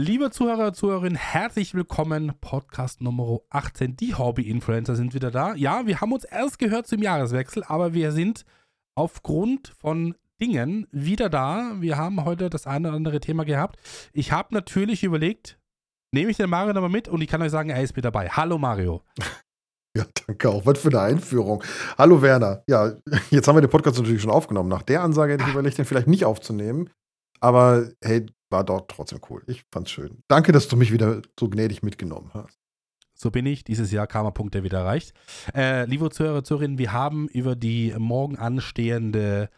Liebe Zuhörer, Zuhörerinnen, herzlich willkommen. Podcast Nummer 18. Die Hobby-Influencer sind wieder da. Ja, wir haben uns erst gehört zum Jahreswechsel, aber wir sind aufgrund von Dingen wieder da. Wir haben heute das eine oder andere Thema gehabt. Ich habe natürlich überlegt, nehme ich den Mario nochmal mit und ich kann euch sagen, er ist mit dabei. Hallo Mario. Ja, danke auch. Was für eine Einführung. Hallo Werner. Ja, jetzt haben wir den Podcast natürlich schon aufgenommen. Nach der Ansage hätte ich überlegt, den vielleicht nicht aufzunehmen. Aber hey, war dort trotzdem cool. Ich fand's schön. Danke, dass du mich wieder so gnädig mitgenommen hast. So bin ich. Dieses Jahr Karma-Punkte wieder erreicht. Äh, liebe Zuhörer, Zuhörerinnen, wir haben über die morgen anstehende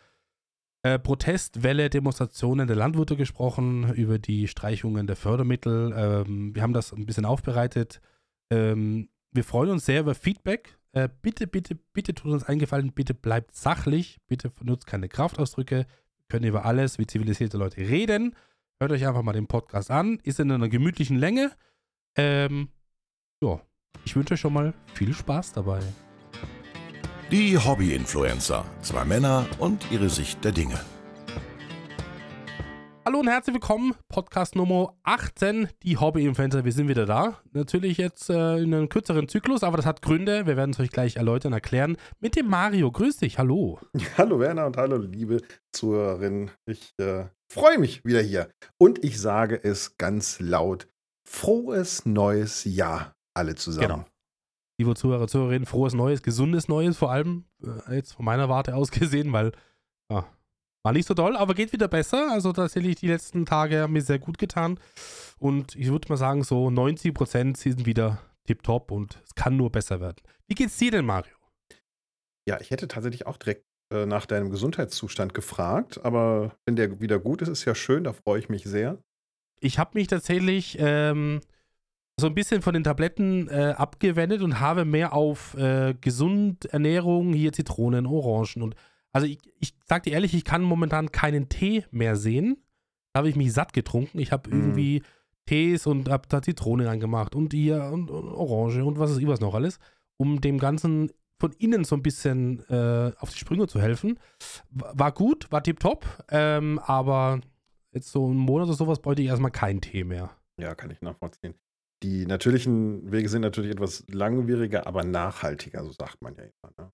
äh, Protestwelle, Demonstrationen der Landwirte gesprochen, über die Streichungen der Fördermittel. Ähm, wir haben das ein bisschen aufbereitet. Ähm, wir freuen uns sehr über Feedback. Äh, bitte, bitte, bitte tut uns eingefallen, bitte bleibt sachlich, bitte benutzt keine Kraftausdrücke. Wir können über alles wie zivilisierte Leute reden. Hört euch einfach mal den Podcast an. Ist in einer gemütlichen Länge. Ähm, ja, ich wünsche euch schon mal viel Spaß dabei. Die Hobby-Influencer. Zwei Männer und ihre Sicht der Dinge. Hallo und herzlich willkommen. Podcast Nummer 18, die Hobby-Influencer. Wir sind wieder da. Natürlich jetzt äh, in einem kürzeren Zyklus, aber das hat Gründe. Wir werden es euch gleich erläutern, erklären. Mit dem Mario. Grüß dich. Hallo. Hallo Werner und hallo liebe Zuhörerinnen. Ich äh, freue mich wieder hier. Und ich sage es ganz laut. Frohes neues Jahr, alle zusammen. Genau. Liebe Zuhörer, Zuhörerinnen, frohes Neues, gesundes Neues, vor allem äh, jetzt von meiner Warte aus gesehen, weil ja, war nicht so doll, aber geht wieder besser. Also tatsächlich die letzten Tage haben mir sehr gut getan. Und ich würde mal sagen, so 90 Prozent sind wieder tipptopp und es kann nur besser werden. Wie geht's dir denn, Mario? Ja, ich hätte tatsächlich auch direkt äh, nach deinem Gesundheitszustand gefragt, aber wenn der wieder gut ist, ist ja schön, da freue ich mich sehr. Ich habe mich tatsächlich ähm, so ein bisschen von den Tabletten äh, abgewendet und habe mehr auf äh, gesund Ernährung, hier Zitronen, Orangen und also ich, ich sag dir ehrlich, ich kann momentan keinen Tee mehr sehen. Da habe ich mich satt getrunken. Ich habe mm. irgendwie Tees und habe da Zitrone reingemacht und hier und, und, Orange und was ist was noch alles, um dem Ganzen von innen so ein bisschen äh, auf die Sprünge zu helfen. War gut, war tipptopp, ähm, aber jetzt so einen Monat oder sowas bräuchte ich erstmal keinen Tee mehr. Ja, kann ich nachvollziehen. Die natürlichen Wege sind natürlich etwas langwieriger, aber nachhaltiger, so sagt man ja immer. Ne?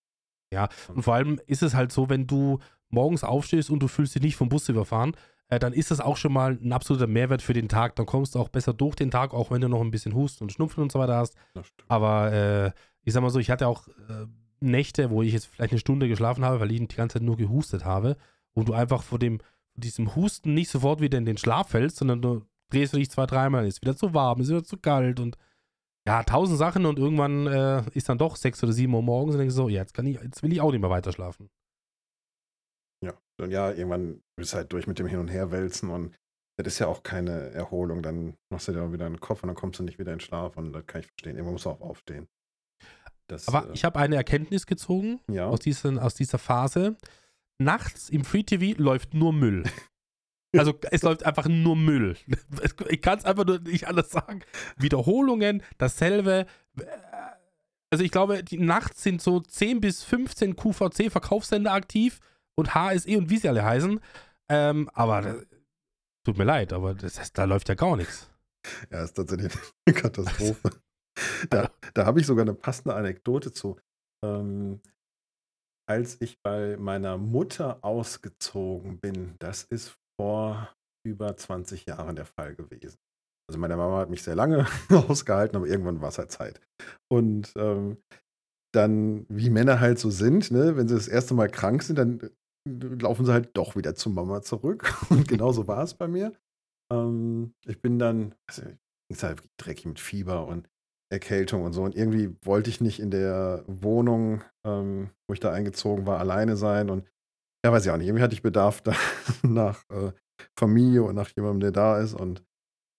Ja, und vor allem ist es halt so, wenn du morgens aufstehst und du fühlst dich nicht vom Bus überfahren, äh, dann ist das auch schon mal ein absoluter Mehrwert für den Tag. Dann kommst du auch besser durch den Tag, auch wenn du noch ein bisschen Husten und Schnupfen und so weiter hast. Aber äh, ich sag mal so, ich hatte auch äh, Nächte, wo ich jetzt vielleicht eine Stunde geschlafen habe, weil ich die ganze Zeit nur gehustet habe und du einfach vor dem diesem Husten nicht sofort wieder in den Schlaf fällst, sondern du drehst dich zwei, dreimal, ist wieder zu warm, ist wieder zu kalt und ja, tausend Sachen und irgendwann äh, ist dann doch sechs oder sieben Uhr morgens und denkst so, ja, jetzt, kann ich, jetzt will ich auch nicht mehr weiter schlafen. Ja, und ja, irgendwann bist du halt durch mit dem Hin- und Herwälzen und das ist ja auch keine Erholung. Dann machst du dir wieder einen Kopf und dann kommst du nicht wieder in Schlaf und das kann ich verstehen. Irgendwann musst du auch aufstehen. Das, Aber äh, ich habe eine Erkenntnis gezogen ja. aus, diesen, aus dieser Phase. Nachts im Free TV läuft nur Müll. Also es läuft einfach nur Müll. Ich kann es einfach nur nicht anders sagen. Wiederholungen, dasselbe. Also ich glaube, die nachts sind so 10 bis 15 QVC-Verkaufssender aktiv und HSE und wie sie alle heißen. Ähm, aber das, tut mir leid, aber das da läuft ja gar nichts. Ja, ist tatsächlich eine Katastrophe. da, da habe ich sogar eine passende Anekdote zu. Ähm, als ich bei meiner Mutter ausgezogen bin, das ist vor über 20 Jahren der Fall gewesen. Also meine Mama hat mich sehr lange ausgehalten, aber irgendwann war es halt Zeit. Und ähm, dann, wie Männer halt so sind, ne, wenn sie das erste Mal krank sind, dann äh, laufen sie halt doch wieder zu Mama zurück. Und genauso war es bei mir. Ähm, ich bin dann, also ist halt dreckig mit Fieber und Erkältung und so. Und irgendwie wollte ich nicht in der Wohnung, ähm, wo ich da eingezogen war, alleine sein. Und ja, weiß ich auch nicht. Irgendwie hatte ich Bedarf da nach äh, Familie und nach jemandem, der da ist. Und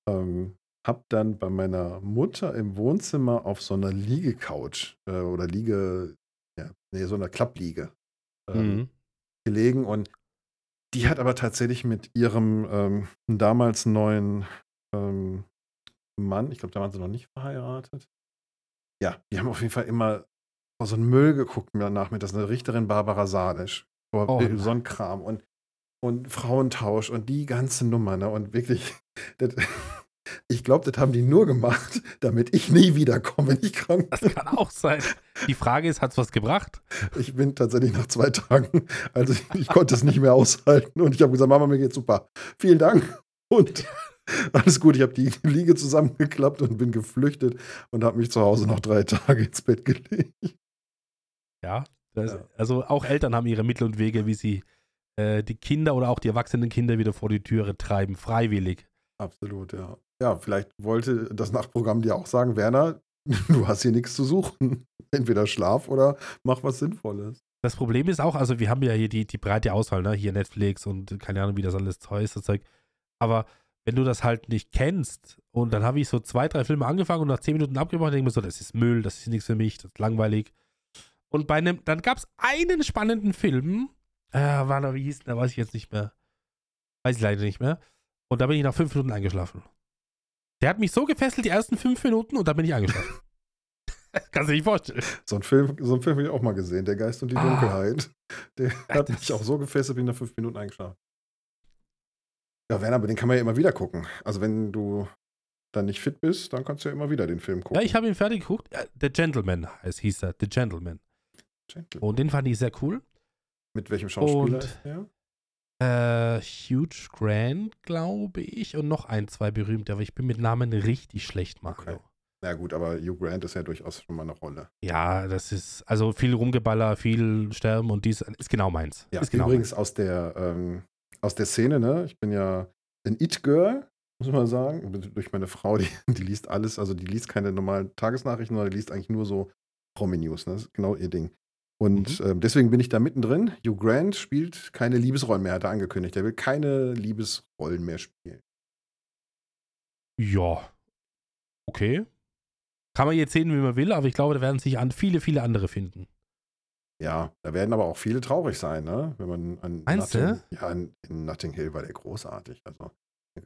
ähm, habe dann bei meiner Mutter im Wohnzimmer auf so einer Liegecouch äh, oder Liege, ja, nee, so einer Klappliege ähm, mhm. gelegen. Und die hat aber tatsächlich mit ihrem ähm, damals neuen ähm, Mann, ich glaube, da waren sie noch nicht verheiratet. Ja, die haben auf jeden Fall immer so einen Müll geguckt mir nach mir. Das ist eine Richterin Barbara Salisch. Oh, so ein Kram und, und Frauentausch und die ganze Nummer, ne? Und wirklich, das, Ich glaube, das haben die nur gemacht, damit ich nie wiederkomme, wenn ich krank bin. Das kann auch sein. Die Frage ist, hat es was gebracht? Ich bin tatsächlich nach zwei Tagen, also ich, ich konnte es nicht mehr aushalten und ich habe gesagt, Mama, mir geht's super. Vielen Dank und alles gut. Ich habe die Liege zusammengeklappt und bin geflüchtet und habe mich zu Hause noch drei Tage ins Bett gelegt. Ja, das, Ja. also auch Eltern haben ihre Mittel und Wege, wie sie äh, die Kinder oder auch die erwachsenen Kinder wieder vor die Türe treiben, freiwillig. Absolut, ja. Ja, vielleicht wollte das Nachtprogramm dir auch sagen, Werner, du hast hier nichts zu suchen. Entweder schlaf oder mach was Sinnvolles. Das Problem ist auch, also wir haben ja hier die, die breite Auswahl, ne? Hier Netflix und keine Ahnung, wie das alles heißt, das Zeug. Aber wenn du das halt nicht kennst und dann habe ich so zwei, drei Filme angefangen und nach zehn Minuten abgebrochen, denke ich mir so, das ist Müll, das ist nichts für mich, das ist langweilig. Und bei einem, dann gab es einen spannenden Film, äh, war da, wie hieß der, weiß ich jetzt nicht mehr. Weiß ich leider nicht mehr. Und da bin ich nach fünf Minuten eingeschlafen. Der hat mich so gefesselt, die ersten fünf Minuten, und dann bin ich eingeschlafen. Kannst du dir nicht vorstellen. So einen Film, so einen Film habe ich auch mal gesehen, Der Geist und die Ah. Dunkelheit. Der hat mich auch so gefesselt, bin nach fünf Minuten eingeschlafen. Ja, Werner, aber den kann man ja immer wieder gucken. Also wenn du dann nicht fit bist, dann kannst du ja immer wieder den Film gucken. Ja, ich habe ihn fertig geguckt. Ja, The Gentleman heißt, hieß er. The Gentleman. Gentle. Und den fand ich sehr cool. Mit welchem Schauspieler Und-? Äh, Huge Grant, glaube ich. Und noch ein, zwei berühmte, aber ich bin mit Namen richtig schlecht, Mario. Okay. Na gut, aber Hugh Grant ist ja durchaus schon mal eine Rolle. Ja, das ist, also viel Rumgeballer, viel Sterben und dies ist genau meins. Ja, ist genau übrigens aus der, ähm, aus der Szene, ne? Ich bin ja ein It-Girl, muss man sagen. Durch meine Frau, die, die liest alles, also die liest keine normalen Tagesnachrichten, sondern die liest eigentlich nur so Promi-News, ne? Das ist genau ihr Ding. Und Mhm. ähm, deswegen bin ich da mittendrin. Hugh Grant spielt keine Liebesrollen mehr, hat er angekündigt. Er will keine Liebesrollen mehr spielen. Ja. Okay. Kann man jetzt sehen, wie man will, aber ich glaube, da werden sich an viele, viele andere finden. Ja, da werden aber auch viele traurig sein, ne? Wenn man an Meinst Notting, Ja, in, in Notting Hill war der großartig. Also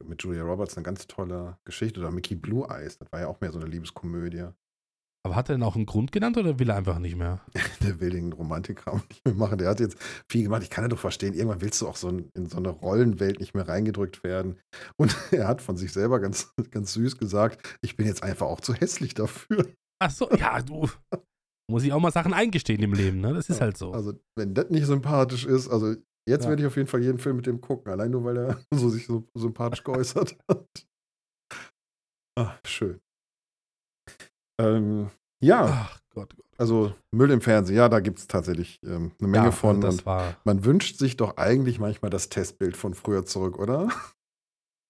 mit Julia Roberts eine ganz tolle Geschichte. Oder Mickey Blue Eyes, das war ja auch mehr so eine Liebeskomödie. Aber hat er denn auch einen Grund genannt oder will er einfach nicht mehr? Der will den Romantikkram nicht mehr machen. Der hat jetzt viel gemacht. Ich kann ja doch verstehen, irgendwann willst du auch so in, in so eine Rollenwelt nicht mehr reingedrückt werden. Und er hat von sich selber ganz, ganz süß gesagt, ich bin jetzt einfach auch zu hässlich dafür. Ach so, ja, du. Muss ich auch mal Sachen eingestehen im Leben, ne? Das ist halt so. Also, wenn das nicht sympathisch ist, also jetzt Ja. werde ich auf jeden Fall jeden Film mit dem gucken, allein nur, weil er so sich so sympathisch geäußert hat. Ach, schön. Ähm, ja, Ach Gott, Gott. also Müll im Fernsehen, ja, da gibt es tatsächlich ähm, eine Menge ja, von. Das Und war. man wünscht sich doch eigentlich manchmal das Testbild von früher zurück, oder?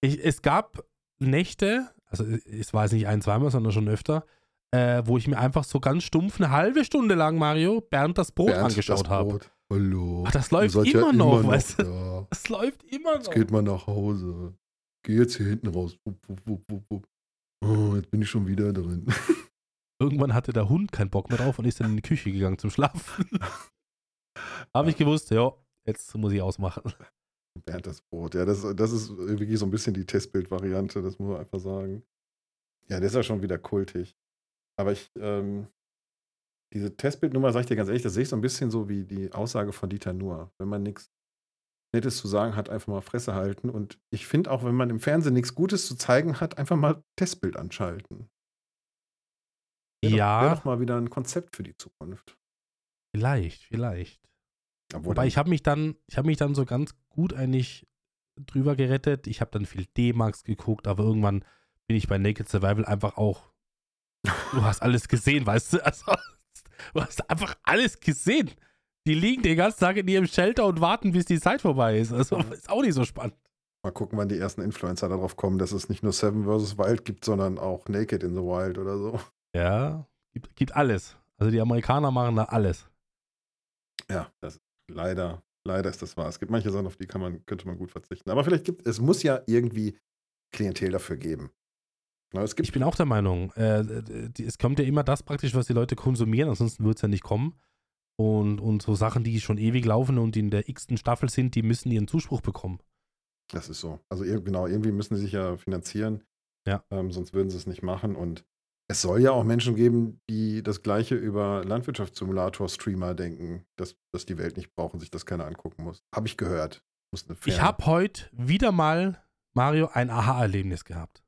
Ich, es gab Nächte, also es war jetzt nicht ein, zweimal, sondern schon öfter, äh, wo ich mir einfach so ganz stumpf eine halbe Stunde lang, Mario, Bernd das Brot Bernd, angeschaut habe. Hallo. Ach, das läuft immer ja noch, immer weißt du? da. Das läuft immer Jetzt noch. geht mal nach Hause. Geh jetzt hier hinten raus. Wupp, wupp, wupp. Oh, jetzt bin ich schon wieder drin. Irgendwann hatte der Hund keinen Bock mehr drauf und ist dann in die Küche gegangen zum Schlafen. habe ich gewusst, ja, jetzt muss ich ausmachen. Bernd das Brot. Ja, das, das ist wirklich so ein bisschen die Testbild-Variante, das muss man einfach sagen. Ja, der ist ja schon wieder kultig. Aber ich, ähm, diese Testbildnummer, sag ich dir ganz ehrlich, das sehe ich so ein bisschen so wie die Aussage von Dieter Nuhr. Wenn man nichts Nettes zu sagen hat, einfach mal Fresse halten. Und ich finde auch, wenn man im Fernsehen nichts Gutes zu zeigen hat, einfach mal Testbild anschalten. Wäre Ja. Doch, wäre doch mal wieder ein Konzept für die Zukunft. Vielleicht, vielleicht. Obwohl Wobei ich habe mich dann, ich habe mich dann so ganz gut eigentlich drüber gerettet. Ich habe dann viel D-Max geguckt, aber irgendwann bin ich bei Naked Survival einfach auch. Du hast alles gesehen, weißt du? Also, du hast einfach alles gesehen. Die liegen den ganzen Tag in ihrem Shelter und warten, bis die Zeit vorbei ist. Also ist auch nicht so spannend. Mal gucken, wann die ersten Influencer darauf kommen, dass es nicht nur Seven vs. Wild gibt, sondern auch Naked in the Wild oder so. Ja, gibt, gibt alles. Also die Amerikaner machen da alles. Ja, das leider, leider ist das wahr. Es gibt manche Sachen, auf die kann man, könnte man gut verzichten. Aber vielleicht gibt es muss ja irgendwie Klientel dafür geben. Na, gibt Ich bin auch der Meinung, äh, die- es kommt ja immer das praktisch, was die Leute konsumieren, ansonsten wird es ja nicht kommen. Und, und so Sachen, die schon ewig laufen und in der x-ten Staffel sind, die müssen ihren Zuspruch bekommen. Das ist so. Also genau, irgendwie müssen sie sich ja finanzieren. Ja. Ähm, sonst würden sie es nicht machen. Und es soll ja auch Menschen geben, die das Gleiche über Landwirtschaftssimulator-Streamer denken, dass, dass die Welt nicht braucht und sich das keiner angucken muss. Habe ich gehört. Ich habe heute wieder mal, Mario, ein Aha-Erlebnis gehabt.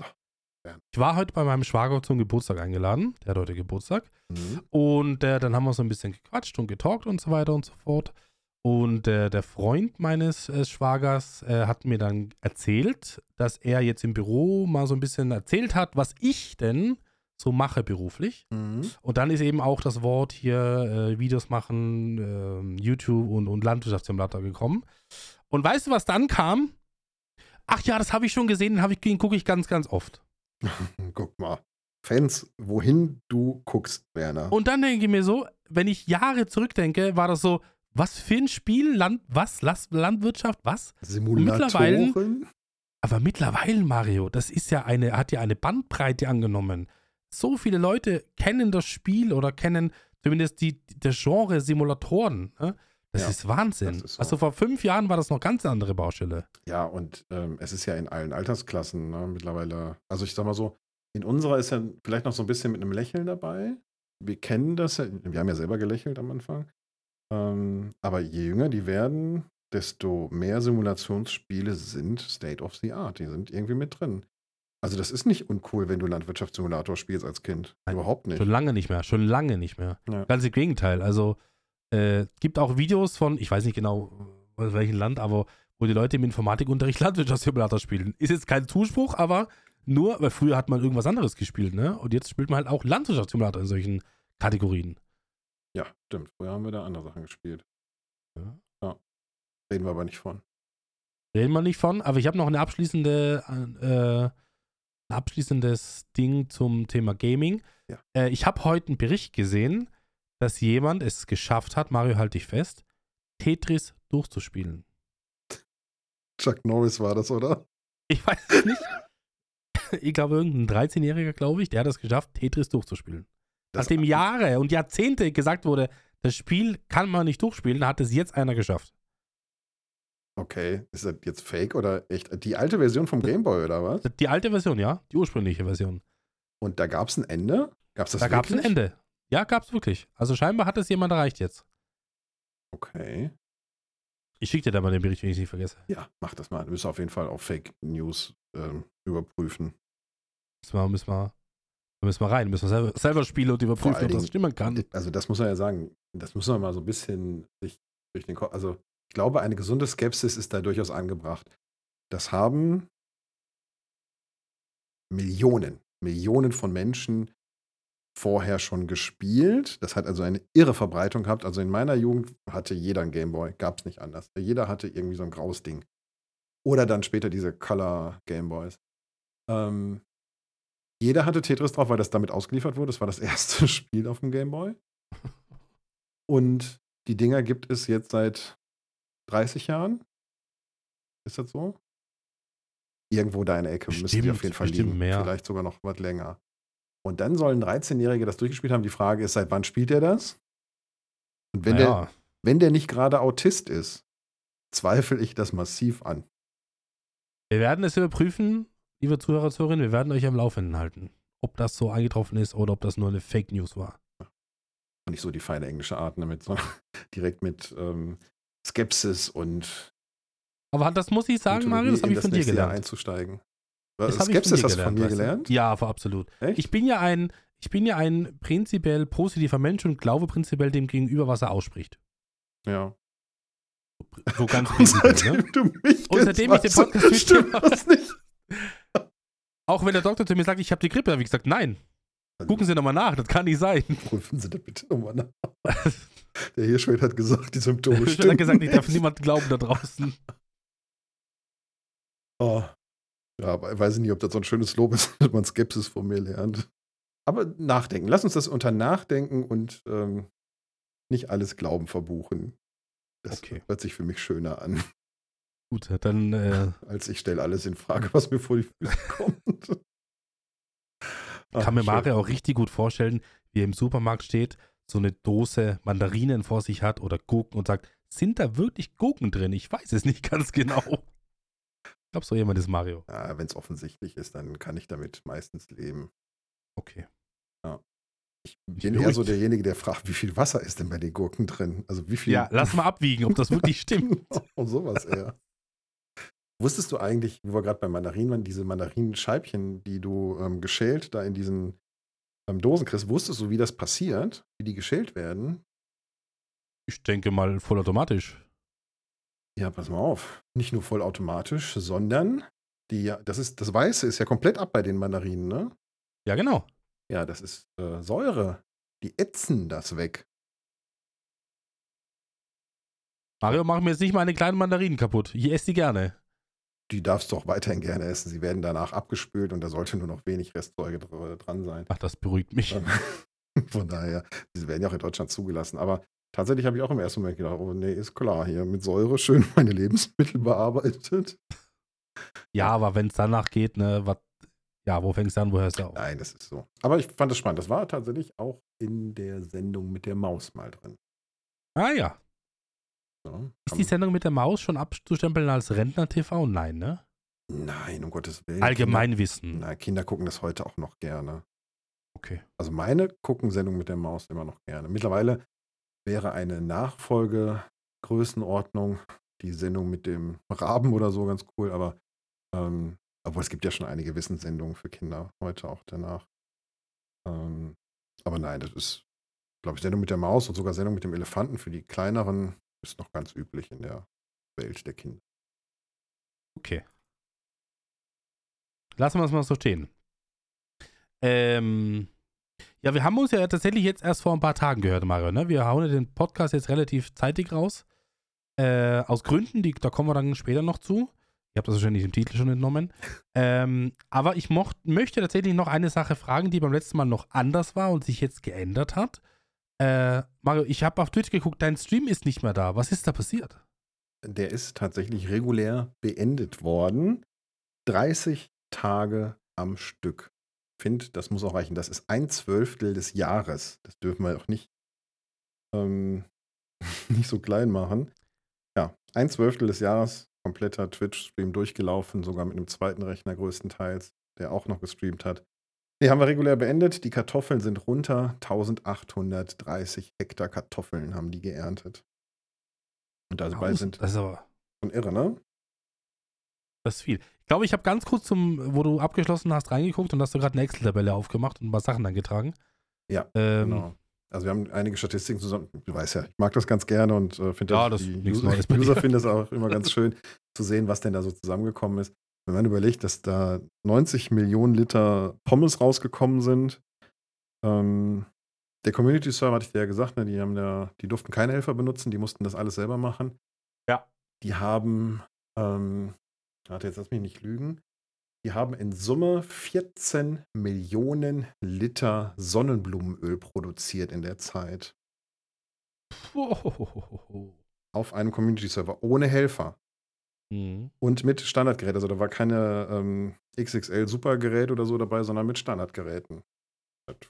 Ich war heute bei meinem Schwager zum Geburtstag eingeladen. Der hat heute Geburtstag. Mhm. Und äh, dann haben wir so ein bisschen gequatscht und getalkt und so weiter und so fort. Und äh, der Freund meines äh, Schwagers äh, hat mir dann erzählt, dass er jetzt im Büro mal so ein bisschen erzählt hat, was ich denn so mache beruflich. Mhm. Und dann ist eben auch das Wort hier äh, Videos machen, ähm, YouTube und, und Landwirtschaftssimulator gekommen. Und weißt du, was dann kam? Ach ja, das habe ich schon gesehen, den, ich- den gucke ich ganz, ganz oft. Guck mal. Fans, wohin du guckst, Werner. Und dann denke ich mir so, wenn ich Jahre zurückdenke, war das so, was für ein Spiel, Land, was, Landwirtschaft, was? Simulatoren? Aber mittlerweile, Mario, das ist ja eine, hat ja eine Bandbreite angenommen. So viele Leute kennen das Spiel oder kennen zumindest die, das Genre Simulatoren. Ne? Das Ja, ist Wahnsinn. das ist so. Also vor fünf Jahren war das noch ganz eine andere Baustelle. Ja, und ähm, es ist ja in allen Altersklassen ne, mittlerweile. Also ich sag mal so, in unserer ist ja vielleicht noch so ein bisschen mit einem Lächeln dabei. Wir kennen das ja, wir haben ja selber gelächelt am Anfang. Ähm, aber je jünger die werden, desto mehr Simulationsspiele sind State of the Art. Die sind irgendwie mit drin. Also das ist nicht uncool, wenn du Landwirtschaftssimulator spielst als Kind. Nein, Überhaupt nicht. Schon lange nicht mehr, schon lange nicht mehr. Ja. Ganz im Gegenteil. Also äh, gibt auch Videos von, ich weiß nicht genau aus welchem Land, aber wo die Leute im Informatikunterricht Landwirtschaftssimulator spielen. Ist jetzt kein Zuspruch, aber nur, weil früher hat man irgendwas anderes gespielt, ne? Und jetzt spielt man halt auch Landwirtschaftssimulator in solchen Kategorien. Ja, stimmt. Früher haben wir da andere Sachen gespielt. Ja. Reden wir aber nicht von. Reden wir nicht von, aber ich habe noch eine abschließende, äh, abschließendes Ding zum Thema Gaming. Ja. Äh, ich habe heute einen Bericht gesehen, dass jemand es geschafft hat, Mario halt dich fest, Tetris durchzuspielen. Chuck Norris war das, oder? Ich weiß es nicht. Ich glaube, irgendein 13-Jähriger, glaube ich, der hat es geschafft, Tetris durchzuspielen. Das- Nachdem Jahre und Jahrzehnte gesagt wurde, das Spiel kann man nicht durchspielen, hat es jetzt einer geschafft. Okay, ist das jetzt fake oder echt? Die alte Version vom Gameboy oder was? Die alte Version, ja, die ursprüngliche Version. Und da gab es ein Ende? Gab es das da gab es ein? Ende. Ja, gab es wirklich. Also scheinbar hat es jemand erreicht jetzt. Okay. Ich schicke dir da mal den Bericht, wenn ich es nicht vergesse. Ja, mach das mal. Du musst auf jeden Fall auch Fake News ähm, überprüfen. Müssen wir, müssen wir, müssen wir rein, müssen wir selber, selber spielen und überprüfen, ob das stimmen kann. Also das muss man ja sagen, das muss man mal so ein bisschen sich durch den Kopf. Also ich glaube, eine gesunde Skepsis ist da durchaus angebracht. Das haben Millionen, Millionen von Menschen vorher schon gespielt. Das hat also eine irre Verbreitung gehabt. Also in meiner Jugend hatte jeder ein Gameboy, gab es nicht anders. Jeder hatte irgendwie so ein graues Ding. Oder dann später diese Color Gameboys. Ähm, jeder hatte Tetris drauf, weil das damit ausgeliefert wurde. Das war das erste Spiel auf dem Gameboy. Und die Dinger gibt es jetzt seit 30 Jahren. Ist das so? Irgendwo da in der Ecke müssen die Bestimmt, auf jeden Fall bestimmt liegen. mehr. Vielleicht sogar noch was länger. Und dann sollen 13-Jährige das durchgespielt haben. Die Frage ist, seit wann spielt er das? Und wenn, der, naja, wenn der nicht gerade Autist ist, zweifle ich das massiv an. wir werden es überprüfen, liebe Zuhörer, Zuhörerinnen, wir werden euch am Laufenden halten. Ob das so eingetroffen ist oder ob das nur eine Fake News war. Nicht so die feine englische Art, damit, sondern direkt mit ähm, Skepsis und Aber das muss ich sagen, Mario, das habe ich von dir nächste Jahr gelernt. einzusteigen. Das Skepsis von hast du von mir gelernt? Ja, absolut. Echt? Ich bin ja ein, ich bin ja ein prinzipiell positiver Mensch und glaube prinzipiell dem gegenüber, was er ausspricht. ja. So ganz Und seitdem ne? du mich Und seitdem ich den Podcast stimmt das nicht. Auch wenn der Doktor zu mir sagt, ich habe die Grippe, habe ich gesagt, nein. Gucken Sie nochmal nach, das kann nicht sein. Prüfen Sie da bitte nochmal nach. Der Hirschfeld hat gesagt, die Symptome Ich stimmen. habe gesagt, ich darf niemand glauben da draußen. Oh. Ja, aber ich weiß nicht, ob das so ein schönes Lob ist, dass man Skepsis von mir lernt. Aber nachdenken. Lass uns das unter Nachdenken und ähm, nicht alles Glauben verbuchen. Das Okay. hört sich für mich schöner an, Gut, dann äh, als ich stelle alles in Frage, was mir vor die Füße kommt. Ach, kann mir. Mario auch richtig gut vorstellen, wie er im Supermarkt steht, so eine Dose Mandarinen vor sich hat oder Gurken und sagt, sind da wirklich Gurken drin? Ich weiß es nicht ganz genau. Ich glaube, so jemand ist Mario. Ja, Wenn es offensichtlich ist, dann kann ich damit meistens leben. Okay. Ich Ich bin bin eher so derjenige, der fragt, wie viel Wasser ist denn bei den Gurken drin? Also wie viel. Ja, lass mal abwiegen, ob das wirklich stimmt. Genau, sowas eher. Wusstest du eigentlich, wo wir gerade bei Mandarinen waren, diese Mandarinenscheibchen, die du ähm, geschält da in diesen ähm, Dosen kriegst, wusstest du, wie das passiert, wie die geschält werden? Ich denke mal vollautomatisch. Ja, pass mal auf. Nicht nur vollautomatisch, sondern die, das, ist, das Weiße ist ja komplett ab bei den Mandarinen, ne? Ja, genau. Ja, das ist äh, Säure. Die ätzen das weg. Mario, mach mir jetzt nicht meine kleinen Mandarinen kaputt. Ich esse die gerne. Die darfst du auch weiterhin gerne essen. Sie werden danach abgespült und da sollte nur noch wenig Restsäure dran sein. Ach, das beruhigt mich. Von daher, sie werden ja auch in Deutschland zugelassen. Aber tatsächlich habe ich auch im ersten Moment gedacht, oh nee, ist klar, hier mit Säure schön meine Lebensmittel bearbeitet. Ja, aber wenn es danach geht, ne, was, ja, wo fängst du an, wo hörst du auf? Nein, das ist so. Aber ich fand das spannend. Das war tatsächlich auch in der Sendung mit der Maus mal drin. Ah ja. So, Ist die Sendung mit der Maus schon abzustempeln als Rentner-TV? Nein, ne? Nein, um Gottes Willen. Allgemeinwissen. Kinder, na, Kinder gucken das heute auch noch gerne. Okay. Also meine gucken Sendung mit der Maus immer noch gerne. Mittlerweile wäre eine Nachfolge-Größenordnung die Sendung mit dem Raben oder so ganz cool, aber ähm, obwohl es gibt ja schon einige Wissenssendungen für Kinder heute auch danach. Ähm, aber nein, das ist, glaube ich, Sendung mit der Maus und sogar Sendung mit dem Elefanten für die kleineren ist noch ganz üblich in der Welt der Kinder. Okay. Lassen wir es mal so stehen. Ähm, ja, wir haben uns ja tatsächlich jetzt erst vor ein paar Tagen gehört, Mario. Ne? Wir hauen den Podcast jetzt relativ zeitig raus. Äh, aus Gründen, die, da kommen wir dann später noch zu. Ich habe das wahrscheinlich im Titel schon entnommen. Ähm, aber ich mocht, möchte tatsächlich noch eine Sache fragen, die beim letzten Mal noch anders war und sich jetzt geändert hat. Äh, Mario, ich habe auf Twitch geguckt, dein Stream ist nicht mehr da. Was ist da passiert? Der ist tatsächlich regulär beendet worden. 30 Tage am Stück. Ich finde, das muss auch reichen. Das ist ein Zwölftel des Jahres. Das dürfen wir auch nicht, ähm, nicht so klein machen. Ja, ein Zwölftel des Jahres, kompletter Twitch-Stream durchgelaufen, sogar mit einem zweiten Rechner größtenteils, der auch noch gestreamt hat. Die haben wir regulär beendet. Die Kartoffeln sind runter. 1830 Hektar Kartoffeln haben die geerntet. Und dabei sind Das ist aber schon irre, ne? das ist viel. Ich glaube, ich habe ganz kurz zum, wo du abgeschlossen hast, reingeguckt und hast du gerade eine Excel-Tabelle aufgemacht und ein paar Sachen angetragen. Ja, Ähm, Genau. Also wir haben einige Statistiken zusammen. Du weißt ja, ich mag das ganz gerne und äh, finde Ja, das, das die User, User dir. finden das auch immer ganz schön zu sehen, was denn da so zusammengekommen ist. Wenn man überlegt, dass da 90 Millionen Liter Pommes rausgekommen sind. Ähm, der Community Server hatte ich dir ja gesagt, ne, die haben da, die durften keine Helfer benutzen, die mussten das alles selber machen. Ja. Die haben, ähm, warte, jetzt lass mich nicht lügen. Die haben in Summe 14 Millionen Liter Sonnenblumenöl produziert in der Zeit. Auf einem Community-Server ohne Helfer Mhm. und mit Standardgerät. Also da war keine ähm, XXL-Supergerät oder so dabei, sondern mit Standardgeräten.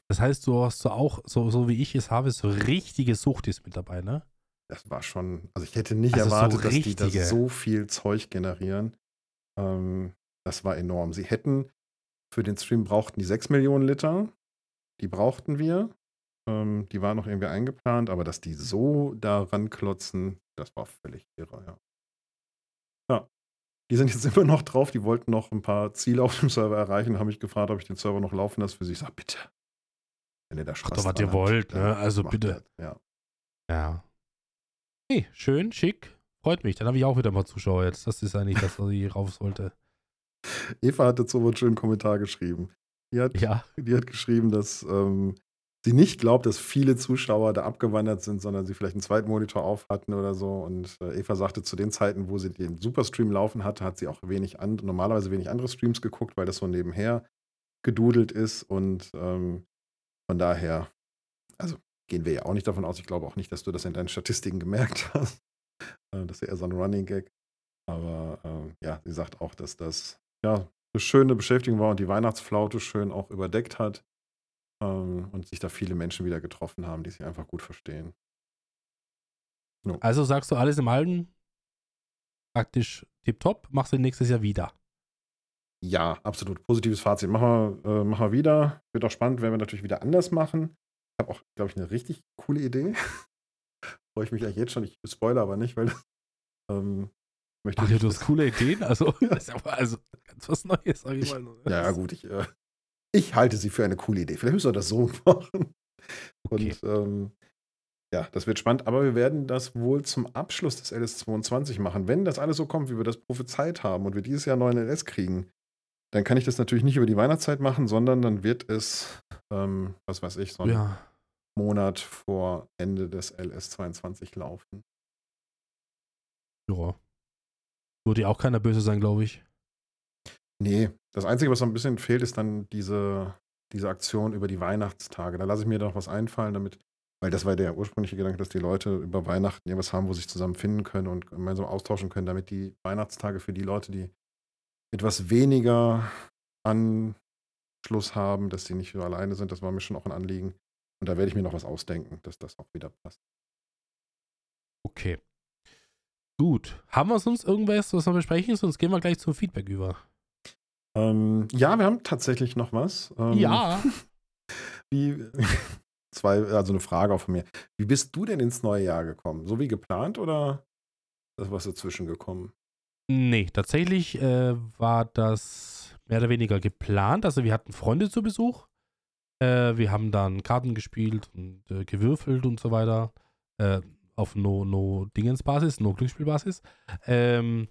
Das heißt, du hast so auch, so, so wie ich es habe, so richtige Suchtis mit dabei, ne? Das war schon, also ich hätte nicht Also so erwartet, dass die das so viel Zeug generieren. Ähm, das war enorm. Sie hätten für den Stream brauchten die 6 Millionen Liter. Die brauchten wir. Ähm, die waren noch irgendwie eingeplant, aber dass die so daran klotzen, das war völlig irre. Ja. Die sind jetzt immer noch drauf, die wollten noch ein paar Ziele auf dem Server erreichen, haben mich gefragt, ob ich den Server noch laufen lasse für sie. Ich sag, bitte. Wenn ihr da Spaß doch, was ihr wollt, ne? Also bitte. das, Ja. Ja. Hey, schön, schick. Freut mich. Dann habe ich auch wieder mal Zuschauer jetzt. Das ist eigentlich das, was ich rauf sollte. Eva hat dazu einen schönen Kommentar geschrieben. Die hat, Ja. die hat geschrieben, dass ähm, sie nicht glaubt, dass viele Zuschauer da abgewandert sind, sondern sie vielleicht einen zweiten Monitor auf hatten oder so. Und äh, Eva sagte, zu den Zeiten, wo sie den Superstream laufen hatte, hat sie auch wenig an, normalerweise wenig andere Streams geguckt, weil das so nebenher gedudelt ist. Und ähm, von daher, also gehen wir ja auch nicht davon aus. Ich glaube auch nicht, dass du das in deinen Statistiken gemerkt hast. Äh, das ist eher so ein Running Gag. Aber ähm, ja, sie sagt auch, dass das ja eine schöne Beschäftigung war und die Weihnachtsflaute schön auch überdeckt hat. Ähm, und sich da viele Menschen wieder getroffen haben, die sich einfach gut verstehen. Also sagst du alles im Alten praktisch tipptopp, machst du nächstes Jahr wieder. Ja, absolut. Positives Fazit. Machen wir, äh, machen wir wieder. Wird auch spannend, wenn wir natürlich wieder anders machen. Ich habe auch, glaube ich, eine richtig coole Idee. Freue ich mich eigentlich jetzt schon. Ich spoilere aber nicht, weil ähm, Möchte Ach ich ja, du hast coole Ideen. Also, das ist aber also ganz was Neues, sag ich Ich- mal. Ja, ja, gut, ich, äh, ich halte sie für eine coole Idee. Vielleicht müssen wir das so machen. Okay. Und ähm, ja, das wird spannend, aber wir werden das wohl zum Abschluss des LS22 machen. Wenn das alles so kommt, wie wir das prophezeit haben und wir dieses Jahr neuen LS kriegen, dann kann ich das natürlich nicht über die Weihnachtszeit machen, sondern dann wird es, ähm, was weiß ich, so einen Ja. Monat vor Ende des LS22 laufen. ja. Würde ja auch keiner böse sein, glaube ich. Nee, das Einzige, was so ein bisschen fehlt, ist dann diese, diese Aktion über die Weihnachtstage. Da lasse ich mir doch was einfallen, damit, weil das war der ursprüngliche Gedanke, dass die Leute über Weihnachten irgendwas haben, wo sie sich zusammen finden können und gemeinsam austauschen können, damit die Weihnachtstage für die Leute, die etwas weniger Anschluss haben, dass sie nicht so alleine sind, das war mir schon auch ein Anliegen. Und da werde ich mir noch was ausdenken, dass das auch wieder passt. Okay. Gut. Haben wir sonst irgendwas, was wir besprechen? Sonst gehen wir gleich zum Feedback über. Ähm, ja, wir haben tatsächlich noch was. Ähm, Ja. Wie, zwei, also eine Frage auch von mir. Wie bist du denn ins neue Jahr gekommen? So wie geplant oder ist was dazwischen gekommen? Nee, tatsächlich äh, war das mehr oder weniger geplant. Also wir hatten Freunde zu Besuch. Äh, wir haben dann Karten gespielt und äh, gewürfelt und so weiter. Äh, auf No-No-Dingens-Basis, No-Glücksspiel-Basis. Ähm,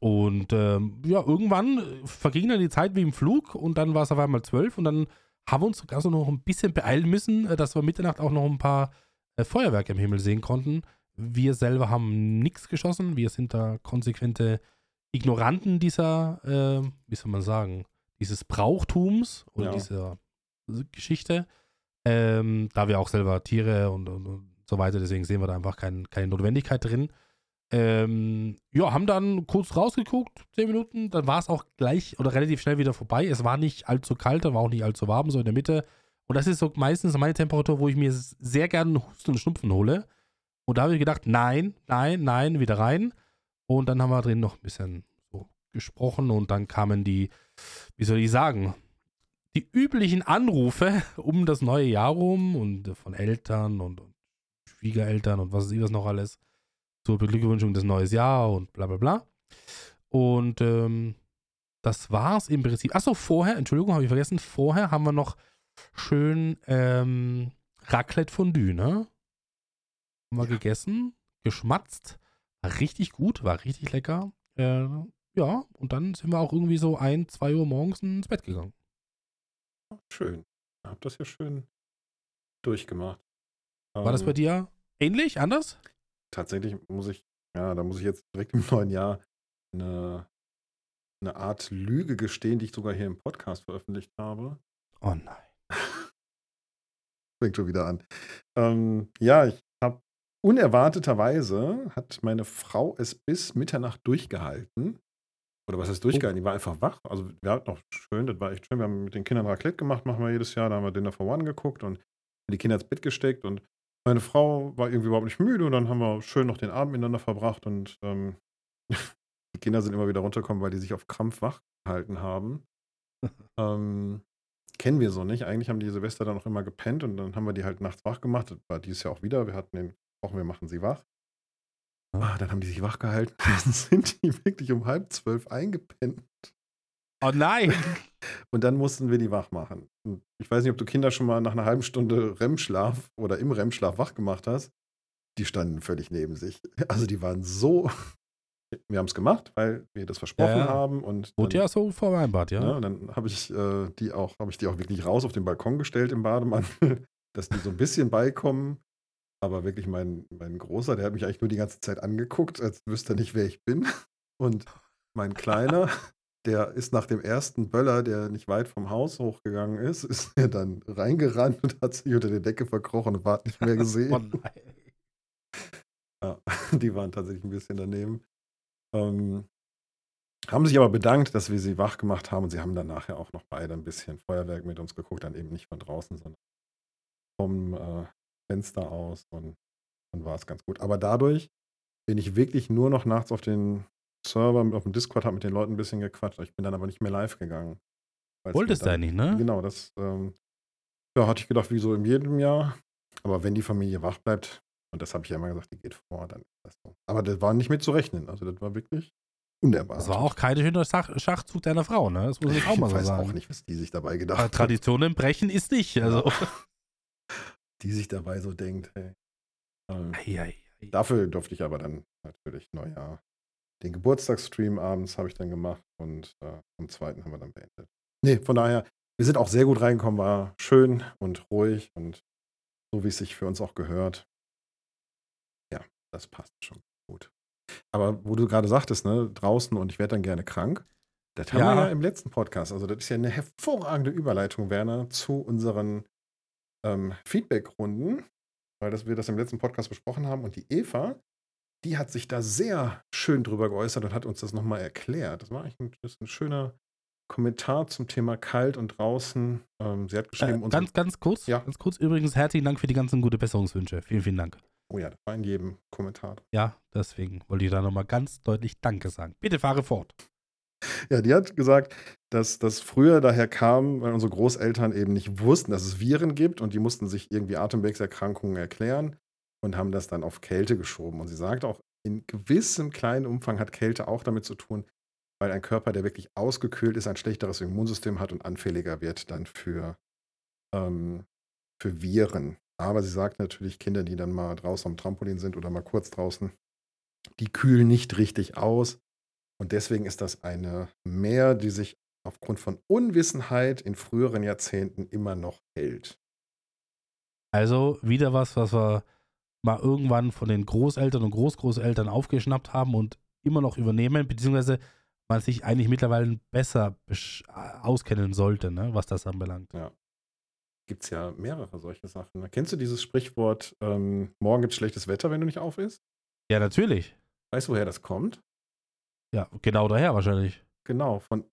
und ähm, ja, irgendwann äh, verging dann die Zeit wie im Flug und dann war es auf einmal zwölf und dann haben wir uns sogar so noch ein bisschen beeilen müssen, äh, dass wir Mitternacht auch noch ein paar äh, Feuerwerke im Himmel sehen konnten. Wir selber haben nichts geschossen. Wir sind da konsequente Ignoranten dieser, äh, wie soll man sagen, dieses Brauchtums oder Ja. dieser Geschichte. Ähm, da wir auch selber Tiere und, und, und so weiter, deswegen sehen wir da einfach kein, keine Notwendigkeit drin. Ähm, ja, haben dann kurz rausgeguckt, 10 Minuten, dann war es auch gleich oder relativ schnell wieder vorbei. Es war nicht allzu kalt, dann war auch nicht allzu warm, so in der Mitte. Und das ist so meistens meine Temperatur, wo ich mir sehr gerne Husten und Schnupfen hole. Und da habe ich gedacht, nein, nein, nein, wieder rein. Und dann haben wir drin noch ein bisschen so gesprochen und dann kamen die, wie soll ich sagen, die üblichen Anrufe um das neue Jahr rum und von Eltern und, und Schwiegereltern und was weiß ich was noch alles zur Beglückwünschung des neues Jahr und bla bla bla. Und ähm, das war's im Prinzip. Achso, vorher, Entschuldigung, habe ich vergessen, vorher haben wir noch schön ähm, Raclette Fondue, ne? Haben wir gegessen, geschmatzt, war richtig gut, war richtig lecker. Äh, ja, und dann sind wir auch irgendwie so ein, zwei Uhr morgens ins Bett gegangen. Schön. Habt das ja schön durchgemacht. War das Ähm, bei dir ähnlich, anders? Tatsächlich muss ich, ja, da muss ich jetzt direkt im neuen Jahr eine, eine Art Lüge gestehen, die ich sogar hier im Podcast veröffentlicht habe. Oh nein. Fängt schon wieder an. Ähm, ja, ich habe unerwarteterweise hat meine Frau es bis Mitternacht durchgehalten. Oder was heißt durchgehalten? Die war einfach wach. Also wir hatten noch schön, das war echt schön. Wir haben mit den Kindern Raclette gemacht, machen wir jedes Jahr. Da haben wir Dinner for One geguckt und die Kinder ins Bett gesteckt und meine Frau war irgendwie überhaupt nicht müde und dann haben wir schön noch den Abend miteinander verbracht und ähm, die Kinder sind immer wieder runtergekommen, weil die sich auf Krampf wach gehalten haben. ähm, kennen wir so nicht. Eigentlich haben die Silvester dann auch immer gepennt und dann haben wir die halt nachts wach gemacht. Das war dieses Jahr auch wieder. Wir hatten den Wochen, wir machen sie wach. Ah, dann haben die sich wach gehalten. Dann sind die wirklich um halb zwölf eingepennt. Oh nein. Und dann mussten wir die wach machen. Und ich weiß nicht, ob du Kinder schon mal nach einer halben Stunde REM-Schlaf oder im REM-Schlaf wach gemacht hast. Die standen völlig neben sich. Also die waren so. Wir haben es gemacht, weil wir das versprochen Ja, ja. haben. Und Wurde dann- ja so vereinbart, ja. Ne? Und dann habe ich äh, die auch, habe ich die auch wirklich raus auf den Balkon gestellt im Bademantel, dass die so ein bisschen beikommen. Aber wirklich mein, mein Großer, der hat mich eigentlich nur die ganze Zeit angeguckt, als wüsste er nicht, wer ich bin. Und mein Kleiner, der ist nach dem ersten Böller, der nicht weit vom Haus hochgegangen ist, ist er dann reingerannt und hat sich unter der Decke verkrochen und hat nicht mehr Oh gesehen. nein. Ja, die waren tatsächlich ein bisschen daneben. Ähm, haben sich aber bedankt, dass wir sie wach gemacht haben und sie haben dann nachher auch noch beide ein bisschen Feuerwerk mit uns geguckt, dann eben nicht von draußen, sondern vom äh, Fenster aus und dann war es ganz gut. Aber dadurch bin ich wirklich nur noch nachts auf den Server, auf dem Discord, habe mit den Leuten ein bisschen gequatscht. Ich bin dann aber nicht mehr live gegangen. Wolltest du eigentlich, ne? Genau, das ähm, ja, hatte ich gedacht, wie so in jedem Jahr. Aber wenn die Familie wach bleibt, Und das habe ich ja immer gesagt, die geht vor, dann ist das so. Aber das war nicht mit zu rechnen. Also das war wirklich unerwartet. Das war auch kein schöner Schach Schachzug deiner Frau, ne? Das muss ich auch mal so weiß sagen. auch nicht, was die sich dabei gedacht Aber hat. Traditionen brechen ist nicht. Also. Die sich dabei so denkt, hey. Ähm, Ei, ei, ei. Dafür durfte ich aber dann natürlich Neujahr. Den Geburtstagsstream abends habe ich dann gemacht und äh, am zweiten haben wir dann beendet. Nee, von daher, wir sind auch sehr gut reingekommen, war schön und ruhig und so wie es sich für uns auch gehört. Ja, das passt schon gut. Aber wo du gerade sagtest, ne, draußen und ich werde dann gerne krank. Das haben Ja. wir ja im letzten Podcast. Also, das ist ja eine hervorragende Überleitung, Werner, zu unseren ähm, Feedback-Runden, weil das, wir das im letzten Podcast besprochen haben. Und die Eva, die hat sich da sehr schön drüber geäußert und hat uns das nochmal erklärt. Das war eigentlich ein, das ein schöner Kommentar zum Thema kalt und draußen. Ähm, sie hat geschrieben, Äh, ganz, ganz kurz, Ja. ganz kurz. Übrigens, herzlichen Dank für die ganzen gute Besserungswünsche. Vielen, vielen Dank. oh ja, das war in jedem Kommentar. Ja, deswegen wollte ich da nochmal ganz deutlich Danke sagen. Bitte fahre fort. Ja, die hat gesagt, dass das früher daher kam, weil unsere Großeltern eben nicht wussten, dass es Viren gibt und die mussten sich irgendwie Atemwegserkrankungen erklären und haben das dann auf Kälte geschoben. Und sie sagt auch, in gewissem kleinen Umfang hat Kälte auch damit zu tun, weil ein Körper, der wirklich ausgekühlt ist, ein schlechteres Immunsystem hat und anfälliger wird dann für, ähm, für Viren. Aber sie sagt natürlich, Kinder, die dann mal draußen am Trampolin sind oder mal kurz draußen, die kühlen nicht richtig aus. Und deswegen ist das eine Mehr, die sich aufgrund von Unwissenheit in früheren Jahrzehnten immer noch hält. Also wieder was, was wir mal irgendwann von den Großeltern und Großgroßeltern aufgeschnappt haben und immer noch übernehmen, beziehungsweise man sich eigentlich mittlerweile besser äh, auskennen sollte, ne, was das anbelangt. Gibt es ja mehrere solche Sachen. ne? Kennst du dieses Sprichwort, ähm, morgen gibt es schlechtes Wetter, wenn du nicht auf isst? Ja, natürlich. Weißt du, woher das kommt? Ja, genau daher wahrscheinlich. Genau, von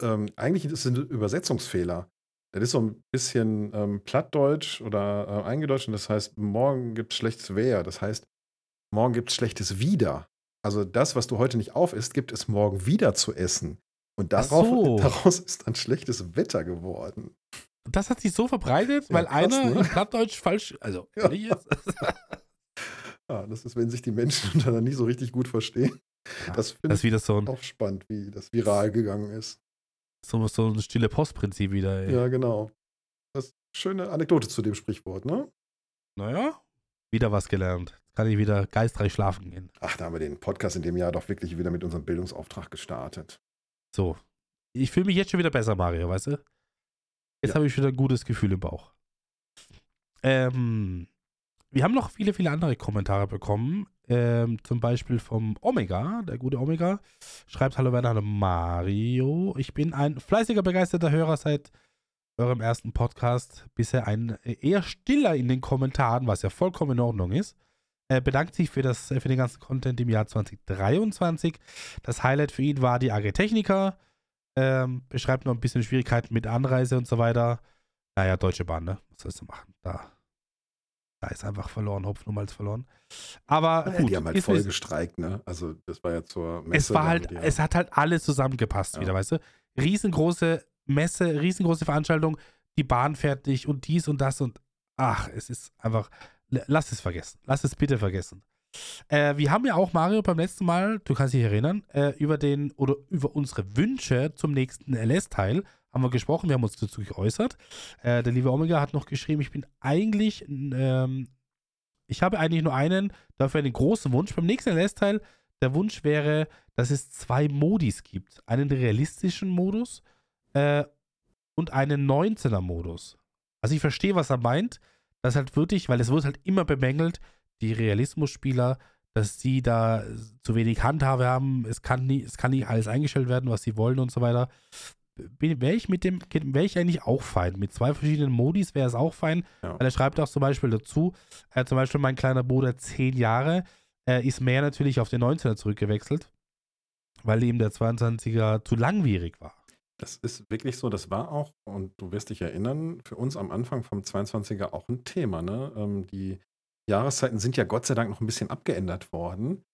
ähm, eigentlich ist es ein Übersetzungsfehler. Das ist so ein bisschen ähm, plattdeutsch oder äh, eingedeutscht und das heißt, morgen gibt es schlechtes Wehr. Das heißt, morgen gibt es schlechtes Wieder. Also das, was du heute nicht auf isst, gibt es morgen wieder zu essen. Und darauf, so. daraus ist dann schlechtes Wetter geworden. Das hat sich so verbreitet, Ja, weil krass, einer ne? Plattdeutsch falsch, also Ja. jetzt? Ja, das ist, wenn sich die Menschen dann nicht so richtig gut verstehen. Das finde Das ist ich wieder so auch spannend, wie das viral gegangen ist. So, so ein stille Postprinzip wieder. Ey. Ja, genau. Das ist eine schöne Anekdote zu dem Sprichwort, ne? Naja, wieder was gelernt. Jetzt kann ich wieder geistreich schlafen gehen. Ach, da haben wir den Podcast in dem Jahr doch wirklich wieder mit unserem Bildungsauftrag gestartet. So. Ich fühle mich jetzt schon wieder besser, Mario, weißt du? Jetzt Ja. habe ich wieder ein gutes Gefühl im Bauch. Ähm, wir haben noch viele, viele andere Kommentare bekommen. Ähm, zum Beispiel vom Omega, der gute Omega. Schreibt Hallo Werner, hallo Mario. Ich bin ein fleißiger, begeisterter Hörer seit eurem ersten Podcast. Bisher ein äh, eher stiller in den Kommentaren, was ja vollkommen in Ordnung ist. Er bedankt sich für, das, für den ganzen Content im Jahr 2023. Das Highlight für ihn war die AG Techniker. Ähm, beschreibt noch ein bisschen Schwierigkeiten mit Anreise und so weiter. Naja, Deutsche Bahn, ne? Was sollst du machen? Da, da ist einfach verloren, Hopfen um als verloren. Aber Ja, gut, die haben halt voll gestreikt, ne? Also, das war ja zur Messe. es war halt, die es hat halt alles zusammengepasst Ja. wieder, weißt du? Riesengroße Messe, riesengroße Veranstaltung, die Bahn fertig und dies und das und ach, es ist einfach, lass es vergessen. Lass es bitte vergessen. Äh, wir haben ja auch, Mario, beim letzten Mal, du kannst dich erinnern, äh, über den oder über unsere Wünsche zum nächsten LS-Teil haben wir gesprochen, wir haben uns dazu geäußert. Äh, der liebe Omega hat noch geschrieben, ich bin eigentlich, ähm, ich habe eigentlich nur einen, dafür einen großen Wunsch. Beim nächsten LS-Teil, der Wunsch wäre, dass es zwei Modis gibt. Einen realistischen Modus äh, und einen 19er-Modus. Also ich verstehe, was er meint. Das halt wirklich, weil es wird halt immer bemängelt, die Realismusspieler, dass sie da zu wenig Handhabe haben, es kann, nie, es kann nicht alles eingestellt werden, was sie wollen und so weiter. Wäre ich mit dem, wäre ich eigentlich auch fein. Mit zwei verschiedenen Modis wäre es auch fein. Ja. Weil er schreibt auch zum Beispiel dazu, äh, zum Beispiel mein kleiner Bruder, zehn Jahre, äh, ist mehr natürlich auf den 19er zurückgewechselt, weil ihm der 22er zu langwierig war. Das ist wirklich so, das war auch, und du wirst dich erinnern, für uns am Anfang vom 22er auch ein Thema. Ne? Ähm, die Jahreszeiten sind ja Gott sei Dank noch ein bisschen abgeändert worden.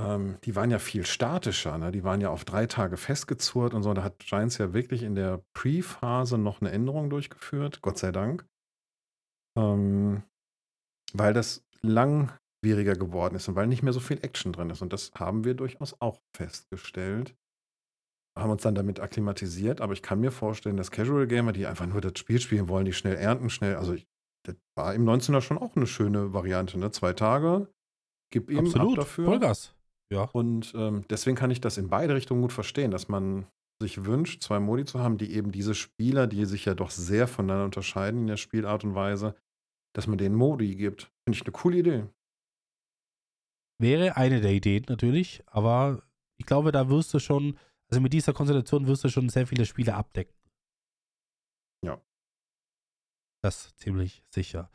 Ähm, die waren ja viel statischer. Ne? Die waren ja auf drei Tage festgezurrt und so. Da hat Giants ja wirklich in der Pre-Phase noch eine Änderung durchgeführt, Gott sei Dank. Ähm, weil das lang schwieriger geworden ist und weil nicht mehr so viel Action drin ist. Und das haben wir durchaus auch festgestellt. Haben uns dann damit akklimatisiert, aber ich kann mir vorstellen, dass Casual Gamer, die einfach nur das Spiel spielen wollen, die schnell ernten, schnell, also ich, das war im 19er schon auch eine schöne Variante, ne? Zwei Tage, gib ihm Absolut, ab dafür. Vollgas. Ja. Und ähm, deswegen kann ich das in beide Richtungen gut verstehen, dass man sich wünscht, zwei Modi zu haben, die eben diese Spieler, die sich ja doch sehr voneinander unterscheiden in der Spielart und Weise, dass man denen Modi gibt. Finde ich eine coole Idee. Wäre eine der Ideen natürlich, aber ich glaube, da wirst du schon, also mit dieser Konstellation wirst du schon sehr viele Spiele abdecken. Ja. Das ziemlich sicher.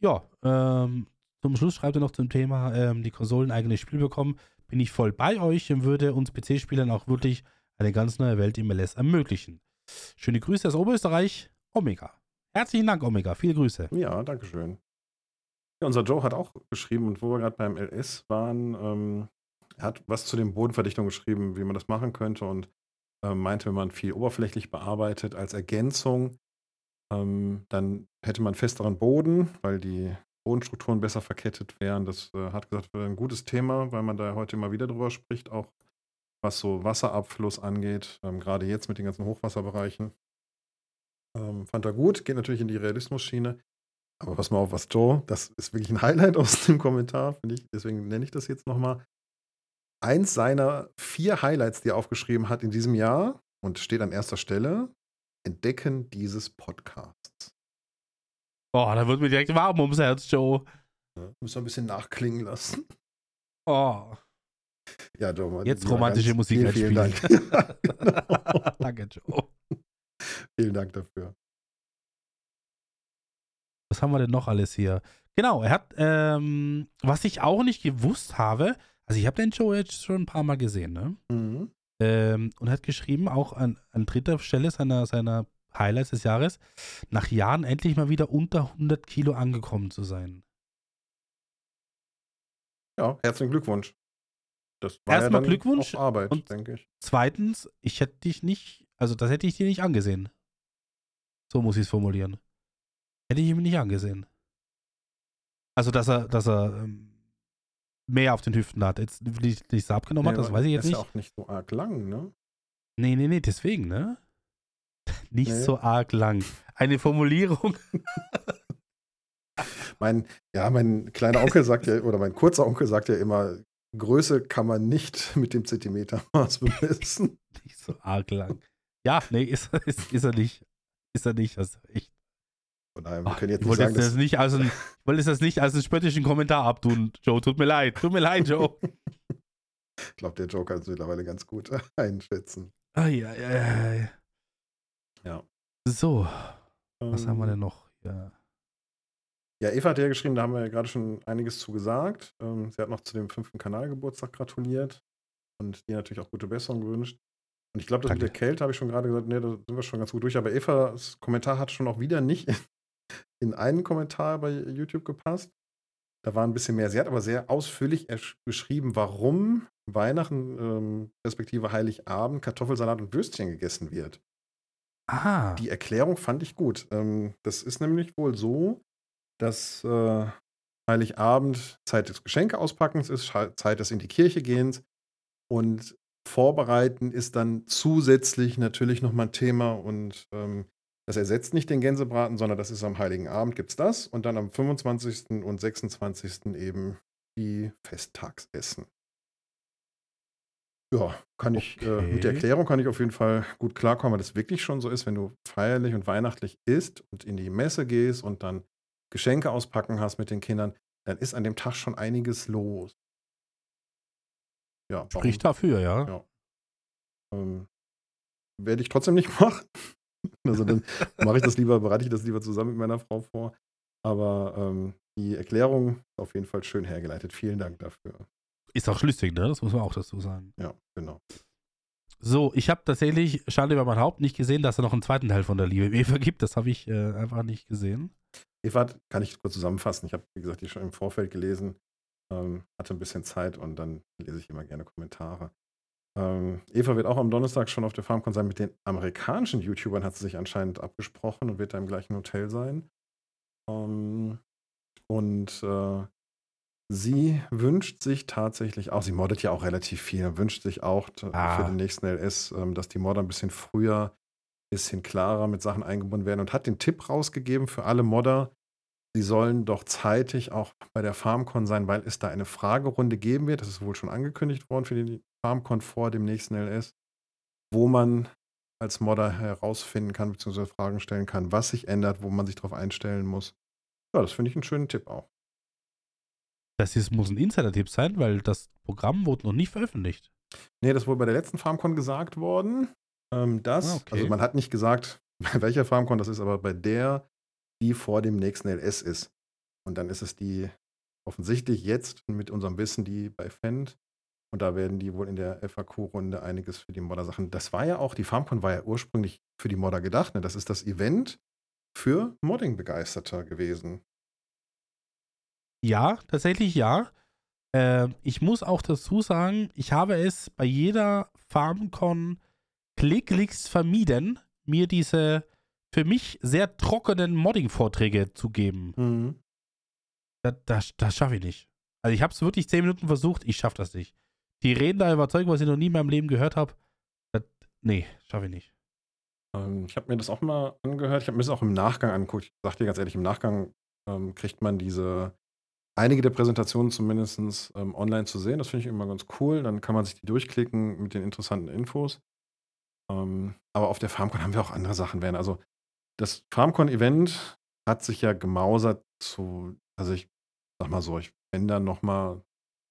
Ja, ähm, zum Schluss schreibt er noch zum Thema, ähm, die Konsolen eigenes Spiel bekommen. Bin ich voll bei euch und würde uns PC-Spielern auch wirklich eine ganz neue Welt im LS ermöglichen. Schöne Grüße aus Oberösterreich, Omega. Herzlichen Dank, Omega. Viele Grüße. Ja, danke schön. Ja, unser Joe hat auch geschrieben, und wo wir gerade beim LS waren, ähm, er hat was zu den Bodenverdichtungen geschrieben, wie man das machen könnte und äh, meinte, wenn man viel oberflächlich bearbeitet als Ergänzung, ähm, dann hätte man festeren Boden, weil die Bodenstrukturen besser verkettet wären. Das äh, hat gesagt, wäre ein gutes Thema, weil man da heute immer wieder drüber spricht, auch was so Wasserabfluss angeht, ähm, gerade jetzt mit den ganzen Hochwasserbereichen. Ähm, fand er gut, geht natürlich in die Realismus-Schiene. Aber pass mal auf, was Joe, das ist wirklich ein Highlight aus dem Kommentar, finde ich. Deswegen nenne ich das jetzt nochmal. Eins seiner vier Highlights, die er aufgeschrieben hat in diesem Jahr und steht an erster Stelle: Entdecken dieses Podcasts. Boah, da wird mir direkt warm ums Herz, Joe. Ja, müssen wir ein bisschen nachklingen lassen. Oh. Ja, Joe. Jetzt ja, romantische Musik vielen, vielen Dank. genau. Danke, Joe. Vielen Dank dafür. Was haben wir denn noch alles hier? Genau, er hat, ähm, was ich auch nicht gewusst habe, also ich habe den Joe jetzt schon ein paar Mal gesehen, ne? Mhm. Ähm, und hat geschrieben, auch an, an dritter Stelle seiner, seiner Highlights des Jahres, nach Jahren endlich mal wieder unter 100 Kilo angekommen zu sein. Ja, herzlichen Glückwunsch. Das war Erstmal ja dann Glückwunsch auch Arbeit, und- denke ich. Zweitens, ich hätte dich nicht, also das hätte ich dir nicht angesehen. So muss ich es formulieren. Hätte ich ihm nicht angesehen. Also, dass er, dass er ähm, mehr auf den Hüften hat. Jetzt nicht, nicht so abgenommen hat, das weiß ich jetzt ist nicht. ja auch nicht so arg lang, ne? Nee, nee, nee, deswegen, ne? Nicht Nee. so arg lang. Eine Formulierung. Mein, ja, mein kleiner Onkel sagt ja, oder mein kurzer Onkel sagt ja immer, Größe kann man nicht mit dem Zentimetermaß bemessen. nicht so arg lang. Ja, nee, ist, ist, ist er nicht. Ist er nicht. Also echt. Von daher, wir Ach, können jetzt ich nicht sagen, das nicht als ein, ich wollte das nicht als einen spöttischen Kommentar abtun, Joe. Tut mir leid. Tut mir leid, Joe. ich glaube, der Joker kann es mittlerweile ganz gut einschätzen. Ai, ai, ai, ai. Ja. So, was haben wir Ähm, denn noch? Ja. Ja, Eva hat ja geschrieben, da haben wir ja gerade schon einiges zu gesagt. Ähm, sie hat noch zu dem fünften Kanalgeburtstag gratuliert und dir natürlich auch gute Besserung gewünscht. Und ich glaube, das mit der Danke. Kälte habe ich schon gerade gesagt, nee, da sind wir schon ganz gut durch. Aber Evas Kommentar hat schon auch wieder nicht in einen Kommentar bei YouTube gepasst. Da war ein bisschen mehr. Sie hat aber sehr ausführlich beschrieben, warum Weihnachten, ähm, respektive Heiligabend, Kartoffelsalat und Würstchen gegessen wird. Ah, Die Erklärung fand ich gut. Ähm, das ist nämlich wohl so, dass äh, Heiligabend Zeit des Geschenkeauspackens ist, Zeit des in die Kirche gehens und Vorbereiten ist dann zusätzlich natürlich nochmal ein Thema und ähm, das ersetzt nicht den Gänsebraten, sondern das ist am Heiligen Abend gibt es das und dann am 25. und 26. eben die Festtagsessen. Ja, kann ich, äh, mit der Okay. Erklärung kann ich auf jeden Fall gut klarkommen, weil das wirklich schon so ist, wenn du feierlich und weihnachtlich isst und in die Messe gehst und dann Geschenke auspacken hast mit den Kindern, dann ist an dem Tag schon einiges los. Ja, warum- spricht dafür, ja. Ja. ähm, werde ich trotzdem nicht machen. Also dann mache ich das lieber, bereite ich das lieber zusammen mit meiner Frau vor. Aber ähm, die Erklärung ist auf jeden Fall schön hergeleitet. Vielen Dank dafür. Ist auch schlüssig, ne? Das muss man auch dazu sagen. Ja, genau. So, ich habe tatsächlich, Schande über mein Haupt, nicht gesehen, dass er noch einen zweiten Teil von der Liebe Eva gibt. Das habe ich äh, einfach nicht gesehen. Eva, kann ich kurz zusammenfassen. Ich habe, wie gesagt, die schon im Vorfeld gelesen, ähm, hatte ein bisschen Zeit und dann lese ich immer gerne Kommentare. Ähm, Eva wird auch am Donnerstag schon auf der FarmCon sein. Mit den amerikanischen YouTubern hat sie sich anscheinend abgesprochen und wird da im gleichen Hotel sein. Ähm, und äh, Sie wünscht sich tatsächlich auch, sie moddet ja auch relativ viel, wünscht sich auch Ah. für den nächsten LS, ähm, dass die Modder ein bisschen früher, ein bisschen klarer mit Sachen eingebunden werden und hat den Tipp rausgegeben für alle Modder, sie sollen doch zeitig auch bei der FarmCon sein, weil es da eine Fragerunde geben wird. Das ist wohl schon angekündigt worden für die FarmCon vor dem nächsten LS, wo man als Modder herausfinden kann, beziehungsweise Fragen stellen kann, was sich ändert, wo man sich darauf einstellen muss. Ja, das finde ich einen schönen Tipp auch. Das ist, muss ein Insider-Tipp sein, weil das Programm wurde noch nicht veröffentlicht. Nee, das wurde bei der letzten FarmCon gesagt worden. Ähm, das, Ah, okay. also man hat nicht gesagt, bei welcher FarmCon das ist, aber bei der, die vor dem nächsten LS ist. Und dann ist es die offensichtlich jetzt mit unserem Wissen die bei Fend. Und da werden die wohl in der FAQ-Runde einiges für die Modder-Sachen. Das war ja auch, die FarmCon war ja ursprünglich für die Modder gedacht. Ne? Das ist das Event für Modding-Begeisterter gewesen. Ja, tatsächlich ja. Äh, ich muss auch dazu sagen, ich habe es bei jeder FarmCon klicklichst vermieden, mir diese für mich sehr trockenen Modding-Vorträge zu geben. Das, das, das schaffe ich nicht. Also ich habe es wirklich zehn Minuten versucht, ich schaffe das nicht. Die reden da überzeugt, was ich noch nie in meinem Leben gehört habe. Nee, schaffe ich nicht. Ähm, ich habe mir das auch mal angehört. Ich habe mir das auch im Nachgang angeguckt. Ich sag dir ganz ehrlich, im Nachgang ähm, kriegt man diese, einige der Präsentationen zumindest ähm, online zu sehen. Das finde ich immer ganz cool. Dann kann man sich die durchklicken mit den interessanten Infos. Ähm, aber auf der FarmCon haben wir auch andere Sachen werden. Also das FarmCon-Event hat sich ja gemausert zu, also ich sag mal so, ich, wenn da nochmal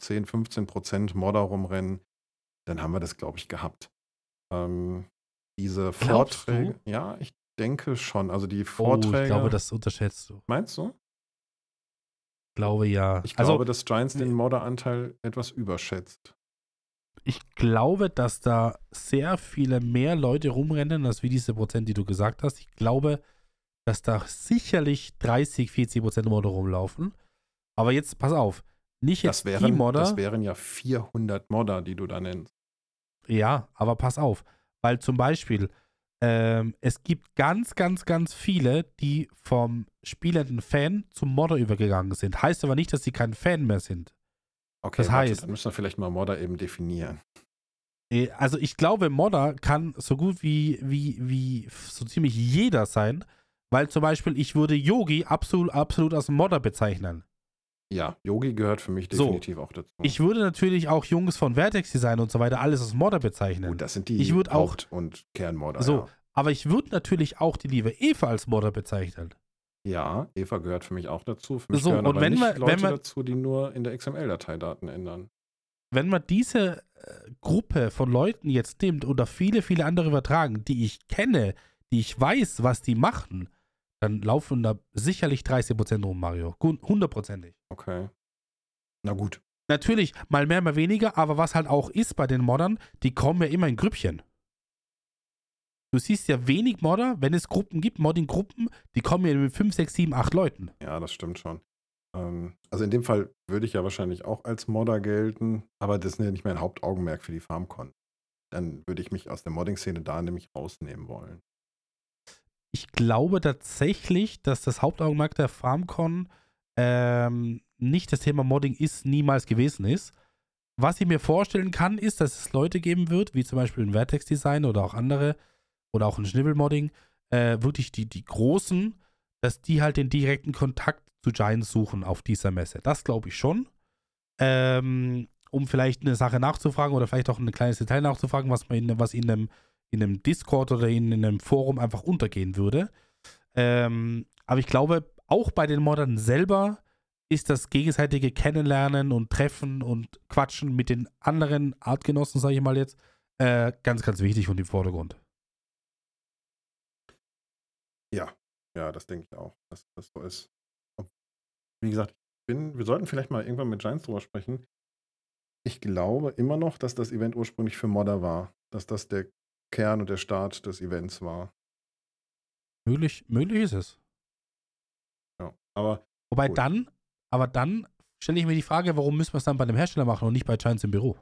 10, 15 Prozent Modder rumrennen, dann haben wir das, glaube ich, gehabt. Ähm, diese Glaubst du? Vorträge, ja, ich denke schon. Also die Oh, Vorträge, ich glaube, das unterschätzt du. meinst du? Ich glaube ja. Ich also, glaube, dass Giants den Modderanteil etwas überschätzt. ich glaube, dass da sehr viele mehr Leute rumrennen, als wie diese Prozent, die du gesagt hast. Ich glaube, dass da sicherlich 30, 40 Prozent Modder rumlaufen. Aber jetzt, pass auf, nicht Das jetzt die wären, Modder. das wären ja 400 Modder, die du da nennst. Ja, aber pass auf, weil zum Beispiel ähm, es gibt ganz, ganz, ganz viele, die vom spielenden Fan zum Modder übergegangen sind. Heißt aber nicht, dass sie kein Fan mehr sind. Okay, Das warte, heißt- dann müssen wir vielleicht mal Modder eben definieren. Äh, Also ich glaube, Modder kann so gut wie, wie, wie so ziemlich jeder sein, weil zum Beispiel ich würde Yogi absolut, absolut als Modder bezeichnen. Ja, Yogi gehört für mich So. definitiv auch dazu. Ich würde natürlich auch Jungs von Vertex Design und so weiter alles als Modder bezeichnen. Gut, das sind die Ich würd auch- Haupt- und Kernmodder. so, aber ich würde natürlich auch die liebe Eva als Modder bezeichnen. Ja. ja, Eva gehört für mich auch dazu. Für mich So, gehören und aber wenn nicht wir- Leute wenn wir- dazu, die nur in der XML-Datei Daten ändern. wenn man diese äh, Gruppe von Leuten jetzt nimmt oder viele, viele andere übertragen, die ich kenne, die ich weiß, was die machen, dann laufen da sicherlich 30% rum, Mario. Hundertprozentig. Okay. Na gut. Natürlich, mal mehr, mal weniger, aber was halt auch ist bei den Moddern, die kommen ja immer in Grüppchen. Du siehst ja wenig Modder, wenn es Gruppen gibt, Modding-Gruppen, die kommen ja mit 5, 6, 7, 8 Leuten. Ja, das stimmt schon. Ähm, also in dem Fall würde ich ja wahrscheinlich auch als Modder gelten, aber das ist ja nicht mein Hauptaugenmerk für die FarmCon. Dann würde ich mich aus der Modding-Szene da nämlich rausnehmen wollen. Ich glaube tatsächlich, dass das Hauptaugenmerk der FarmCon ähm, nicht das Thema Modding ist, niemals gewesen ist. Was ich mir vorstellen kann, ist, dass es Leute geben wird, wie zum Beispiel ein Vertex Design oder auch andere, oder auch ein Schnibbelmodding, äh, wirklich die, die Großen, dass die halt den direkten Kontakt zu Giants suchen auf dieser Messe. Das glaube ich schon. Ähm, um vielleicht eine Sache nachzufragen oder vielleicht auch ein kleines Detail nachzufragen, was man in, was in einem in einem Discord oder in, in einem Forum einfach untergehen würde. Ähm, aber ich glaube, auch bei den Moddern selber ist das gegenseitige Kennenlernen und Treffen und Quatschen mit den anderen Artgenossen, sage ich mal jetzt, äh, ganz, ganz wichtig und im Vordergrund. Ja, ja, das denke ich auch, dass das so ist. Wie gesagt, bin, wir sollten vielleicht mal irgendwann mit Giants drüber sprechen. Ich glaube immer noch, dass das Event ursprünglich für Modder war. Dass das der Kern und der Start des Events war. Möglich, möglich ist es. Ja. Aber Wobei Gut. dann, aber dann stelle ich mir die Frage, warum müssen wir es dann bei einem Hersteller machen und nicht bei Giants im Büro?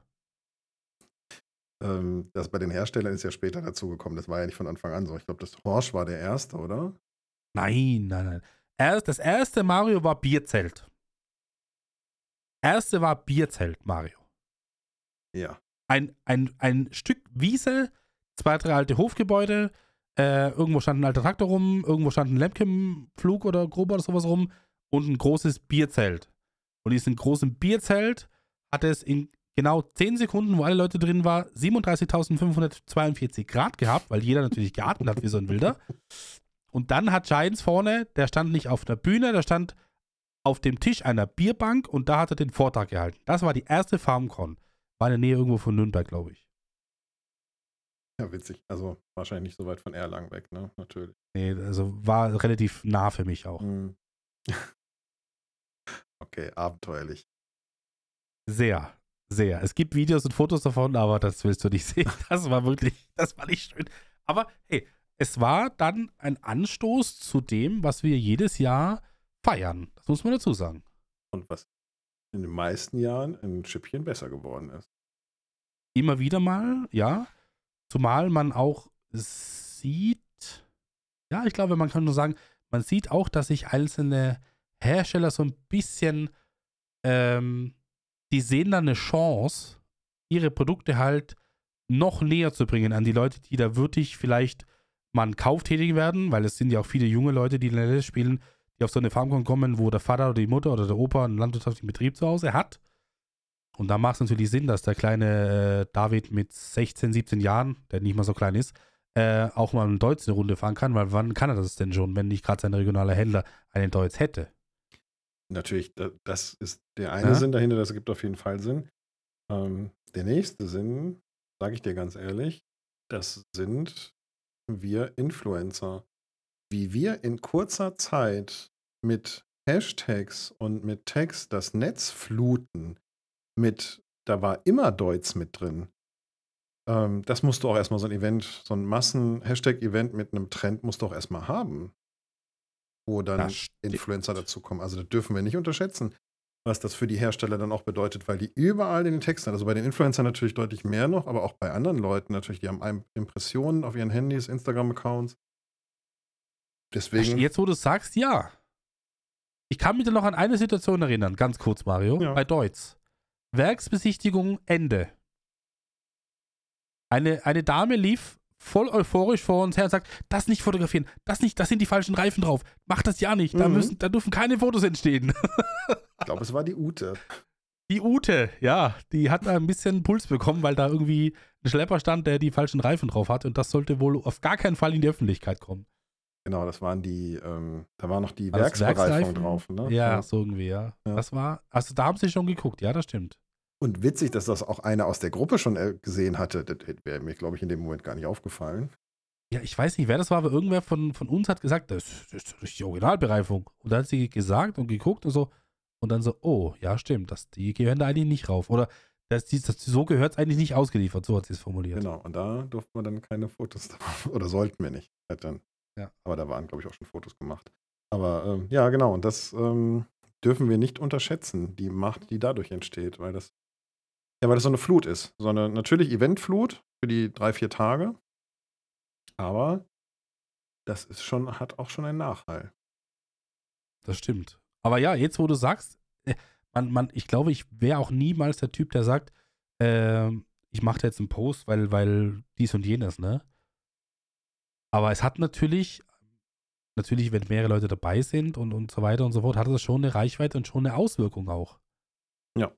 ähm, das bei den Herstellern ist ja später dazugekommen. Das war ja nicht von Anfang an so. Ich glaube, das Horsch war der erste, oder? Nein, nein, nein. Erst, das erste Mario war Bierzelt. erste war Bierzelt, Mario. Ja. Ein, ein, ein Stück Wiese, zwei, drei alte Hofgebäude, äh, irgendwo stand ein alter Traktor rum, irgendwo stand ein Lemkem-Flug oder Grober oder sowas rum und ein großes Bierzelt. Und in diesem großen Bierzelt hat es in genau 10 Sekunden, wo alle Leute drin waren, 37.542 Grad gehabt, weil jeder natürlich geatmet hat wie so ein Wilder. Und dann hat Giants vorne, der stand nicht auf der Bühne, der stand auf dem Tisch einer Bierbank und da hat er den Vortrag gehalten. Das war die erste FarmCon. War in der Nähe irgendwo von Nürnberg, glaube ich. Ja, witzig. Also wahrscheinlich nicht so weit von Erlangen weg, ne? Natürlich. Nee, also war relativ nah für mich auch. Hm. okay, abenteuerlich. Sehr, sehr. Es gibt Videos und Fotos davon, aber das willst du nicht sehen. Das war wirklich, das war nicht schön. Aber hey, es war dann ein Anstoß zu dem, was wir jedes Jahr feiern. Das muss man dazu sagen. Und was in den meisten Jahren ein Schippchen besser geworden ist. Immer wieder mal, ja. Zumal man auch sieht, ja, ich glaube, man kann nur sagen, man sieht auch, dass sich einzelne Hersteller so ein bisschen, ähm, die sehen da eine Chance, ihre Produkte halt noch näher zu bringen an die Leute, die da wirklich vielleicht mal einen Kauf tätigen werden, weil es sind ja auch viele junge Leute, die der spielen, die auf so eine Farm kommen, wo der Vater oder die Mutter oder der Opa einen landwirtschaftlichen Betrieb zu Hause hat. Und da macht es natürlich Sinn, dass der kleine äh, David mit 16, 17 Jahren, der nicht mal so klein ist, äh, auch mal einen Deutsch eine Runde fahren kann, weil wann kann er das denn schon, wenn nicht gerade sein regionaler Händler einen Deutsch hätte? Natürlich, das ist der eine ja? Sinn dahinter, das gibt auf jeden Fall Sinn. Ähm, der nächste Sinn, sage ich dir ganz ehrlich, das sind wir Influencer. Wie wir in kurzer Zeit mit Hashtags und mit Tags das Netz fluten, mit, da war immer Deutsch mit drin. Ähm, das musst du auch erstmal so ein Event, so ein Massen-Hashtag-Event mit einem Trend musst du auch erstmal haben. Wo dann Influencer dazukommen. Also das dürfen wir nicht unterschätzen, was das für die Hersteller dann auch bedeutet, weil die überall in den Texten, also bei den Influencern natürlich deutlich mehr noch, aber auch bei anderen Leuten natürlich, die haben Impressionen auf ihren Handys, Instagram-Accounts. Deswegen. Jetzt, wo du sagst, ja. Ich kann mich da noch an eine Situation erinnern, ganz kurz, Mario, ja. bei Deutz. Werksbesichtigung Ende. Eine, eine Dame lief voll euphorisch vor uns her und sagt, das nicht fotografieren, das nicht, das sind die falschen Reifen drauf. Mach das ja nicht. Da, mhm. müssen, da dürfen keine Fotos entstehen. ich glaube, es war die Ute. Die Ute, ja, die hat da ein bisschen Puls bekommen, weil da irgendwie ein Schlepper stand, der die falschen Reifen drauf hat und das sollte wohl auf gar keinen Fall in die Öffentlichkeit kommen. Genau, das waren die, ähm, da war noch die Werksbereifung drauf, ne? Ja, ja, so irgendwie, ja. ja. Das war, also da haben sie schon geguckt, ja, das stimmt. Und witzig, dass das auch einer aus der Gruppe schon äh, gesehen hatte. Das wäre mir, glaube ich, in dem Moment gar nicht aufgefallen. Ja, ich weiß nicht, wer das war, aber irgendwer von, von uns hat gesagt, das, das ist die Originalbereifung. Und dann hat sie gesagt und geguckt und so. Und dann so, oh, ja, stimmt, das, die gehören da eigentlich nicht rauf. Oder das, das, so gehört es eigentlich nicht ausgeliefert, so hat sie es formuliert. Genau, und da durften wir dann keine Fotos davon, oder sollten wir nicht. Halt dann. Ja. Aber da waren, glaube ich, auch schon Fotos gemacht. Aber ähm, ja, genau, und das ähm, dürfen wir nicht unterschätzen, die Macht, die dadurch entsteht, weil das ja, weil das so eine Flut ist. So eine natürlich Eventflut für die drei, vier Tage. Aber das ist schon, hat auch schon einen Nachteil. Das stimmt. Aber ja, jetzt wo du sagst, äh, man, man, ich glaube, ich wäre auch niemals der Typ, der sagt, äh, ich mache jetzt einen Post, weil, weil dies und jenes, ne? Aber es hat natürlich, natürlich, wenn mehrere Leute dabei sind und, und so weiter und so fort, hat das schon eine Reichweite und schon eine Auswirkung auch. Ja.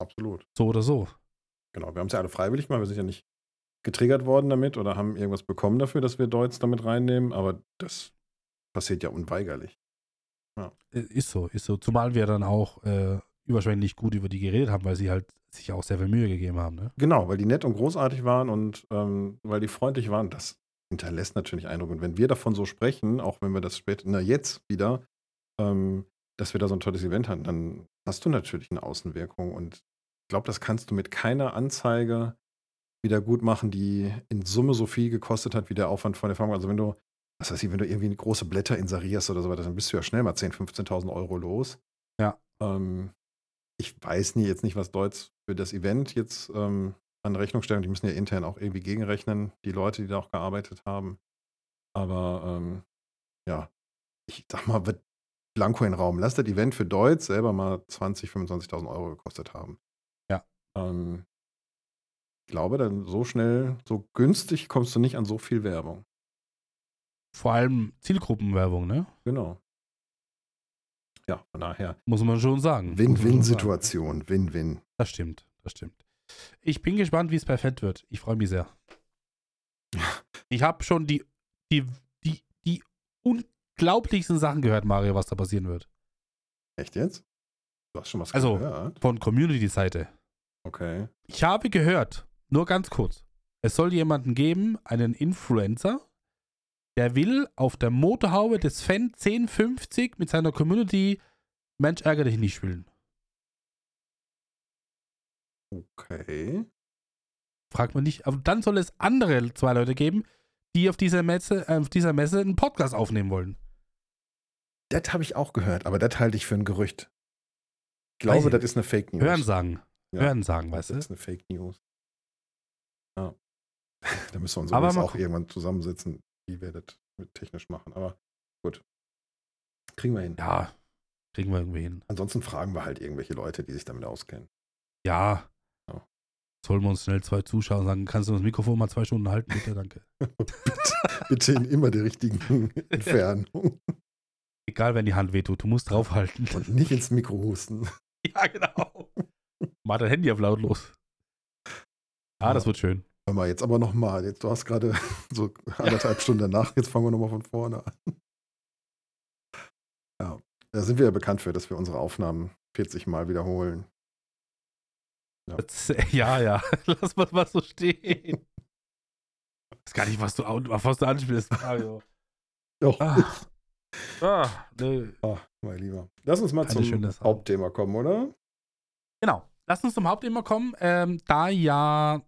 Absolut. So oder so. Genau, wir haben es ja alle freiwillig gemacht, wir sind ja nicht getriggert worden damit oder haben irgendwas bekommen dafür, dass wir Deutsch damit reinnehmen, aber das passiert ja unweigerlich. Ja. Ist so, ist so. Zumal wir dann auch äh, überschwänglich gut über die geredet haben, weil sie halt sich auch sehr viel Mühe gegeben haben. Ne? Genau, weil die nett und großartig waren und ähm, weil die freundlich waren. Das hinterlässt natürlich Eindruck. Und wenn wir davon so sprechen, auch wenn wir das später, na jetzt wieder, ähm, dass wir da so ein tolles Event hatten, dann hast du natürlich eine Außenwirkung. Und glaube, das kannst du mit keiner Anzeige wieder gut machen, die in Summe so viel gekostet hat wie der Aufwand von der Firma. Also wenn du, was weiß ich, wenn du irgendwie große Blätter inserierst oder so weiter, dann bist du ja schnell mal 10.000, 15.000 Euro los. Ja. Ähm, ich weiß nie jetzt nicht, was Deutsch für das Event jetzt ähm, an Rechnung stellen. Die müssen ja intern auch irgendwie gegenrechnen, die Leute, die da auch gearbeitet haben. Aber ähm, ja, ich sag mal, Blanco in den Raum. Lass das Event für Deutsch selber mal 20.000, 25.000 Euro gekostet haben. Ähm, ich glaube, dann so schnell, so günstig kommst du nicht an so viel Werbung. Vor allem Zielgruppenwerbung, ne? Genau. Ja, von daher. Muss man schon sagen. Win-Win-Situation. Win-Win. Das stimmt, das stimmt. Ich bin gespannt, wie es bei Fett wird. Ich freue mich sehr. Ich habe schon die, die, die, die unglaublichsten Sachen gehört, Mario, was da passieren wird. Echt jetzt? Du hast schon was Also- gehört? Von Community-Seite. Okay. Ich habe gehört, nur ganz kurz, es soll jemanden geben, einen Influencer, der will auf der Motorhaube des Fan 1050 mit seiner Community Mensch ärgere dich nicht spielen. Okay. Fragt man nicht. Aber dann soll es andere zwei Leute geben, die auf dieser Messe, äh, auf dieser Messe einen Podcast aufnehmen wollen. Das habe ich auch gehört, aber das halte ich für ein Gerücht. Ich glaube, das ist eine Fake News. Hören sagen. Ja. Hören sagen, Das weißt du? ist eine Fake News. Ja. da müssen wir uns Aber auch irgendwann zusammensetzen, wie wir das mit technisch machen. Aber gut. Kriegen wir hin. Ja, kriegen wir irgendwie hin. Ansonsten fragen wir halt irgendwelche Leute, die sich damit auskennen. Ja. Ja. Sollen wir uns schnell zwei Zuschauer sagen, kannst du das Mikrofon mal zwei Stunden halten, bitte, danke. Bitte in immer der richtigen Entfernung Egal, wenn die Hand wehtut, du musst draufhalten. und nicht ins Mikro husten. Ja, genau. Mach dein Handy auf lautlos. Ja, das Ja. wird schön. Hör mal, jetzt aber nochmal. Jetzt, du hast gerade so anderthalb Stunden danach, jetzt fangen wir nochmal von vorne an. Ja, da sind wir ja bekannt für, dass wir unsere Aufnahmen 40 Mal wiederholen. Das, ja, ja. Lass mal was so stehen. Ich weiß gar nicht, was du, was du anspielst, Mario. Oh, Ah. Ah, nee. ah, mein Lieber. Lass uns mal Keine zum. Hauptthema kommen, oder? Genau. Lass uns zum Hauptthema kommen. Ähm, da ja,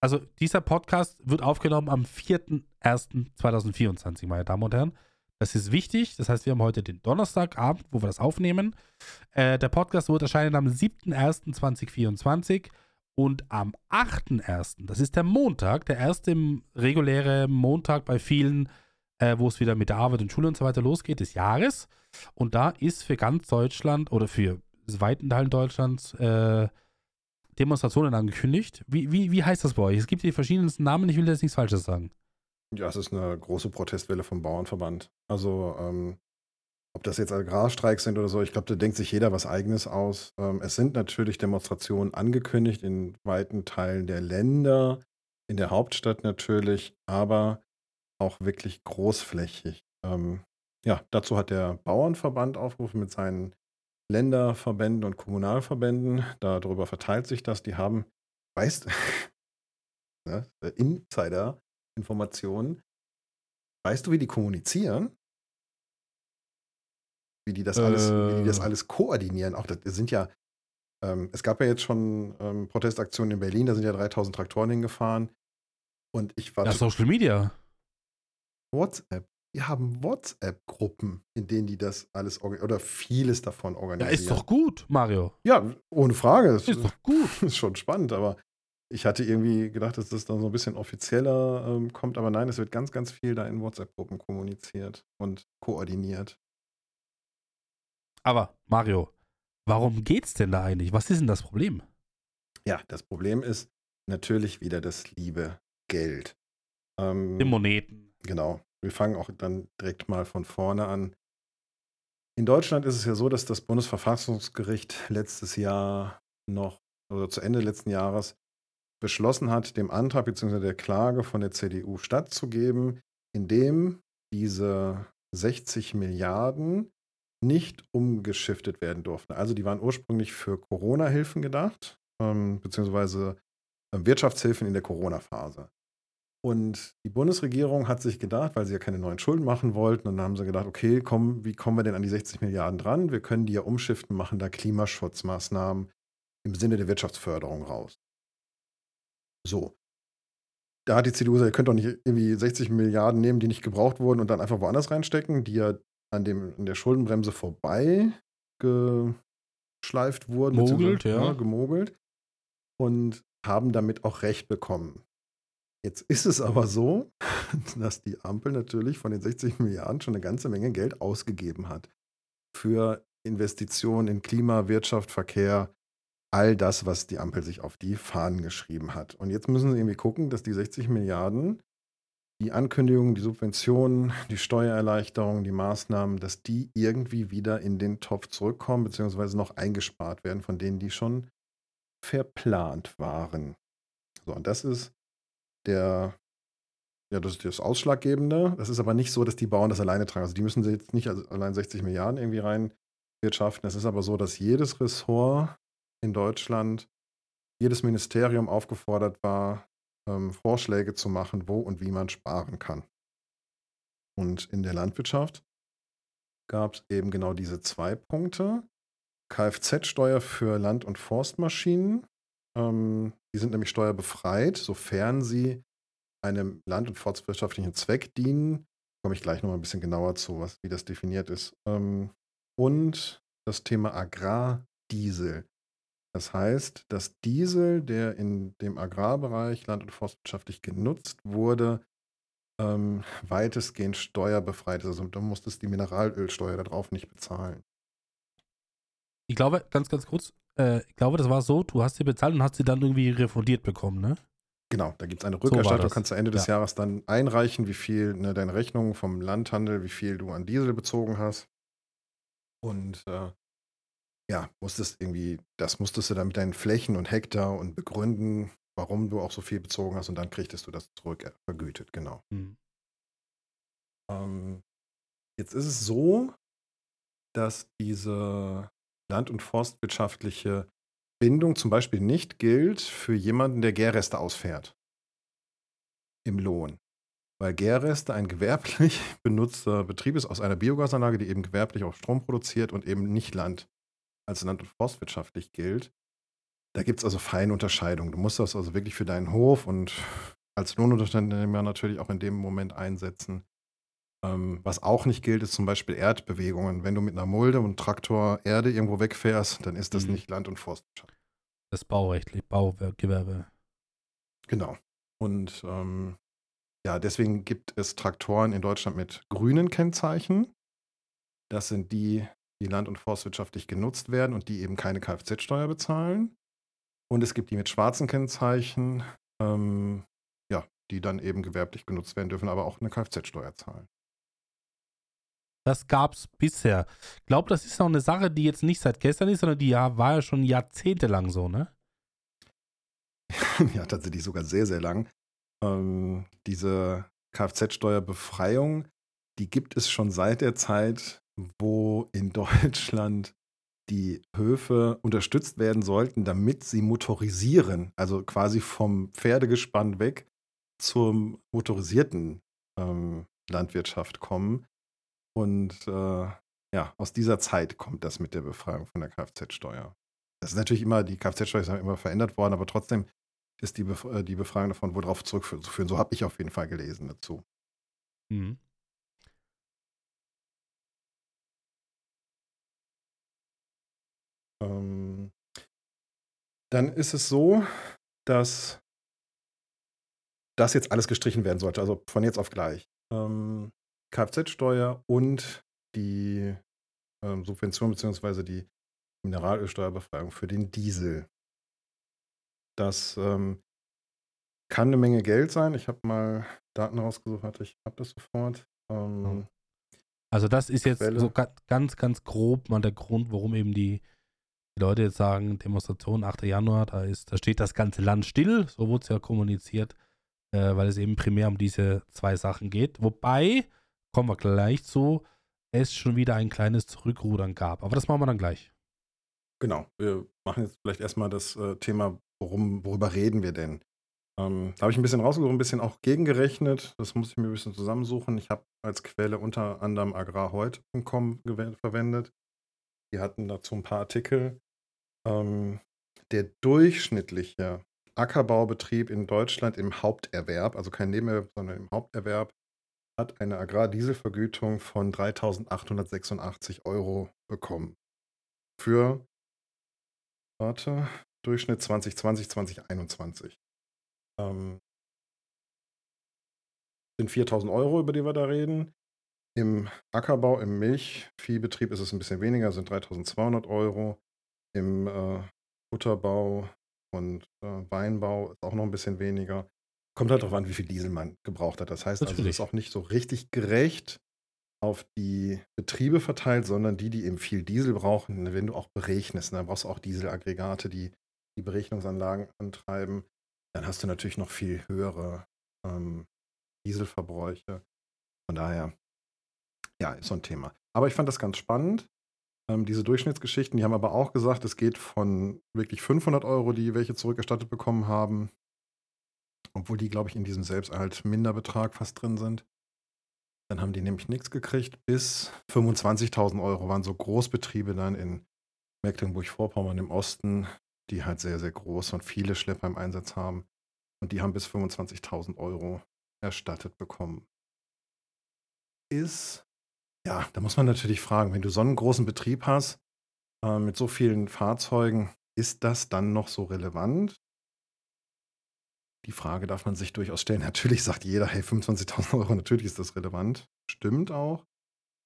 also dieser Podcast wird aufgenommen am 4.1.2024, meine Damen und Herren. Das ist wichtig. Das heißt, wir haben heute den Donnerstagabend, wo wir das aufnehmen. Äh, der Podcast wird erscheinen am 7.1.2024 und am 8.1., das ist der Montag, der erste reguläre Montag bei vielen, äh, wo es wieder mit der Arbeit und Schule und so weiter losgeht, des Jahres. Und da ist für ganz Deutschland oder für weiten Teilen Deutschlands äh, Demonstrationen angekündigt. Wie, wie, wie heißt das bei euch? Es gibt die verschiedensten Namen, ich will jetzt nichts Falsches sagen. Ja, es ist eine große Protestwelle vom Bauernverband. Also, ähm, ob das jetzt Agrarstreiks sind oder so, ich glaube, da denkt sich jeder was Eigenes aus. Ähm, es sind natürlich Demonstrationen angekündigt in weiten Teilen der Länder, in der Hauptstadt natürlich, aber auch wirklich großflächig. Ähm, ja, dazu hat der Bauernverband aufgerufen mit seinen Länderverbänden und Kommunalverbänden. Darüber verteilt sich das. Die haben, weißt ne, Insider-Informationen. Weißt du, wie die kommunizieren? Wie die das alles, wie die das Äh. alles koordinieren? Auch das sind ja, ähm, es gab ja jetzt schon ähm, Protestaktionen in Berlin, da sind ja 3000 Traktoren hingefahren. Und ich war Ja, to- Social Media. WhatsApp. Die haben WhatsApp-Gruppen, in denen die das alles oder vieles davon Ja, organisieren. ist doch gut, Mario. Ja, ohne Frage. Das Ist doch gut. ist schon spannend, aber ich hatte irgendwie gedacht, dass das dann so ein bisschen offizieller ähm, kommt, aber nein, es wird ganz, ganz viel da in WhatsApp-Gruppen kommuniziert und koordiniert. Aber, Mario, warum geht's denn da eigentlich? Was ist denn das Problem? Ja, das Problem ist natürlich wieder das liebe Geld. Ähm, Die Moneten. Genau. Wir fangen auch dann direkt mal von vorne an. In Deutschland ist es ja so, dass das Bundesverfassungsgericht letztes Jahr noch, oder zu Ende letzten Jahres, beschlossen hat, dem Antrag bzw. der Klage von der CDU stattzugeben, indem diese 60 Milliarden nicht umgeschiftet werden durften. Also die waren ursprünglich für Corona-Hilfen gedacht, ähm, beziehungsweise äh, Wirtschaftshilfen in der Corona-Phase. Und die Bundesregierung hat sich gedacht, weil sie ja keine neuen Schulden machen wollten, und dann haben sie gedacht, okay, komm, wie kommen wir denn an die 60 Milliarden dran? Wir können die ja umschiften, machen da Klimaschutzmaßnahmen im Sinne der Wirtschaftsförderung raus. So. Da hat die CDU gesagt, ihr könnt doch nicht irgendwie 60 Milliarden nehmen, die nicht gebraucht wurden und dann einfach woanders reinstecken, die ja an, dem, an der Schuldenbremse vorbei geschleift wurden. Mogelt, beziehungsweise, ja. Gemogelt. Und haben damit auch Recht bekommen. Jetzt ist es aber so, dass die Ampel natürlich von den 60 Milliarden schon eine ganze Menge Geld ausgegeben hat. für Investitionen in Klima, Wirtschaft, Verkehr, all das, was die Ampel sich auf die Fahnen geschrieben hat. Und jetzt müssen sie irgendwie gucken, dass die 60 Milliarden, die Ankündigungen, die Subventionen, die Steuererleichterungen, die Maßnahmen, dass die irgendwie wieder in den Topf zurückkommen, beziehungsweise noch eingespart werden, von denen die schon verplant waren. So, und das ist der, ja, das ist das Ausschlaggebende. Das ist aber nicht so, dass die Bauern das alleine tragen. Also die müssen jetzt nicht allein 60 Milliarden irgendwie rein wirtschaften. Es ist aber so, dass jedes Ressort in Deutschland, jedes Ministerium aufgefordert war, ähm, Vorschläge zu machen, wo und wie man sparen kann. Und in der Landwirtschaft gab es eben genau diese zwei Punkte. Kfz-Steuer für Land- und Forstmaschinen. Ähm, die sind nämlich steuerbefreit, sofern sie einem land- und forstwirtschaftlichen Zweck dienen. Komme ich gleich noch mal ein bisschen genauer zu, was, wie das definiert ist. Ähm, und das Thema Agrardiesel. Das heißt, dass Diesel, der in dem Agrarbereich land- und forstwirtschaftlich genutzt wurde, ähm, weitestgehend steuerbefreit ist. Also du musstest die Mineralölsteuer darauf nicht bezahlen. Ich glaube, ganz, ganz kurz, äh, ich glaube, das war so, du hast sie bezahlt und hast sie dann irgendwie refundiert bekommen, ne? Genau, da gibt es eine So Rückerstattung. das. kannst du Ende des Ja. Jahres dann einreichen, wie viel ne, deine Rechnung vom Landhandel, wie viel du an Diesel bezogen hast. Und äh, ja, musstest irgendwie, das musstest du dann mit deinen Flächen und Hektar und begründen, warum du auch so viel bezogen hast und dann kriegtest du das zurück äh, vergütet, genau. Hm. Ähm, jetzt ist es so, dass diese land- und forstwirtschaftliche Bindung zum Beispiel nicht gilt für jemanden, der Gärreste ausfährt im Lohn. Weil Gärreste ein gewerblich benutzter Betrieb ist aus einer Biogasanlage, die eben gewerblich auch Strom produziert und eben nicht Land als land- und forstwirtschaftlich gilt. Da gibt es also feine Unterscheidungen. Du musst das also wirklich für deinen Hof und als Lohnunternehmer natürlich auch in dem Moment einsetzen. Ähm, was auch nicht gilt, ist zum Beispiel Erdbewegungen. Wenn du mit einer Mulde und Traktor Erde irgendwo wegfährst, dann ist das Mhm. nicht Land- und Forstwirtschaft. Das Baurechtlich, Baugewerbe. Genau. Und ähm, ja, deswegen gibt es Traktoren in Deutschland mit grünen Kennzeichen. Das sind die, die land- und forstwirtschaftlich genutzt werden und die eben keine Kfz-Steuer bezahlen. Und es gibt die mit schwarzen Kennzeichen, ähm, ja, die dann eben gewerblich genutzt werden dürfen, aber auch eine Kfz-Steuer zahlen. Das gab es bisher. Ich glaube, das ist noch eine Sache, die jetzt nicht seit gestern ist, sondern die war ja schon jahrzehntelang so, ne? ja, tatsächlich sogar sehr, sehr lang. Ähm, diese Kfz-Steuerbefreiung, die gibt es schon seit der Zeit, wo in Deutschland die Höfe unterstützt werden sollten, damit sie motorisieren, also quasi vom Pferdegespann weg zum motorisierten ähm, Landwirtschaft kommen. Und äh, ja, aus dieser Zeit kommt das mit der Befreiung von der Kfz-Steuer. Das ist natürlich immer, die Kfz-Steuer ist immer verändert worden, aber trotzdem ist die, Bef äh, die Befreiung davon wohl darauf zurückzuführen. So habe ich auf jeden Fall gelesen dazu. Mhm. Ähm, dann ist es so, dass das jetzt alles gestrichen werden sollte, also von jetzt auf gleich. Ähm, Kfz-Steuer und die ähm, Subvention bzw. die Mineralölsteuerbefreiung für den Diesel. Das ähm, kann eine Menge Geld sein. Ich habe mal Daten rausgesucht, hatte ich habe das sofort. Ähm, Also das ist jetzt Quelle. so ga- ganz, ganz grob mal der Grund, warum eben die, die Leute jetzt sagen, Demonstration 8. Januar, da ist, da steht das ganze Land still, so wurde es ja kommuniziert, äh, weil es eben primär um diese zwei Sachen geht. Wobei, kommen wir gleich zu, es schon wieder ein kleines Zurückrudern gab. Aber das machen wir dann gleich. Genau, wir machen jetzt vielleicht erstmal das äh, Thema, worum, worüber reden wir denn? Ähm, da habe ich ein bisschen rausgesucht, ein bisschen auch gegengerechnet. Das muss ich mir ein bisschen zusammensuchen. Ich habe als Quelle unter anderem agrarheut.com verwendet. Die hatten dazu ein paar Artikel. Ähm, der durchschnittliche Ackerbaubetrieb in Deutschland im Haupterwerb, also kein Nebenerwerb, sondern im Haupterwerb, hat eine Agrardieselvergütung von 3.886 Euro bekommen. Für Warte, Durchschnitt 2020, 2021. Ähm, sind 4000 Euro, über die wir da reden. Im Ackerbau, im Milchviehbetrieb ist es ein bisschen weniger, sind 3.200 Euro. Im äh, Butterbau und äh, Weinbau ist auch noch ein bisschen weniger. Kommt halt darauf an, wie viel Diesel man gebraucht hat. Das heißt also, das Natürlich. ist auch nicht so richtig gerecht auf die Betriebe verteilt, sondern die, die eben viel Diesel brauchen, ne, wenn du auch berechnest, ne, dann brauchst du auch Dieselaggregate, die die Berechnungsanlagen antreiben, dann hast du natürlich noch viel höhere ähm, Dieselverbräuche. Von daher, ja, ist so ein Thema. Aber ich fand das ganz spannend. Ähm, diese Durchschnittsgeschichten, die haben aber auch gesagt, es geht von wirklich 500 Euro, die welche zurückerstattet bekommen haben, obwohl die, glaube ich, in diesem Selbsterhalt Minderbetrag fast drin sind. Dann haben die nämlich nichts gekriegt. Bis 25.000 Euro waren so Großbetriebe dann in Mecklenburg-Vorpommern im Osten, die halt sehr, sehr groß und viele Schlepper im Einsatz haben. Und die haben bis 25.000 Euro erstattet bekommen. Ist, ja, da muss man natürlich fragen, wenn du so einen großen Betrieb hast, äh, mit so vielen Fahrzeugen, ist das dann noch so relevant? Die Frage darf man sich durchaus stellen. Natürlich sagt jeder, hey, 25.000 Euro, natürlich ist das relevant. Stimmt auch.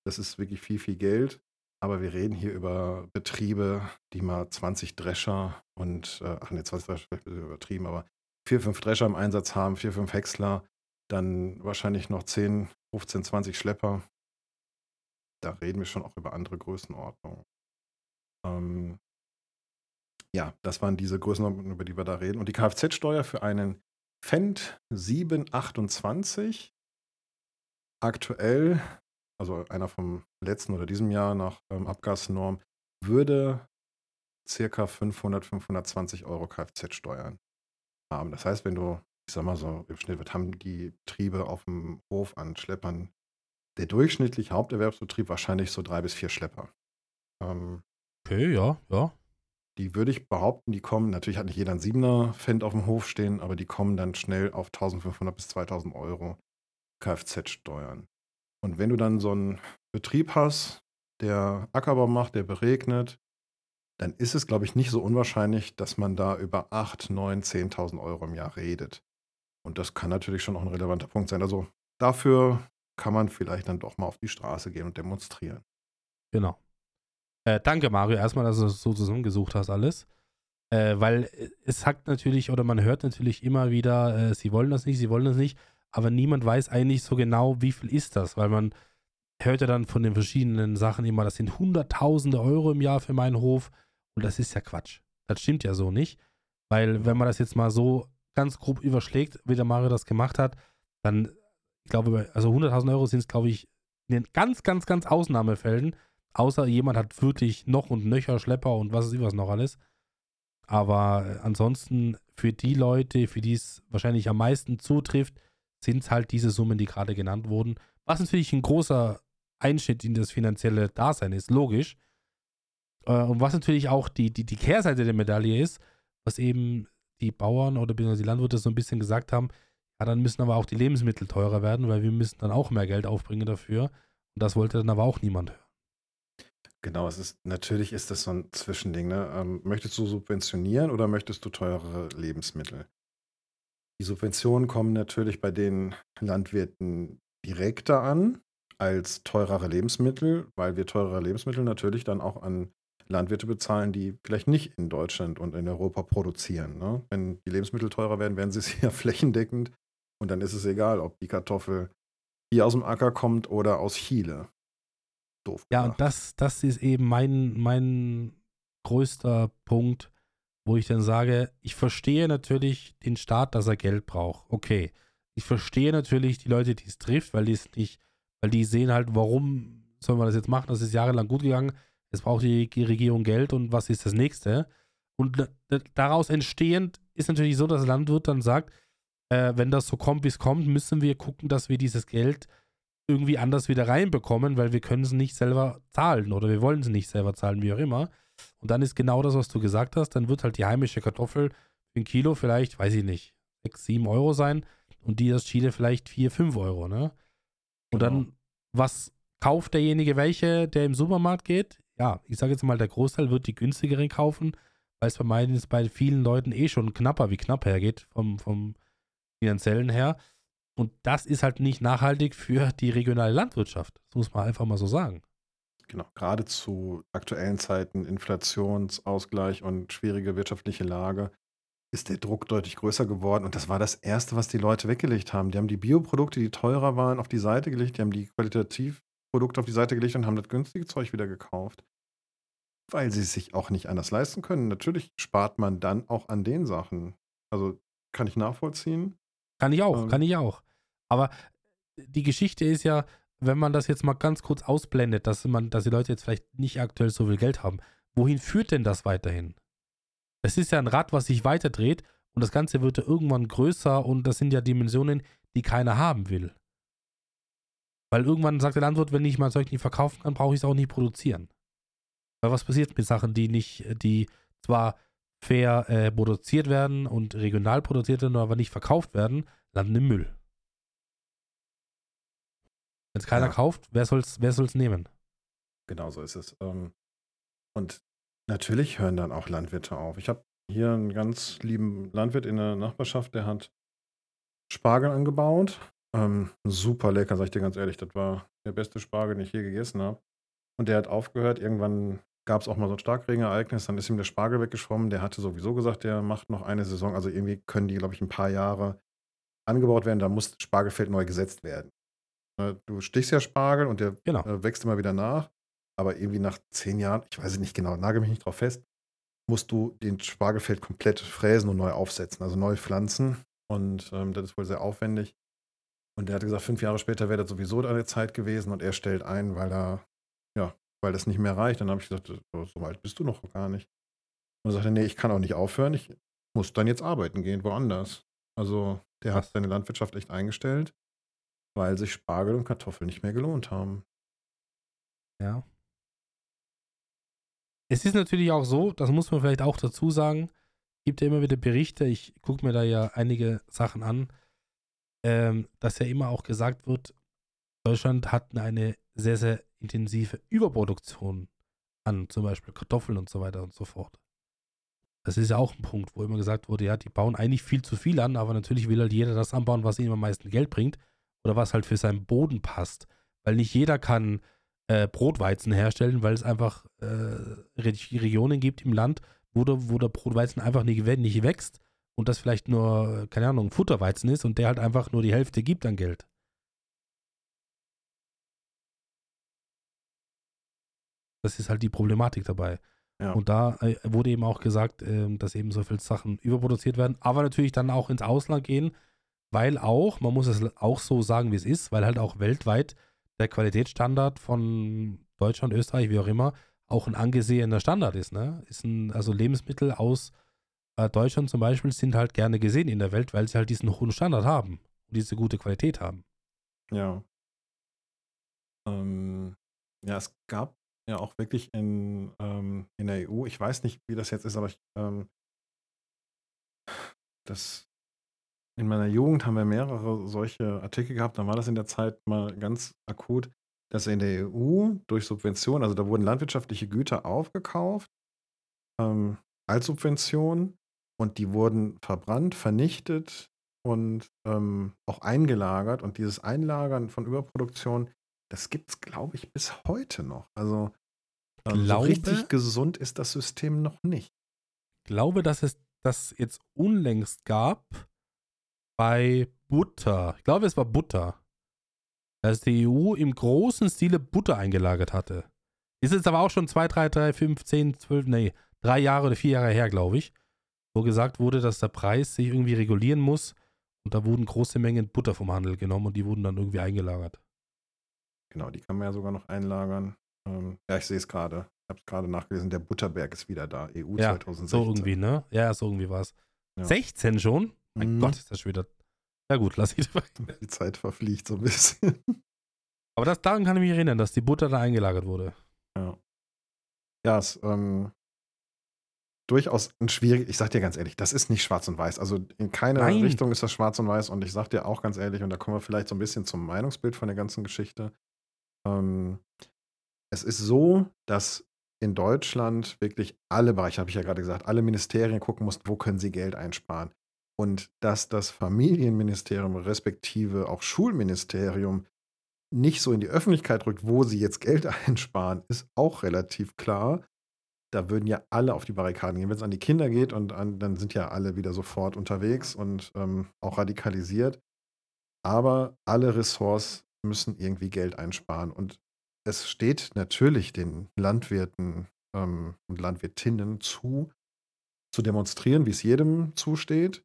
Das ist wirklich viel, viel Geld. Aber wir reden hier über Betriebe, die mal 20 Drescher und, äh, ach ne, 20 Drescher bisschen übertrieben, aber 4, 5 Drescher im Einsatz haben, 4, 5 Häcksler, dann wahrscheinlich noch 10, 15, 20 Schlepper. Da reden wir schon auch über andere Größenordnungen. Ähm, ja, das waren diese Größenordnungen, über die wir da reden. Und die Kfz-Steuer für einen Fendt 728 aktuell, also einer vom letzten oder diesem Jahr nach ähm, Abgasnorm, würde circa 500, 520 Euro Kfz-Steuern haben. Das heißt, wenn du, ich sag mal so, im Schnitt, was haben die Betriebe auf dem Hof an Schleppern? Der durchschnittliche Haupterwerbsbetrieb wahrscheinlich so drei bis vier Schlepper. Ähm, Okay, ja, ja. Die würde ich behaupten, die kommen, natürlich hat nicht jeder einen 7er Fendt auf dem Hof stehen, aber die kommen dann schnell auf 1500 bis 2000 Euro Kfz-Steuern. Und wenn du dann so einen Betrieb hast, der Ackerbau macht, der beregnet, dann ist es, glaube ich, nicht so unwahrscheinlich, dass man da über 8, 9, 10.000 Euro im Jahr redet. Und das kann natürlich schon auch ein relevanter Punkt sein. Also dafür kann man vielleicht dann doch mal auf die Straße gehen und demonstrieren. Genau. Äh, danke, Mario, erstmal, dass du das so zusammengesucht hast, alles. Äh, weil äh, es sagt natürlich, oder man hört natürlich immer wieder, äh, sie wollen das nicht, sie wollen das nicht, aber niemand weiß eigentlich so genau, wie viel ist das, weil man hört ja dann von den verschiedenen Sachen immer, das sind Hunderttausende Euro im Jahr für meinen Hof und das ist ja Quatsch. Das stimmt ja so nicht, weil wenn man das jetzt mal so ganz grob überschlägt, wie der Mario das gemacht hat, dann, ich glaube, also 100.000 Euro sind es, glaube ich, in den ganz, ganz, ganz Ausnahmefällen, außer jemand hat wirklich noch und nöcher Schlepper und was ist was noch alles. Aber äh, ansonsten für die Leute, für die es wahrscheinlich am meisten zutrifft, sind es halt diese Summen, die gerade genannt wurden. Was natürlich ein großer Einschnitt in das finanzielle Dasein ist, logisch. Äh, und was natürlich auch die, die, die Kehrseite der Medaille ist, was eben die Bauern oder die Landwirte so ein bisschen gesagt haben, ja, dann müssen aber auch die Lebensmittel teurer werden, weil wir müssen dann auch mehr Geld aufbringen dafür. Und das wollte dann aber auch niemand hören. Genau, es ist, natürlich ist das so ein Zwischending. Ne? Ähm, möchtest du subventionieren oder möchtest du teurere Lebensmittel? Die Subventionen kommen natürlich bei den Landwirten direkter an als teurere Lebensmittel, weil wir teurere Lebensmittel natürlich dann auch an Landwirte bezahlen, die vielleicht nicht in Deutschland und in Europa produzieren. Ne? Wenn die Lebensmittel teurer werden, werden sie ja flächendeckend und dann ist es egal, ob die Kartoffel hier aus dem Acker kommt oder aus Chile. Doof. Ja, und das, das ist eben mein, mein größter Punkt, wo ich dann sage, ich verstehe natürlich den Staat, dass er Geld braucht. Okay. Ich verstehe natürlich die Leute, die es trifft, weil die es nicht, weil die sehen halt, warum sollen wir das jetzt machen? Das ist jahrelang gut gegangen. Jetzt braucht die Regierung Geld und was ist das nächste? Und daraus entstehend ist natürlich so, dass der Landwirt dann sagt, äh, wenn das so kommt, wie es kommt, müssen wir gucken, dass wir dieses Geld irgendwie anders wieder reinbekommen, weil wir können es nicht selber zahlen oder wir wollen es nicht selber zahlen, wie auch immer. Und dann ist genau das, was du gesagt hast, dann wird halt die heimische Kartoffel für ein Kilo vielleicht, weiß ich nicht, 6, 7 Euro sein und die aus Chile vielleicht 4, 5 Euro, ne? Und Genau. dann, was kauft derjenige welche, der im Supermarkt geht? Ja, ich sage jetzt mal, der Großteil wird die günstigeren kaufen, weil es bei meinen bei vielen Leuten eh schon knapper wie knapp hergeht, vom, vom finanziellen her. Und das ist halt nicht nachhaltig für die regionale Landwirtschaft. Das muss man einfach mal so sagen. Genau, gerade zu aktuellen Zeiten, Inflationsausgleich und schwierige wirtschaftliche Lage, ist der Druck deutlich größer geworden. Und das war das Erste, was die Leute weggelegt haben. Die haben die Bioprodukte, die teurer waren, auf die Seite gelegt. Die haben die Qualitativprodukte auf die Seite gelegt und haben das günstige Zeug wieder gekauft. Weil sie es sich auch nicht anders leisten können. Natürlich spart man dann auch an den Sachen. Also kann ich nachvollziehen. Kann ich auch, Ähm. kann ich auch. Aber die Geschichte ist ja, wenn man das jetzt mal ganz kurz ausblendet, dass man, dass die Leute jetzt vielleicht nicht aktuell so viel Geld haben, wohin führt denn das weiterhin? Es ist ja ein Rad, was sich weiterdreht und das Ganze wird ja irgendwann größer und das sind ja Dimensionen, die keiner haben will. Weil irgendwann sagt der Landwirt, wenn ich mein Zeug nicht verkaufen kann, brauche ich es auch nicht produzieren. Weil was passiert mit Sachen, die nicht, die zwar fair äh, produziert werden und regional produziert werden, aber nicht verkauft werden, landen im Müll. Wenn es keiner Ja. kauft, wer soll's, wer soll's nehmen? Genau so ist es. Ähm, Und natürlich hören dann auch Landwirte auf. Ich habe hier einen ganz lieben Landwirt in der Nachbarschaft, der hat Spargel angebaut. Ähm, super lecker, sag ich dir ganz ehrlich. Das war der beste Spargel, den ich je gegessen habe. Und der hat aufgehört. Irgendwann gab es auch mal so ein Starkregenereignis. Dann ist ihm der Spargel weggeschwommen. Der hatte sowieso gesagt, der macht noch eine Saison. Also irgendwie können die, glaube ich, ein paar Jahre angebaut werden. Da muss das Spargelfeld neu gesetzt werden. Ne, Du stichst ja Spargel und der Genau. äh, wächst immer wieder nach. Aber irgendwie nach zehn Jahren, ich weiß es nicht genau, nagel mich nicht drauf fest, musst du den Spargelfeld komplett fräsen und neu aufsetzen, also neu pflanzen. Und ähm, das ist wohl sehr aufwendig. Und der hatte gesagt, fünf Jahre später wäre das sowieso eine Zeit gewesen und er stellt ein, weil er, ja, weil das nicht mehr reicht. Dann habe ich gesagt, so, weit bist du noch gar nicht. Und er sagte, nee, ich kann auch nicht aufhören, ich muss dann jetzt arbeiten gehen, woanders. Also der hat seine Landwirtschaft echt eingestellt, weil sich Spargel und Kartoffeln nicht mehr gelohnt haben. Ja. Es ist natürlich auch so, das muss man vielleicht auch dazu sagen, gibt ja immer wieder Berichte, ich gucke mir da ja einige Sachen an, ähm, dass ja immer auch gesagt wird, Deutschland hat eine sehr, sehr intensive Überproduktion an zum Beispiel Kartoffeln und so weiter und so fort. Das ist ja auch ein Punkt, wo immer gesagt wurde, ja, die bauen eigentlich viel zu viel an, aber natürlich will halt jeder das anbauen, was ihm am meisten Geld bringt oder was halt für seinen Boden passt. Weil nicht jeder kann äh, Brotweizen herstellen, weil es einfach äh, Re- Regionen gibt im Land, wo der, wo der Brotweizen einfach nicht, nicht wächst und das vielleicht nur, keine Ahnung, Futterweizen ist und der halt einfach nur die Hälfte gibt an Geld. Das ist halt die Problematik dabei. Ja. Und da äh, wurde eben auch gesagt, ähm, dass eben so viele Sachen überproduziert werden, aber natürlich dann auch ins Ausland gehen, weil auch, man muss es auch so sagen, wie es ist, weil halt auch weltweit der Qualitätsstandard von Deutschland, Österreich, wie auch immer, auch ein angesehener Standard ist. Ne? ist ein, also Lebensmittel aus äh, Deutschland zum Beispiel sind halt gerne gesehen in der Welt, weil sie halt diesen hohen Standard haben und diese gute Qualität haben. Ja. Ähm, ja, es gab ja auch wirklich in, ähm, in der EU, ich weiß nicht, wie das jetzt ist, aber ich, ähm, das, in meiner Jugend haben wir mehrere solche Artikel gehabt, dann war das in der Zeit mal ganz akut, dass in der EU durch Subventionen, also da wurden landwirtschaftliche Güter aufgekauft ähm, als Subvention und die wurden verbrannt, vernichtet und ähm, auch eingelagert. Und dieses Einlagern von Überproduktion, das gibt es, glaube ich, bis heute noch. Also ähm, so Glaube- richtig gesund ist das System noch nicht. glaube, dass es das jetzt unlängst gab bei Butter. Ich glaube, es war Butter. Dass die EU im großen Stile Butter eingelagert hatte. Ist jetzt aber auch schon 2, 3, 3, 5, 10, 12, nee, drei Jahre oder vier Jahre her, glaube ich. Wo gesagt wurde, dass der Preis sich irgendwie regulieren muss. Und da wurden große Mengen Butter vom Handel genommen und die wurden dann irgendwie eingelagert. Genau, die kann man ja sogar noch einlagern. Ähm, ja, ich sehe es gerade. Ich habe es gerade nachgelesen. Der Butterberg ist wieder da. EU Ja, 2016. So irgendwie, ne? Ja, so irgendwie war es. Ja. 16 schon? Mein Mhm. Gott, ist das schon wieder. Ja gut, lass ich. Die Zeit verfliegt so ein bisschen. Aber das, daran kann ich mich erinnern, dass die Butter da eingelagert wurde. Ja. Ja, es ähm, durchaus ein schwierig, ich sag dir ganz ehrlich, das ist nicht schwarz und weiß. Also in keiner Nein. Richtung ist das schwarz und weiß und ich sag dir auch ganz ehrlich, und da kommen wir vielleicht so ein bisschen zum Meinungsbild von der ganzen Geschichte. Ähm, es ist so, dass in Deutschland wirklich alle Bereiche, habe ich ja gerade gesagt, alle Ministerien gucken mussten, wo können sie Geld einsparen. Und dass das Familienministerium respektive auch Schulministerium nicht so in die Öffentlichkeit rückt, wo sie jetzt Geld einsparen, ist auch relativ klar. Da würden ja alle auf die Barrikaden gehen. Wenn es an die Kinder geht und an, dann sind ja alle wieder sofort unterwegs und ähm, auch radikalisiert. Aber alle Ressorts müssen irgendwie Geld einsparen. Und es steht natürlich den Landwirten ähm, und Landwirtinnen zu, zu demonstrieren, wie es jedem zusteht.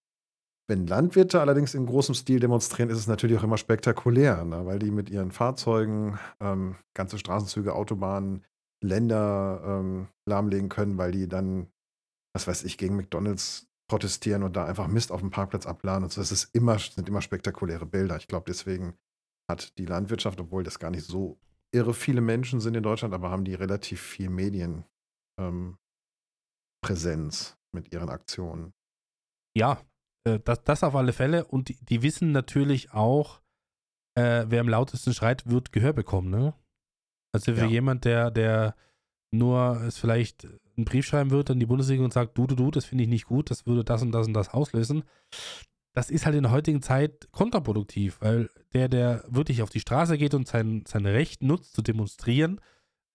Wenn Landwirte allerdings in großem Stil demonstrieren, ist es natürlich auch immer spektakulär, ne? weil die mit ihren Fahrzeugen ähm, ganze Straßenzüge, Autobahnen, Länder ähm, lahmlegen können, weil die dann, was weiß ich, gegen McDonalds protestieren und da einfach Mist auf dem Parkplatz abladen und so. Das ist immer, sind immer spektakuläre Bilder. Ich glaube, deswegen hat die Landwirtschaft, obwohl das gar nicht so irre viele Menschen sind in Deutschland, aber haben die relativ viel Medienpräsenz ähm, mit ihren Aktionen. Ja, äh, das, das auf alle Fälle. Und die, die wissen natürlich auch, äh, wer am lautesten schreit, wird Gehör bekommen, ne? Also für ja. jemand, der, der nur es vielleicht einen Brief schreiben wird an die Bundesregierung und sagt, du, du, du, das finde ich nicht gut, das würde das und das und das auslösen. Das ist halt in der heutigen Zeit kontraproduktiv, weil der, der wirklich auf die Straße geht und sein, sein Recht nutzt, zu demonstrieren,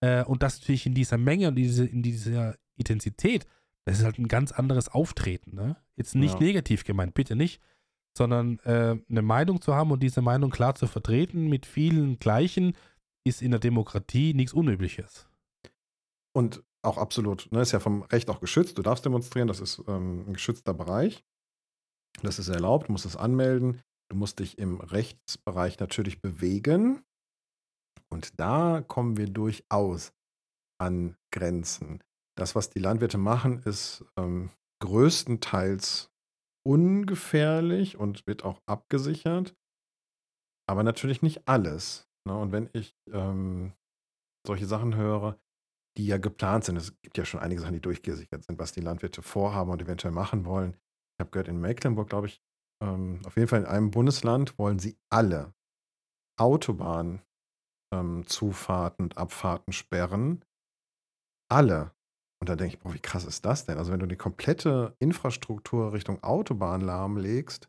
äh, und das natürlich in dieser Menge und diese, in dieser Intensität, das ist halt ein ganz anderes Auftreten. Ne? Jetzt nicht ja. negativ gemeint, bitte nicht, sondern äh, eine Meinung zu haben und diese Meinung klar zu vertreten mit vielen Gleichen, ist in der Demokratie nichts Unübliches. Und auch absolut, ne, ist ja vom Recht auch geschützt. Du darfst demonstrieren, das ist ähm, ein geschützter Bereich. Das ist erlaubt, du musst es anmelden. Du musst dich im Rechtsbereich natürlich bewegen. Und da kommen wir durchaus an Grenzen. Das, was die Landwirte machen, ist ähm, größtenteils ungefährlich und wird auch abgesichert, aber natürlich nicht alles. Ne? Und wenn ich ähm, solche Sachen höre, die ja geplant sind, es gibt ja schon einige Sachen, die durchgesichert sind, was die Landwirte vorhaben und eventuell machen wollen. Ich habe gehört, in Mecklenburg, glaube ich, ähm, auf jeden Fall in einem Bundesland wollen sie alle Autobahnzufahrten ähm, und Abfahrten sperren. Alle. Und da denke ich, boah, wie krass ist das denn? Also wenn du die komplette Infrastruktur Richtung Autobahn lahmlegst,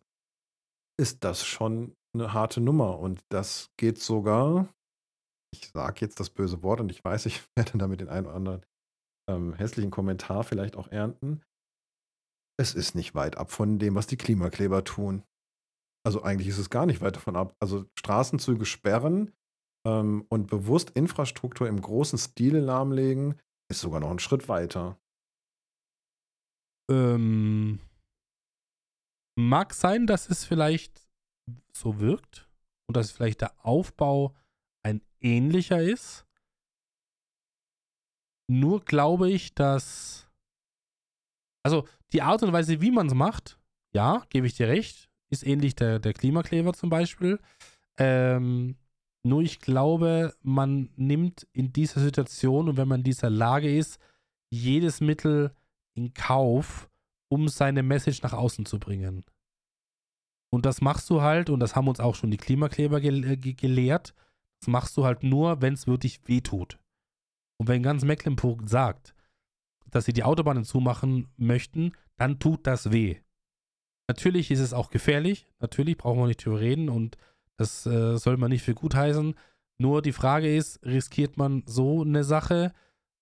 ist das schon eine harte Nummer. Und das geht sogar, ich sage jetzt das böse Wort und ich weiß, ich werde damit den einen oder anderen ähm, hässlichen Kommentar vielleicht auch ernten. Es ist nicht weit ab von dem, was die Klimakleber tun. Also eigentlich ist es gar nicht weit davon ab. Also Straßenzüge sperren ähm, und bewusst Infrastruktur im großen Stile lahmlegen, ist sogar noch ein Schritt weiter. Ähm, mag sein, dass es vielleicht so wirkt und dass vielleicht der Aufbau ein ähnlicher ist. Nur glaube ich, dass. Also die Art und Weise, wie man es macht, ja, gebe ich dir recht, ist ähnlich der, der Klimakleber zum Beispiel. Ähm, nur ich glaube, man nimmt in dieser Situation und wenn man in dieser Lage ist, jedes Mittel in Kauf, um seine Message nach außen zu bringen. Und das machst du halt, und das haben uns auch schon die Klimakleber ge äh, ge gelehrt, das machst du halt nur, wenn es wirklich wehtut. Und wenn ganz Mecklenburg sagt, dass sie die Autobahnen zumachen möchten, dann tut das weh. Natürlich ist es auch gefährlich, natürlich brauchen wir nicht drüber reden und das äh, soll man nicht für gut heißen. Nur die Frage ist, riskiert man so eine Sache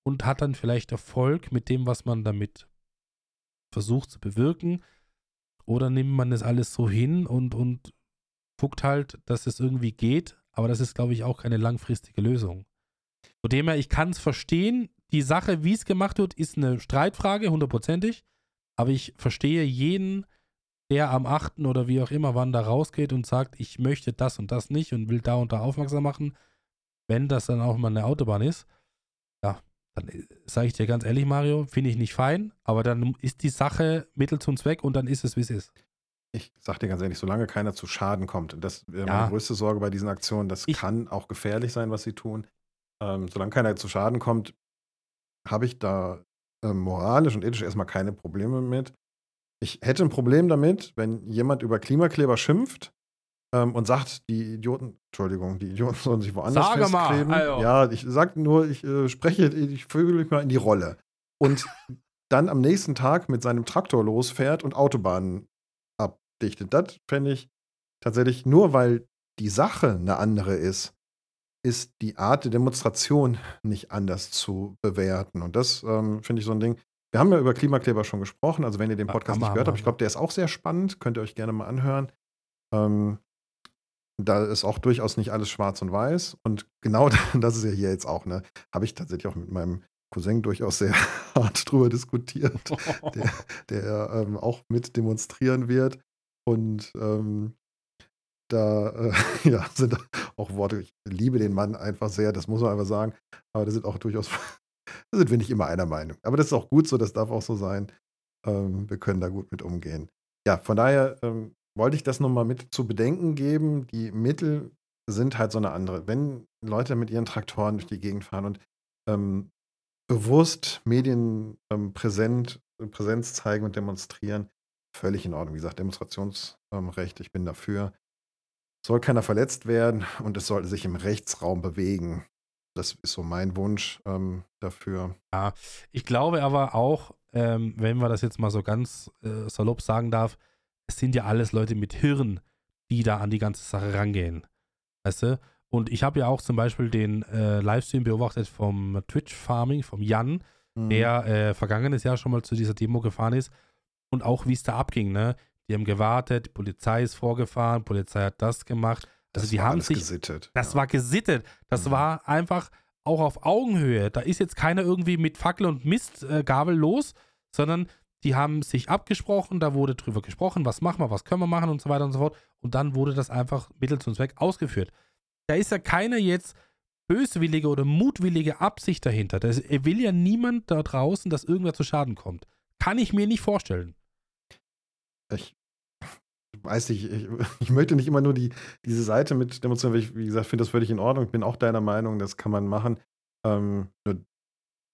und hat dann vielleicht Erfolg mit dem, was man damit versucht zu bewirken? Oder nimmt man das alles so hin und, und guckt halt, dass es irgendwie geht? Aber das ist, glaube ich, auch keine langfristige Lösung. Von dem her, ich kann es verstehen. Die Sache, wie es gemacht wird, ist eine Streitfrage, hundertprozentig. Aber ich verstehe jeden, der am 8. oder wie auch immer wann da rausgeht und sagt, ich möchte das und das nicht und will da und da aufmerksam machen, wenn das dann auch mal eine Autobahn ist, ja, dann äh, sage ich dir ganz ehrlich, Mario, finde ich nicht fein, aber dann ist die Sache Mittel zum Zweck und dann ist es, wie es ist. Ich sage dir ganz ehrlich, solange keiner zu Schaden kommt, das wäre ja. meine größte Sorge bei diesen Aktionen, das ich, kann auch gefährlich sein, was sie tun. Ähm, solange keiner zu Schaden kommt, habe ich da äh, moralisch und ethisch erstmal keine Probleme mit. Ich hätte ein Problem damit, wenn jemand über Klimakleber schimpft ähm, und sagt, die Idioten, Entschuldigung, die Idioten sollen sich woanders Sage festkleben. Mal, also. Ja, ich sage nur, ich äh, spreche, ich fühle mich mal in die Rolle. Und dann am nächsten Tag mit seinem Traktor losfährt und Autobahnen ab, abdichtet. Das fände ich tatsächlich nur, weil die Sache eine andere ist, ist die Art der Demonstration nicht anders zu bewerten. Und das ähm, finde ich so ein Ding. Wir haben ja über Klimakleber schon gesprochen. Also, wenn ihr den Podcast Hammer, nicht gehört habt, ich glaube, der ist auch sehr spannend. Könnt ihr euch gerne mal anhören. Ähm, da ist auch durchaus nicht alles schwarz und weiß. Und genau das ist ja hier jetzt auch, ne? Habe ich tatsächlich auch mit meinem Cousin durchaus sehr hart drüber diskutiert, der, der ähm, auch mit demonstrieren wird. Und ähm, da äh, ja, sind auch Worte, ich liebe den Mann einfach sehr, das muss man einfach sagen. Aber da sind auch durchaus, da sind wir nicht immer einer Meinung. Aber das ist auch gut so, das darf auch so sein. Ähm, wir können da gut mit umgehen. Ja, von daher ähm, wollte ich das nochmal mit zu bedenken geben. Die Mittel sind halt so eine andere. Wenn Leute mit ihren Traktoren durch die Gegend fahren und ähm, bewusst Medien ähm, präsent, zeigen und demonstrieren, völlig in Ordnung. Wie gesagt, Demonstrationsrecht, ich bin dafür. Soll keiner verletzt werden und es sollte sich im Rechtsraum bewegen. Das ist so mein Wunsch ähm, dafür. Ja, ich glaube aber auch, ähm, wenn man das jetzt mal so ganz äh, salopp sagen darf, es sind ja alles Leute mit Hirn, die da an die ganze Sache rangehen. Weißt du? Und ich habe ja auch zum Beispiel den äh, Livestream beobachtet vom Twitch Farming, vom Jan, Mhm. der äh, vergangenes Jahr schon mal zu dieser Demo gefahren ist und auch wie es da abging, ne? Die haben gewartet, die Polizei ist vorgefahren, Polizei hat das gemacht. Also das die war haben sich gesittet. das ja. war gesittet. Das Mhm. war einfach auch auf Augenhöhe. Da ist jetzt keiner irgendwie mit Fackel und Mistgabel los, sondern die haben sich abgesprochen, da wurde drüber gesprochen, was machen wir, was können wir machen und so weiter und so fort. Und dann wurde das einfach Mittel zum Zweck ausgeführt. Da ist ja keiner jetzt böswillige oder mutwillige Absicht dahinter. Das will ja niemand da draußen, dass irgendwer zu Schaden kommt. Kann ich mir nicht vorstellen. ich weiß nicht, ich, ich möchte nicht immer nur die, diese Seite mit demonstrieren, weil ich, wie gesagt, finde das völlig in Ordnung. Ich bin auch deiner Meinung, das kann man machen. Ähm, nur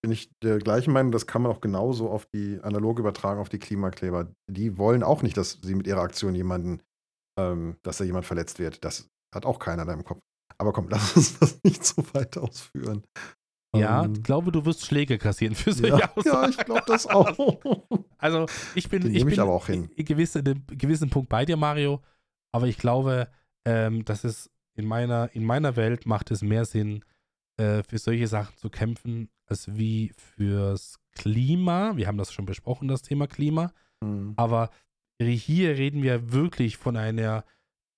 bin ich der gleichen Meinung, das kann man auch genauso auf die analog übertragen, auf die Klimakleber. Die wollen auch nicht, dass sie mit ihrer Aktion jemanden, ähm, dass da jemand verletzt wird. Das hat auch keiner da im Kopf. Aber komm, lass uns das nicht so weit ausführen. Ja, Ähm, ich glaube, du wirst Schläge kassieren für solche ja, ja, Aussagen. ich glaube das auch. Also ich bin, Den ich nehme ich bin aber auch hin. in gewissen, in einem gewissen Punkt bei dir, Mario. Aber ich glaube, ähm, dass es in meiner, in meiner Welt macht es mehr Sinn, äh, für solche Sachen zu kämpfen, als wie fürs Klima. Wir haben das schon besprochen, das Thema Klima. Hm. Aber hier reden wir wirklich von einer,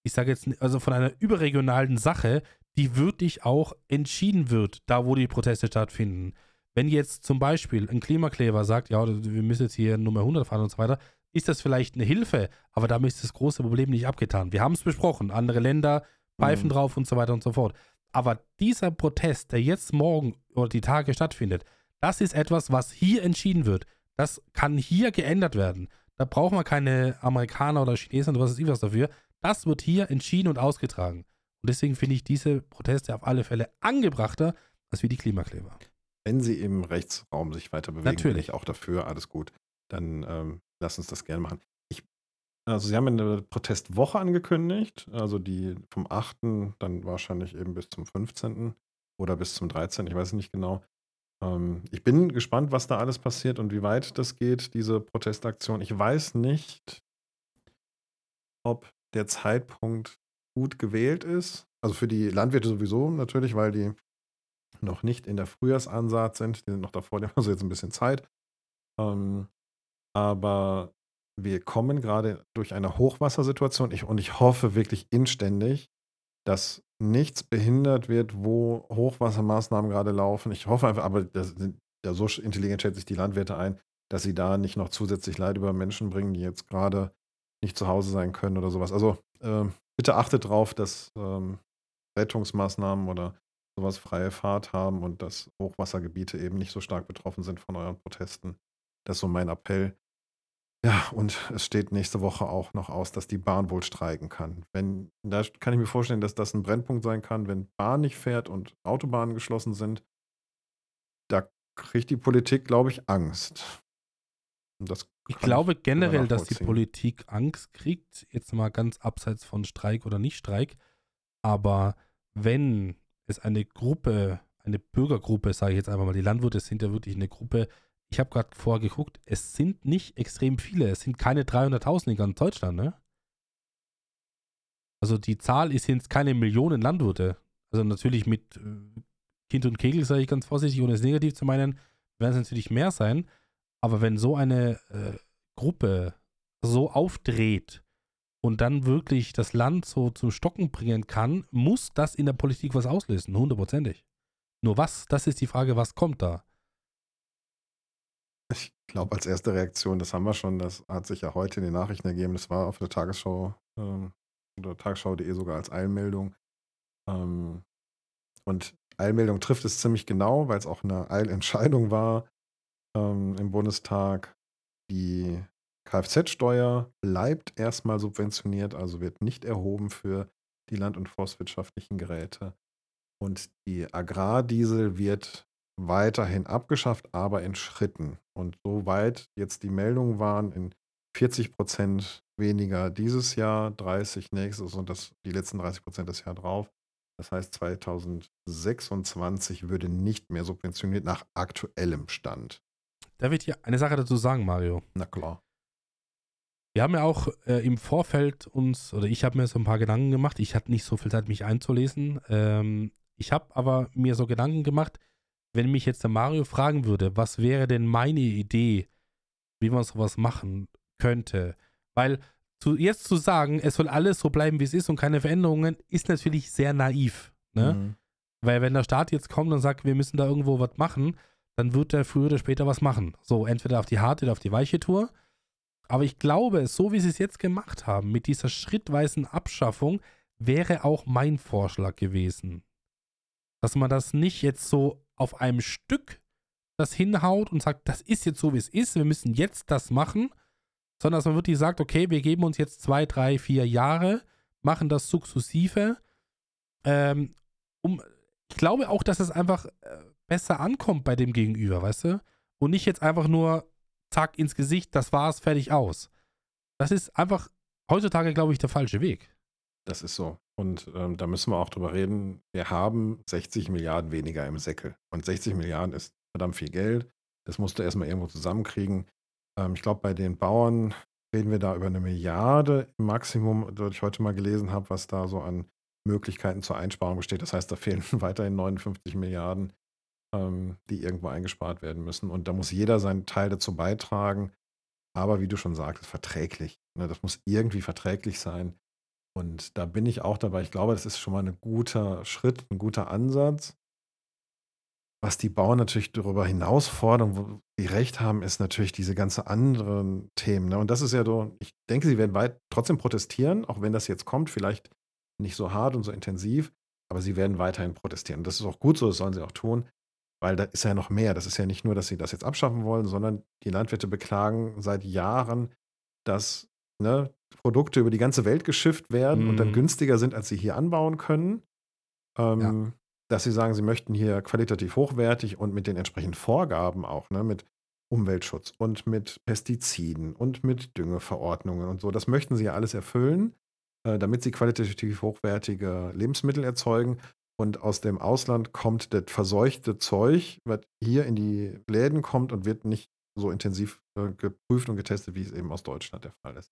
ich sage jetzt, also von einer überregionalen Sache, die wirklich auch entschieden wird, da wo die Proteste stattfinden. Wenn jetzt zum Beispiel ein Klimakleber sagt, ja, wir müssen jetzt hier Nummer 100 fahren und so weiter, ist das vielleicht eine Hilfe, aber damit ist das große Problem nicht abgetan. Wir haben es besprochen, andere Länder pfeifen Mhm. drauf und so weiter und so fort. Aber dieser Protest, der jetzt morgen oder die Tage stattfindet, das ist etwas, was hier entschieden wird. Das kann hier geändert werden. Da brauchen wir keine Amerikaner oder Chinesen oder was ich was dafür. Das wird hier entschieden und ausgetragen. Und deswegen finde ich diese Proteste auf alle Fälle angebrachter als wie die Klimakleber. Wenn sie im Rechtsraum sich weiter bewegen, bin Natürlich. ich auch dafür, alles gut. Dann ähm, lass uns das gerne machen. Ich, also sie haben eine Protestwoche angekündigt, also die vom 8. dann wahrscheinlich eben bis zum 15. oder bis zum 13. Ich weiß es nicht genau. Ähm, ich bin gespannt, was da alles passiert und wie weit das geht, diese Protestaktion. Ich weiß nicht, ob der Zeitpunkt gut gewählt ist. Also für die Landwirte sowieso natürlich, weil die noch nicht in der Frühjahrsansaat sind. Die sind noch davor, die haben also jetzt ein bisschen Zeit. Ähm, aber wir kommen gerade durch eine Hochwassersituation ich, und ich hoffe wirklich inständig, dass nichts behindert wird, wo Hochwassermaßnahmen gerade laufen. Ich hoffe einfach, aber das ja, so intelligent schätze ich die Landwirte ein, dass sie da nicht noch zusätzlich Leid über Menschen bringen, die jetzt gerade nicht zu Hause sein können oder sowas. Also ähm, bitte achtet drauf, dass ähm, Rettungsmaßnahmen oder sowas freie Fahrt haben und dass Hochwassergebiete eben nicht so stark betroffen sind von euren Protesten. Das ist so mein Appell. Ja, und es steht nächste Woche auch noch aus, dass die Bahn wohl streiken kann. Wenn, da kann ich mir vorstellen, dass das ein Brennpunkt sein kann, wenn Bahn nicht fährt und Autobahnen geschlossen sind. Da kriegt die Politik, glaube ich, Angst. Und das Ich glaube sogar generell, dass die. Politik Angst kriegt, jetzt mal ganz abseits von Streik oder Nicht-Streik. Aber wenn es eine Gruppe, eine Bürgergruppe, sage ich jetzt einfach mal, die Landwirte sind ja wirklich eine Gruppe. Ich habe gerade vorher geguckt, es sind nicht extrem viele, es sind keine 300.000 in ganz Deutschland, ne? Also die Zahl ist jetzt keine Millionen Landwirte. Also natürlich mit äh, Kind und Kegel, sage ich ganz vorsichtig, ohne es negativ zu meinen, werden es natürlich mehr sein. Aber wenn so eine äh, Gruppe so aufdreht und dann wirklich das Land so zum Stocken bringen kann, muss das in der Politik was auslösen, hundertprozentig. Nur was, das ist die Frage, was kommt da? Ich glaube, als erste Reaktion, das haben wir schon, das hat sich ja heute in den Nachrichten ergeben, das war auf der Tagesschau ähm, oder tagesschau.de sogar als Eilmeldung. Ähm, und Eilmeldung trifft es ziemlich genau, weil es auch eine Eilentscheidung war ähm, im Bundestag. Die Kfz-Steuer bleibt erstmal subventioniert, also wird nicht erhoben für die land- und forstwirtschaftlichen Geräte. Und die Agrardiesel wird weiterhin abgeschafft, aber in Schritten. Und soweit jetzt die Meldungen waren, in 40 Prozent weniger dieses Jahr, 30 nächstes und das, die letzten 30 Prozent das Jahr drauf. Das heißt, 2026 würde nicht mehr subventioniert nach aktuellem Stand. Da wird hier eine Sache dazu sagen, Mario. Na klar. Wir haben ja auch äh, im Vorfeld uns, oder ich habe mir so ein paar Gedanken gemacht. Ich hatte nicht so viel Zeit, mich einzulesen. Ähm, ich habe aber mir so Gedanken gemacht, wenn mich jetzt der Mario fragen würde, was wäre denn meine Idee, wie man sowas machen könnte? Weil zu, jetzt zu sagen, es soll alles so bleiben, wie es ist und keine Veränderungen, ist natürlich sehr naiv. Ne? Mhm. Weil wenn der Staat jetzt kommt und sagt, wir müssen da irgendwo was machen, dann wird er früher oder später was machen. So, entweder auf die harte oder auf die weiche Tour. Aber ich glaube, so wie sie es jetzt gemacht haben, mit dieser schrittweisen Abschaffung, wäre auch mein Vorschlag gewesen. Dass man das nicht jetzt so auf einem Stück das hinhaut und sagt, das ist jetzt so, wie es ist, wir müssen jetzt das machen, sondern dass man wirklich sagt, okay, wir geben uns jetzt zwei, drei, vier Jahre, machen das sukzessive. Ähm, um, ich glaube auch, dass es einfach äh, besser ankommt bei dem Gegenüber, weißt du? Und nicht jetzt einfach nur zack ins Gesicht, das war's, fertig aus. Das ist einfach heutzutage, glaube ich, der falsche Weg. Das ist so. Und ähm, da müssen wir auch drüber reden. Wir haben 60 Milliarden weniger im Säckel. Und 60 Milliarden ist verdammt viel Geld. Das musst du erstmal irgendwo zusammenkriegen. Ähm, ich glaube, bei den Bauern reden wir da über eine Milliarde im Maximum, das ich heute mal gelesen habe, was da so an Möglichkeiten zur Einsparung besteht. Das heißt, da fehlen weiterhin 59 Milliarden, ähm, die irgendwo eingespart werden müssen. Und da muss jeder seinen Teil dazu beitragen. Aber wie du schon sagtest, verträglich. Ne? Das muss irgendwie verträglich sein. Und da bin ich auch dabei. Ich glaube, das ist schon mal ein guter Schritt, ein guter Ansatz. Was die Bauern natürlich darüber hinaus fordern, wo sie recht haben, ist natürlich diese ganzen anderen Themen. Ne? Und das ist ja so, ich denke, sie werden weit trotzdem protestieren, auch wenn das jetzt kommt, vielleicht nicht so hart und so intensiv, aber sie werden weiterhin protestieren. Und das ist auch gut so, das sollen sie auch tun, weil da ist ja noch mehr. Das ist ja nicht nur, dass sie das jetzt abschaffen wollen, sondern die Landwirte beklagen seit Jahren, dass ne, Produkte über die ganze Welt geschifft werden mhm. und dann mhm. günstiger sind, als sie hier anbauen können. Ähm, ja dass sie sagen, sie möchten hier qualitativ hochwertig und mit den entsprechenden Vorgaben auch, ne, mit Umweltschutz und mit Pestiziden und mit Düngeverordnungen und so. Das möchten sie ja alles erfüllen, äh, damit sie qualitativ hochwertige Lebensmittel erzeugen. Und aus dem Ausland kommt das verseuchte Zeug, was hier in die Läden kommt und wird nicht so intensiv äh, geprüft und getestet, wie es eben aus Deutschland der Fall ist.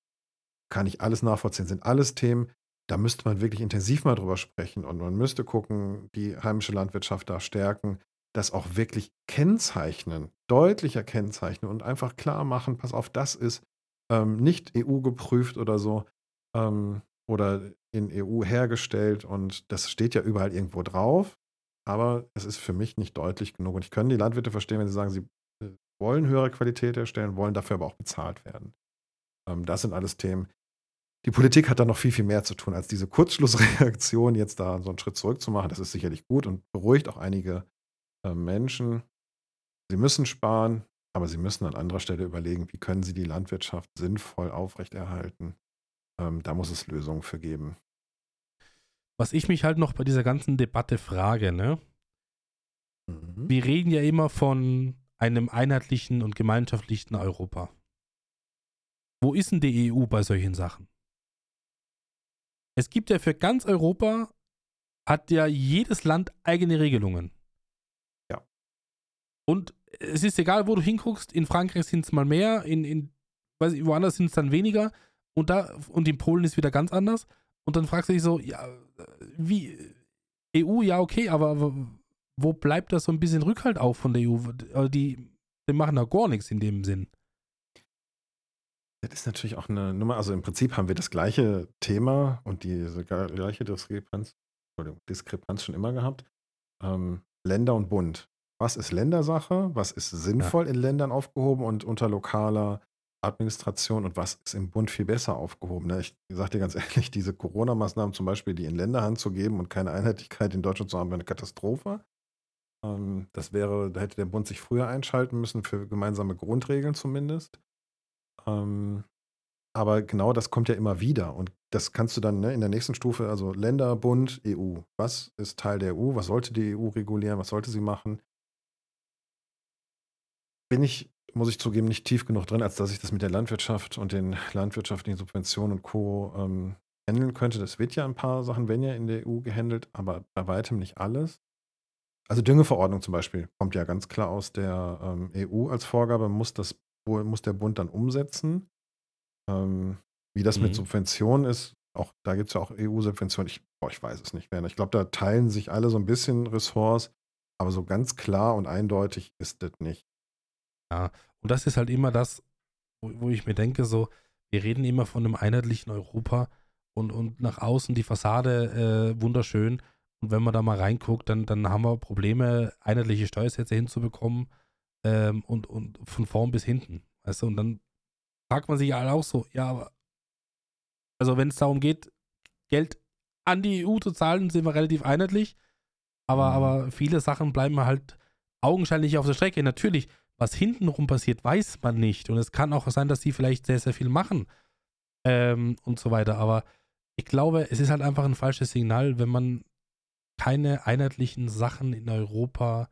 Kann ich alles nachvollziehen. Sind alles Themen, da müsste man wirklich intensiv mal drüber sprechen und man müsste gucken, die heimische Landwirtschaft da stärken, das auch wirklich kennzeichnen, deutlicher kennzeichnen und einfach klar machen, pass auf, das ist ähm, nicht EU geprüft oder so ähm, oder in EU hergestellt und das steht ja überall irgendwo drauf, aber es ist für mich nicht deutlich genug und ich kann die Landwirte verstehen, wenn sie sagen, sie äh, wollen höhere Qualität herstellen, wollen dafür aber auch bezahlt werden. Ähm, das sind alles Themen, die Politik hat da noch viel, viel mehr zu tun, als diese Kurzschlussreaktion, jetzt da so einen Schritt zurück zu machen. Das ist sicherlich gut und beruhigt auch einige äh, Menschen. Sie müssen sparen, aber sie müssen an anderer Stelle überlegen, wie können sie die Landwirtschaft sinnvoll aufrechterhalten. Ähm, da muss es Lösungen für geben. Was ich mich halt noch bei dieser ganzen Debatte frage, ne? Mhm. Wir reden ja immer von einem einheitlichen und gemeinschaftlichen Europa. Wo ist denn die EU bei solchen Sachen? Es gibt ja für ganz Europa, hat ja jedes Land eigene Regelungen. Ja. Und es ist egal, wo du hinguckst, in Frankreich sind es mal mehr, in, in weiß ich, woanders sind es dann weniger und da und in Polen ist wieder ganz anders. Und dann fragst du dich so, ja, wie, EU, ja, okay, aber wo bleibt da so ein bisschen Rückhalt auf von der EU? Also die, die machen da gar nichts in dem Sinn. Das ist natürlich auch eine Nummer. Also im Prinzip haben wir das gleiche Thema und diese gleiche Diskrepanz, Diskrepanz schon immer gehabt. Ähm, Länder und Bund. Was ist Ländersache? Was ist sinnvoll ja. in Ländern aufgehoben und unter lokaler Administration und was ist im Bund viel besser aufgehoben? Ne? Ich sage dir ganz ehrlich, diese Corona-Maßnahmen zum Beispiel, die in Länderhand zu geben und keine Einheitlichkeit in Deutschland zu haben, wäre eine Katastrophe. Ähm, das wäre, da hätte der Bund sich früher einschalten müssen für gemeinsame Grundregeln zumindest. Ähm, aber genau das kommt ja immer wieder. Und das kannst du dann ne, in der nächsten Stufe, also Länder, Bund, EU. Was ist Teil der EU? Was sollte die EU regulieren? Was sollte sie machen? Bin ich, muss ich zugeben, nicht tief genug drin, als dass ich das mit der Landwirtschaft und den landwirtschaftlichen Subventionen und Co. Ähm, handeln könnte. Das wird ja ein paar Sachen, wenn ja in der EU gehandelt, aber bei weitem nicht alles. Also Düngeverordnung zum Beispiel kommt ja ganz klar aus der ähm, EU als Vorgabe, muss, das, muss der Bund dann umsetzen. Ähm, wie das mhm. mit Subventionen ist, auch da gibt es ja auch EU-Subventionen, ich, ich weiß es nicht mehr. Ich glaube, da teilen sich alle so ein bisschen Ressorts, aber so ganz klar und eindeutig ist das nicht. Ja, und das ist halt immer das, wo, wo ich mir denke, so, wir reden immer von einem einheitlichen Europa und, und nach außen die Fassade äh, wunderschön. Und wenn man da mal reinguckt, dann, dann haben wir Probleme, einheitliche Steuersätze hinzubekommen ähm, und, und von vorn bis hinten. Weißt du, und dann fragt man sich alle auch so, ja, aber also wenn es darum geht, Geld an die EU zu zahlen, sind wir relativ einheitlich. Aber, mhm. aber viele Sachen bleiben halt augenscheinlich auf der Strecke. Natürlich, was hintenrum passiert, weiß man nicht. Und es kann auch sein, dass sie vielleicht sehr, sehr viel machen ähm, und so weiter. Aber ich glaube, es ist halt einfach ein falsches Signal, wenn man keine einheitlichen Sachen in Europa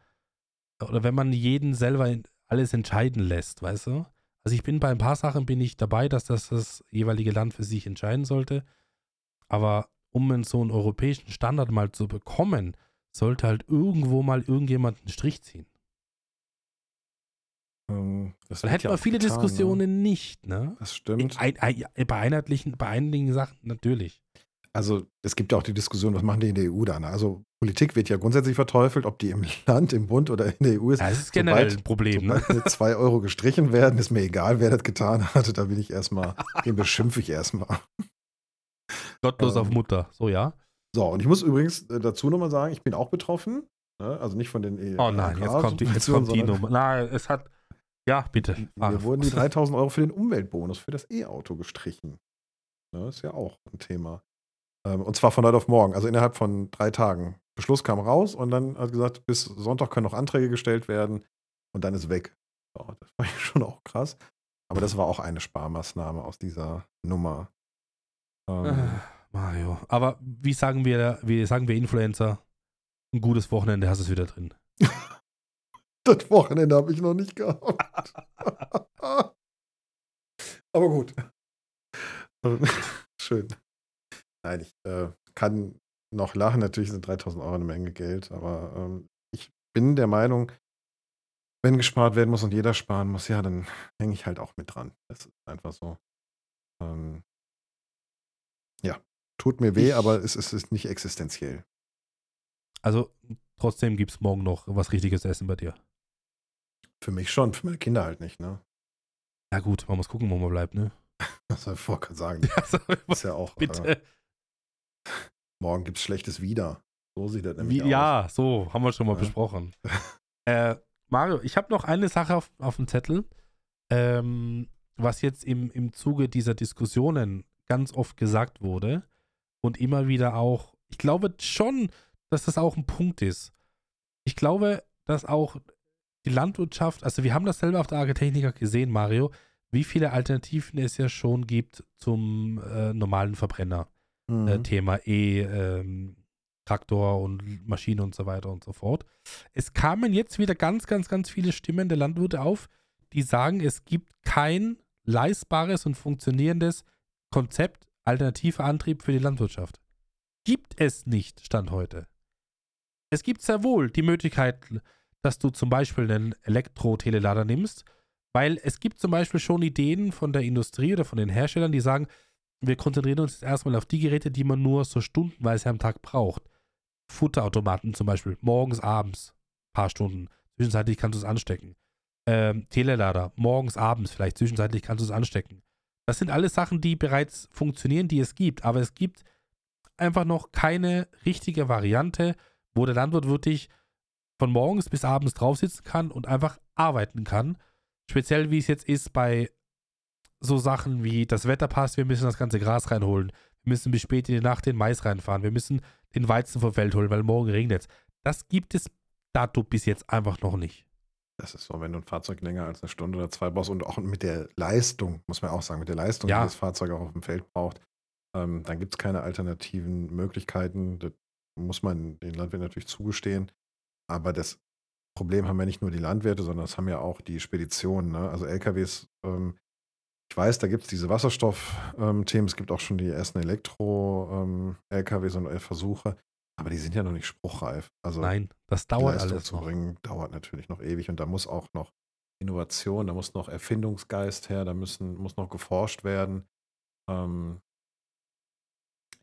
oder wenn man jeden selber alles entscheiden lässt, weißt du? Also ich bin bei ein paar Sachen bin ich dabei, dass das das jeweilige Land für sich entscheiden sollte. Aber um so einen europäischen Standard mal zu bekommen, sollte halt irgendwo mal irgendjemand einen Strich ziehen. Ähm, das Dann hätten ja wir viele getan, Diskussionen ne? nicht, ne? Das stimmt. Ein, ein, bei einheitlichen, bei einigen Sachen natürlich also es gibt ja auch die Diskussion, was machen die in der EU da? Ne? Also Politik wird ja grundsätzlich verteufelt, ob die im Land, im Bund oder in der EU ist. Ja, das ist generell sobald, ein Problem. Ne? Sobald zwei Euro gestrichen werden, ist mir egal, wer das getan hat. Da bin ich erstmal, den beschimpfe ich erstmal. Gottlos ähm, auf Mutter, so ja. So, und ich muss übrigens äh, dazu nochmal sagen, ich bin auch betroffen. Ne? Also nicht von den EU. Oh nein, jetzt kommt die, jetzt kommt die Nummer. Nein, es hat. Ja, bitte. Mir wurden die 3000 Euro für den Umweltbonus für das E-Auto gestrichen. Ne? Ist ja auch ein Thema. Ähm, und zwar von heute auf morgen, also innerhalb von drei Tagen. Beschluss kam raus und dann hat gesagt, bis Sonntag können noch Anträge gestellt werden und dann ist weg. So, das war schon auch krass. Aber das war auch eine Sparmaßnahme aus dieser Nummer. Ähm, äh, Mario. Aber wie sagen wir, wie sagen wir Influencer? Ein gutes Wochenende hast du es wieder drin. das Wochenende habe ich noch nicht gehabt. Aber gut. Schön. Nein, ich äh, kann noch lachen. Natürlich sind 3000 Euro eine Menge Geld, aber ähm, ich bin der Meinung, wenn gespart werden muss und jeder sparen muss, ja, dann hänge ich halt auch mit dran. Das ist einfach so. Ähm, ja, tut mir weh, ich, aber es, es, ist nicht existenziell. Also trotzdem gibt es morgen noch was richtiges Essen bei dir. Für mich schon, für meine Kinder halt nicht, ne? Ja gut, man muss gucken, wo man bleibt, ne? Was soll ich vorher sagen? Ja, so, ist ja auch. Bitte. Äh, Morgen gibt es Schlechtes wieder. So sieht das nämlich Wie, aus. Ja, so haben wir schon mal ja. besprochen. äh, Mario, ich habe noch eine Sache auf, auf dem Zettel, ähm, was jetzt im, im Zuge dieser Diskussionen ganz oft gesagt wurde und immer wieder auch, ich glaube schon, dass das auch ein Punkt ist. Ich glaube, dass auch die Landwirtschaft, also wir haben das selber auf der Agritechniker gesehen, Mario, wie viele Alternativen es ja schon gibt zum äh, normalen Verbrenner. Äh, mhm. äh, Thema E, ähm, Traktor und Maschine und so weiter und so fort. Es kamen jetzt wieder ganz, ganz, ganz viele Stimmen der Landwirte auf, die sagen, es gibt kein leistbares und funktionierendes Konzept alternativer Antrieb für die Landwirtschaft. Gibt es nicht, Stand heute. Es gibt sehr wohl die Möglichkeit, dass du zum Beispiel einen Elektro-Telelader nimmst, weil es gibt zum Beispiel schon Ideen von der Industrie oder von den Herstellern, die sagen, wir konzentrieren uns jetzt erstmal auf die Geräte, die man nur so stundenweise am Tag braucht. Futterautomaten zum Beispiel, morgens, abends, paar Stunden. Zwischenzeitlich kannst du es anstecken. Ähm, Telelader, morgens, abends vielleicht, zwischenzeitlich kannst du es anstecken. Das sind alles Sachen, die bereits funktionieren, die es gibt. Aber es gibt einfach noch keine richtige Variante, wo der Landwirt wirklich von morgens bis abends drauf sitzen kann und einfach arbeiten kann. Speziell wie es jetzt ist bei so Sachen wie das Wetter passt, wir müssen das ganze Gras reinholen. Wir müssen bis spät in die Nacht den Mais reinfahren. Wir müssen den Weizen vom Feld holen, weil morgen regnet es. Das gibt es dato bis jetzt einfach noch nicht. Das ist so, wenn du ein Fahrzeug länger als eine Stunde oder zwei brauchst und auch mit der Leistung, muss man auch sagen, mit der Leistung, ja. die das Fahrzeug auch auf dem Feld braucht, ähm, dann gibt es keine alternativen Möglichkeiten. Das muss man den Landwirten natürlich zugestehen. Aber das Problem haben ja nicht nur die Landwirte, sondern das haben ja auch die Speditionen. Ne? Also LKWs, ähm, ich weiß, da gibt es diese Wasserstoff-Themen. Ähm, es gibt auch schon die ersten Elektro-LKWs ähm, und Versuche. Aber die sind ja noch nicht spruchreif. Also Nein, das dauert Leistung alles zu bringen, dauert natürlich noch ewig und da muss auch noch Innovation, da muss noch Erfindungsgeist her, da müssen, muss noch geforscht werden. Ähm,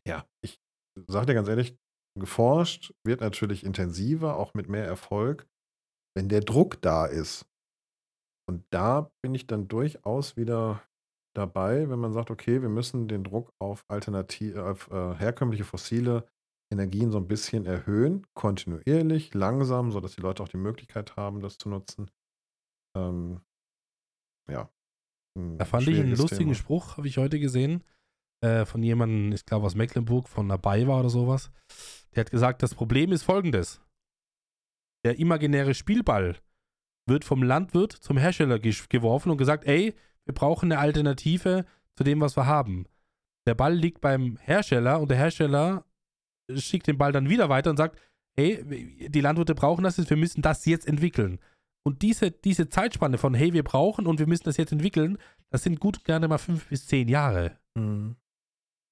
ja, ich sage dir ganz ehrlich, geforscht wird natürlich intensiver, auch mit mehr Erfolg, wenn der Druck da ist. Und da bin ich dann durchaus wieder dabei, wenn man sagt, okay, wir müssen den Druck auf alternativ, auf äh, herkömmliche fossile Energien so ein bisschen erhöhen, kontinuierlich, langsam, sodass die Leute auch die Möglichkeit haben, das zu nutzen. Ähm, ja. Da fand ich einen lustigen Thema. Spruch, habe ich heute gesehen, äh, von jemandem, ich glaube aus Mecklenburg, von einer Bayer oder sowas. Der hat gesagt, das Problem ist folgendes. Der imaginäre Spielball wird vom Landwirt zum Hersteller geworfen und gesagt, ey, wir brauchen eine Alternative zu dem, was wir haben. Der Ball liegt beim Hersteller und der Hersteller schickt den Ball dann wieder weiter und sagt, hey, die Landwirte brauchen das jetzt, wir müssen das jetzt entwickeln. Und diese, diese Zeitspanne von, hey, wir brauchen und wir müssen das jetzt entwickeln, das sind gut gerne mal fünf bis zehn Jahre. Mhm.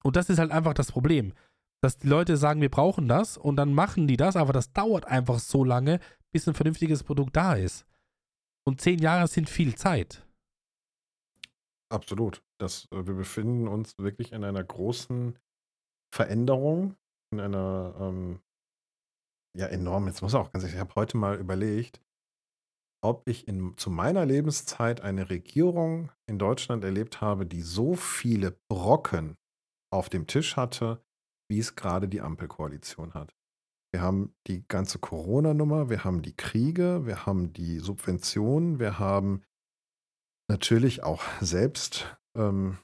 Und das ist halt einfach das Problem, dass die Leute sagen, wir brauchen das und dann machen die das, aber das dauert einfach so lange, bis ein vernünftiges Produkt da ist. Und zehn Jahre sind viel Zeit. Absolut. Das, äh, wir befinden uns wirklich in einer großen Veränderung in einer, ähm, ja, enorm. Jetzt muss auch ganz ehrlich, ich habe heute mal überlegt, ob ich in, zu meiner Lebenszeit eine Regierung in Deutschland erlebt habe, die so viele Brocken auf dem Tisch hatte, wie es gerade die Ampelkoalition hat. Wir haben die ganze Corona-Nummer, wir haben die Kriege, wir haben die Subventionen, wir haben natürlich auch selbst ähm,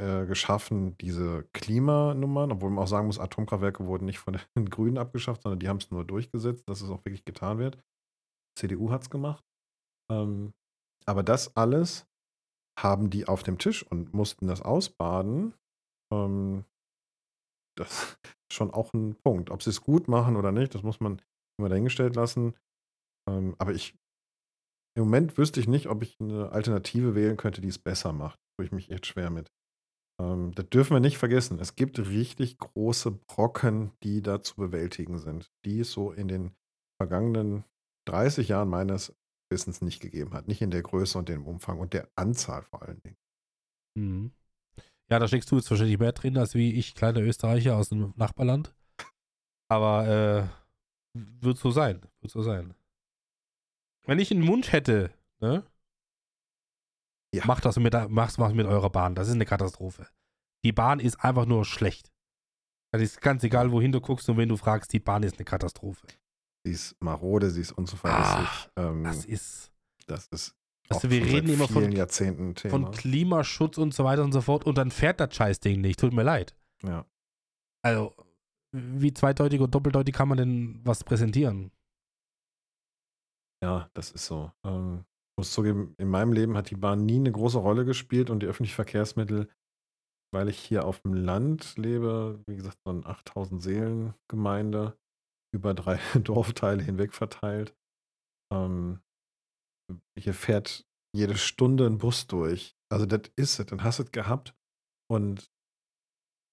äh, geschaffen, diese Klimanummern, obwohl man auch sagen muss, Atomkraftwerke wurden nicht von den Grünen abgeschafft, sondern die haben es nur durchgesetzt, dass es auch wirklich getan wird. CDU hat es gemacht. Ähm, aber das alles haben die auf dem Tisch und mussten das ausbaden. Ähm, das ist schon auch ein Punkt. Ob sie es gut machen oder nicht, das muss man immer dahingestellt lassen. Ähm, aber ich, im Moment wüsste ich nicht, ob ich eine Alternative wählen könnte, die es besser macht. Tue ich mich echt schwer mit. Ähm, das dürfen wir nicht vergessen. Es gibt richtig große Brocken, die da zu bewältigen sind, die es so in den vergangenen 30 Jahren meines Wissens nicht gegeben hat. Nicht in der Größe und dem Umfang und der Anzahl vor allen Dingen. Mhm. Ja, da steckst du jetzt wahrscheinlich mehr drin als wie ich, kleiner Österreicher aus dem Nachbarland. Aber äh, wird so sein. Wird so sein. Wenn ich einen Wunsch hätte, ne? Ja. Macht das mit, macht was mit eurer Bahn. Das ist eine Katastrophe. Die Bahn ist einfach nur schlecht. Das ist ganz egal, wohin du guckst und wenn du fragst, die Bahn ist eine Katastrophe. Sie ist marode, sie ist unzuverlässig. Ach, ähm, das ist. Das ist. Also wir reden immer von, Jahrzehnten von Klimaschutz und so weiter und so fort und dann fährt das Scheißding nicht. Tut mir leid. Ja. Also, wie zweideutig und doppeldeutig kann man denn was präsentieren? Ja, das ist so. Ähm, muss zugeben, in meinem Leben hat die Bahn nie eine große Rolle gespielt und die öffentlichen Verkehrsmittel, weil ich hier auf dem Land lebe, wie gesagt, so eine 8000 Seelen Gemeinde, über drei Dorfteile hinweg verteilt. Ähm, hier fährt jede Stunde ein Bus durch. Also das ist es, dann hast du es gehabt und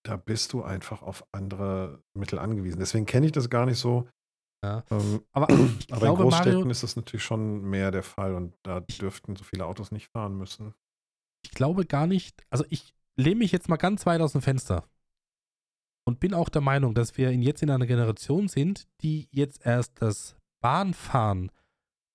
da bist du einfach auf andere Mittel angewiesen. Deswegen kenne ich das gar nicht so. Ja. Ähm, aber, aber glaube, in Großstädten Mario, ist das natürlich schon mehr der Fall und da dürften so viele Autos nicht fahren müssen. Ich glaube gar nicht, also ich, lehne mich jetzt mal ganz weit aus dem Fenster und bin auch der Meinung, dass wir jetzt in einer Generation sind, die jetzt erst das Bahnfahren,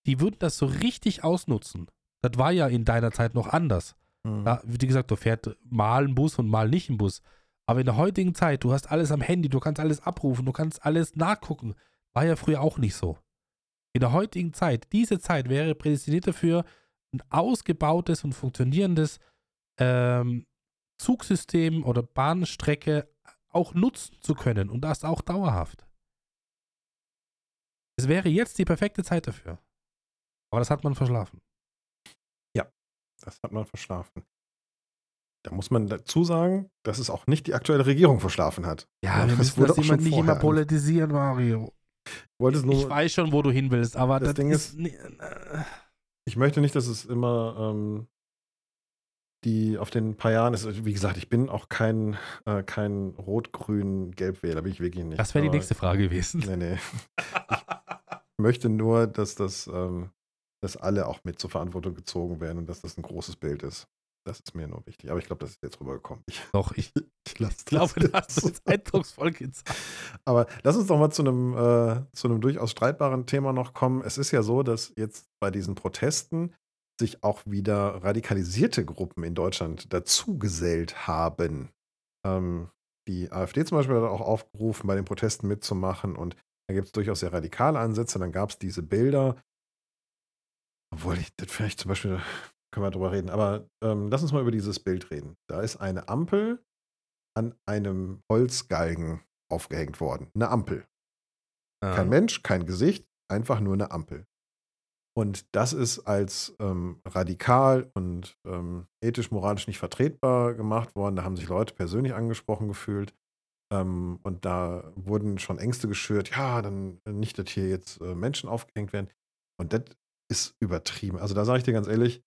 die würden das so richtig ausnutzen. Das war ja in deiner Zeit noch anders. Mhm. Da, wie gesagt, du fährst mal ein Bus und mal nicht ein Bus. Aber in der heutigen Zeit, du hast alles am Handy, du kannst alles abrufen, du kannst alles nachgucken. War ja früher auch nicht so. In der heutigen Zeit, diese Zeit wäre prädestiniert dafür, ein ausgebautes und funktionierendes ähm, Zugsystem oder Bahnstrecke auch nutzen zu können und das auch dauerhaft. Es wäre jetzt die perfekte Zeit dafür. Aber das hat man verschlafen. Das hat man verschlafen. Da muss man dazu sagen, dass es auch nicht die aktuelle Regierung verschlafen hat. Ja, Ja, wir das müssen wurde das nicht immer politisieren, Mario. Ich wollte es nur, Ich weiß schon, wo du hin willst, aber Das das, Ding ist. ist- äh, ich möchte nicht, dass es immer ähm, die auf den paar Jahren ist. Wie gesagt, ich bin auch kein, äh, kein Rot-Grün-Gelbwähler, bin ich wirklich nicht. Das wäre die nächste Frage gewesen. Nee, nee. Ich möchte nur, dass das, ähm, dass alle auch mit zur Verantwortung gezogen werden und dass das ein großes Bild ist. Das ist mir nur wichtig. Aber ich glaube, das ist jetzt rübergekommen. Ich, Doch, ich ich glaube, da hast du jetzt eindrucksvoll gezeigt. Aber lass uns doch mal zu einem, äh, zu einem durchaus streitbaren Thema noch kommen. Es ist ja so, dass jetzt bei diesen Protesten sich auch wieder radikalisierte Gruppen in Deutschland dazugesellt haben. Ähm, die AfD zum Beispiel hat auch aufgerufen, bei den Protesten mitzumachen und da gibt es durchaus sehr radikale Ansätze. Dann gab es diese Bilder, obwohl ich das vielleicht zum Beispiel, können wir drüber reden, aber ähm, lass uns mal über dieses Bild reden. Da ist eine Ampel an einem Holzgalgen aufgehängt worden. Eine Ampel. Kein Mensch, kein Gesicht, einfach nur eine Ampel. Und das ist als ähm, radikal und ähm, ethisch-moralisch nicht vertretbar gemacht worden. Da haben sich Leute persönlich angesprochen gefühlt. Ähm, und da wurden schon Ängste geschürt, ja, dann nicht, dass hier jetzt äh, Menschen aufgehängt werden. Und das ist übertrieben. Also da sage ich dir ganz ehrlich,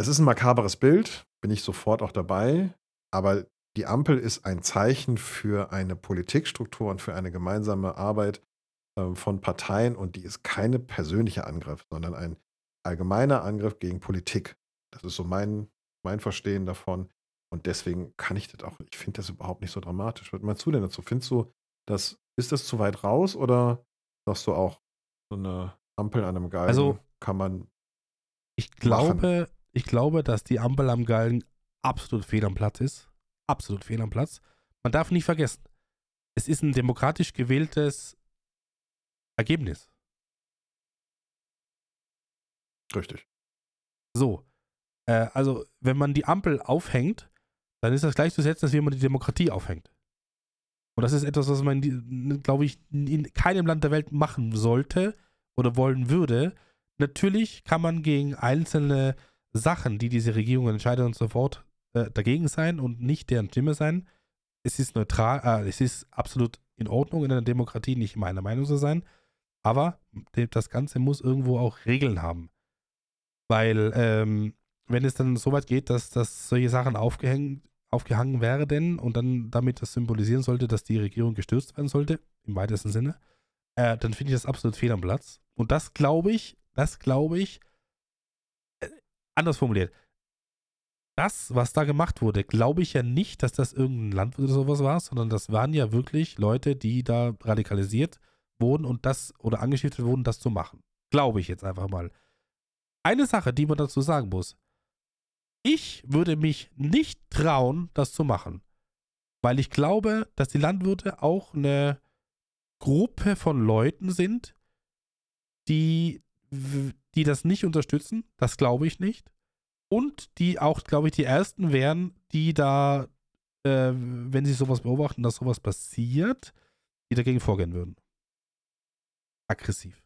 es ist ein makaberes Bild, bin ich sofort auch dabei. Aber die Ampel ist ein Zeichen für eine Politikstruktur und für eine gemeinsame Arbeit ähm, von Parteien und die ist keine persönliche Angriff, sondern ein allgemeiner Angriff gegen Politik. Das ist so mein, mein Verstehen davon. Und deswegen kann ich das auch, ich finde das überhaupt nicht so dramatisch. Was meinst du denn dazu? Findest du, das, ist das zu weit raus oder sagst du auch, so eine Ampel an einem Galgen Also- kann man, Ich glaube, ich glaube, dass die Ampel am Galgen absolut fehl am Platz ist. Absolut fehl am Platz. Man darf nicht vergessen, es ist ein demokratisch gewähltes Ergebnis. richtig. So. Äh, also, wenn man die Ampel aufhängt, dann ist das gleichzusetzen, als wenn man die Demokratie aufhängt. Und das ist etwas, was man, glaube ich, in keinem Land der Welt machen sollte oder wollen würde. Natürlich kann man gegen einzelne Sachen, die diese Regierung entscheidet und so fort, äh, dagegen sein und nicht deren Stimme sein. Es ist neutral, äh, es ist absolut in Ordnung, in einer Demokratie nicht meiner Meinung zu sein. Aber das Ganze muss irgendwo auch Regeln haben. Weil, ähm, wenn es dann so weit geht, dass, dass solche Sachen aufgehängt, aufgehangen werden und dann damit das symbolisieren sollte, dass die Regierung gestürzt werden sollte, im weitesten Sinne, äh, dann finde ich das absolut fehl am Platz. Und das glaube ich, das glaube ich, äh, anders formuliert, das, was da gemacht wurde, glaube ich ja nicht, dass das irgendein Landwirt oder sowas war, sondern das waren ja wirklich Leute, die da radikalisiert wurden und das oder angestiftet wurden, das zu machen. Glaube ich jetzt einfach mal. Eine Sache, die man dazu sagen muss. Ich würde mich nicht trauen, das zu machen. Weil ich glaube, dass die Landwirte auch eine Gruppe von Leuten sind, die, die das nicht unterstützen. Das glaube ich nicht. Und die auch, glaube ich, die ersten wären, die da, äh, wenn sie sowas beobachten, dass sowas passiert, die dagegen vorgehen würden. Aggressiv.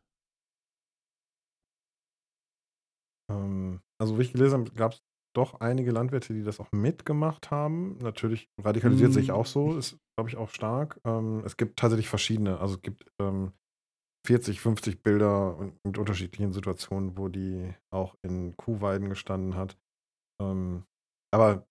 Ähm, also, wie ich gelesen habe, gab es doch einige Landwirte, die das auch mitgemacht haben. Natürlich radikalisiert sich Mm. auch so, ist, glaube ich, auch stark. Ähm, es gibt tatsächlich verschiedene. Also, es gibt ähm, 40, 50 Bilder und- mit unterschiedlichen Situationen, wo die auch in Kuhweiden gestanden hat. Ähm, aber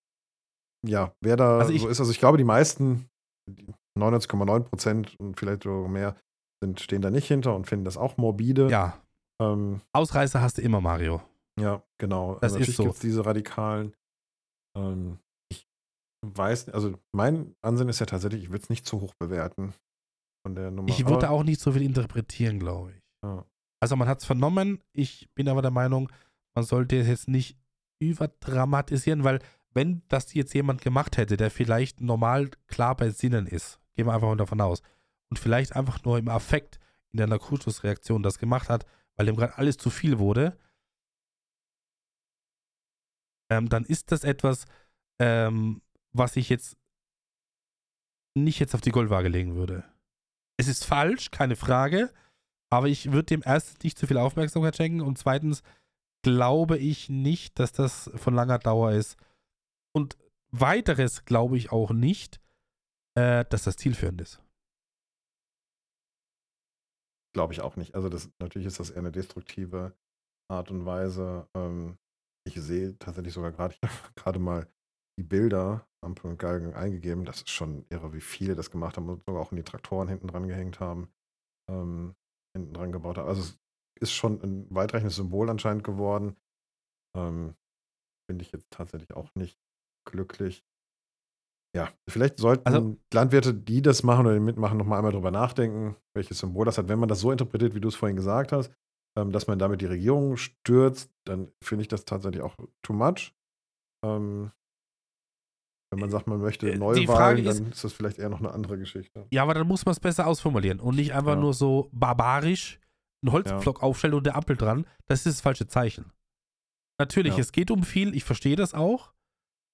ja, wer da Also ich- so ist, also ich glaube, die meisten, die 99,9 Prozent und vielleicht sogar mehr, sind, stehen da nicht hinter und finden das auch morbide. Ja, Ähm, Ausreißer hast du immer, Mario. ja, genau. Das ist natürlich so. gibt es diese radikalen. Ähm, weiß, also mein Ansehen ist ja tatsächlich, ich würde es nicht zu hoch bewerten von der Nummer. Ich würde auch nicht so viel interpretieren, glaube ich. Ja. Also man hat es vernommen, ich bin aber der Meinung, man sollte es jetzt nicht überdramatisieren, weil wenn das jetzt jemand gemacht hätte, der vielleicht normal klar bei Sinnen ist, gehen wir einfach mal davon aus, und vielleicht einfach nur im Affekt in der Narkotusreaktion das gemacht hat, weil dem gerade alles zu viel wurde, ähm, dann ist das etwas, ähm, was ich jetzt nicht jetzt auf die Goldwaage legen würde. Es ist falsch, keine Frage, aber ich würde dem erstens nicht zu viel Aufmerksamkeit schenken und zweitens glaube ich nicht, dass das von langer Dauer ist. Und weiteres glaube ich auch nicht, äh, dass das zielführend ist. Glaube ich auch nicht. Also das natürlich ist das eher eine destruktive Art und Weise. Ähm, ich sehe tatsächlich sogar gerade gerade mal die Bilder Ampel und Galgen eingegeben. Das ist schon irre, wie viele das gemacht haben und sogar auch in die Traktoren hinten dran gehängt haben, ähm, hinten dran gebaut haben. Also es ist schon ein weitreichendes Symbol anscheinend geworden. Ähm, Finde ich jetzt tatsächlich auch nicht glücklich. Ja, vielleicht sollten Also- Landwirte, die das machen oder die mitmachen, nochmal einmal drüber nachdenken, welches Symbol das hat. Wenn man das so interpretiert, wie du es vorhin gesagt hast, ähm, dass man damit die Regierung stürzt, dann finde ich das tatsächlich auch too much. Ähm, wenn man sagt, man möchte Äh, Neuwahlen, ist- dann ist das vielleicht eher noch eine andere Geschichte. Ja, aber dann muss man es besser ausformulieren und nicht einfach Ja. nur so barbarisch einen Holzpflock aufstellen und der Ampel dran. Das ist das falsche Zeichen. Natürlich, Ja. es geht um viel, ich verstehe das auch.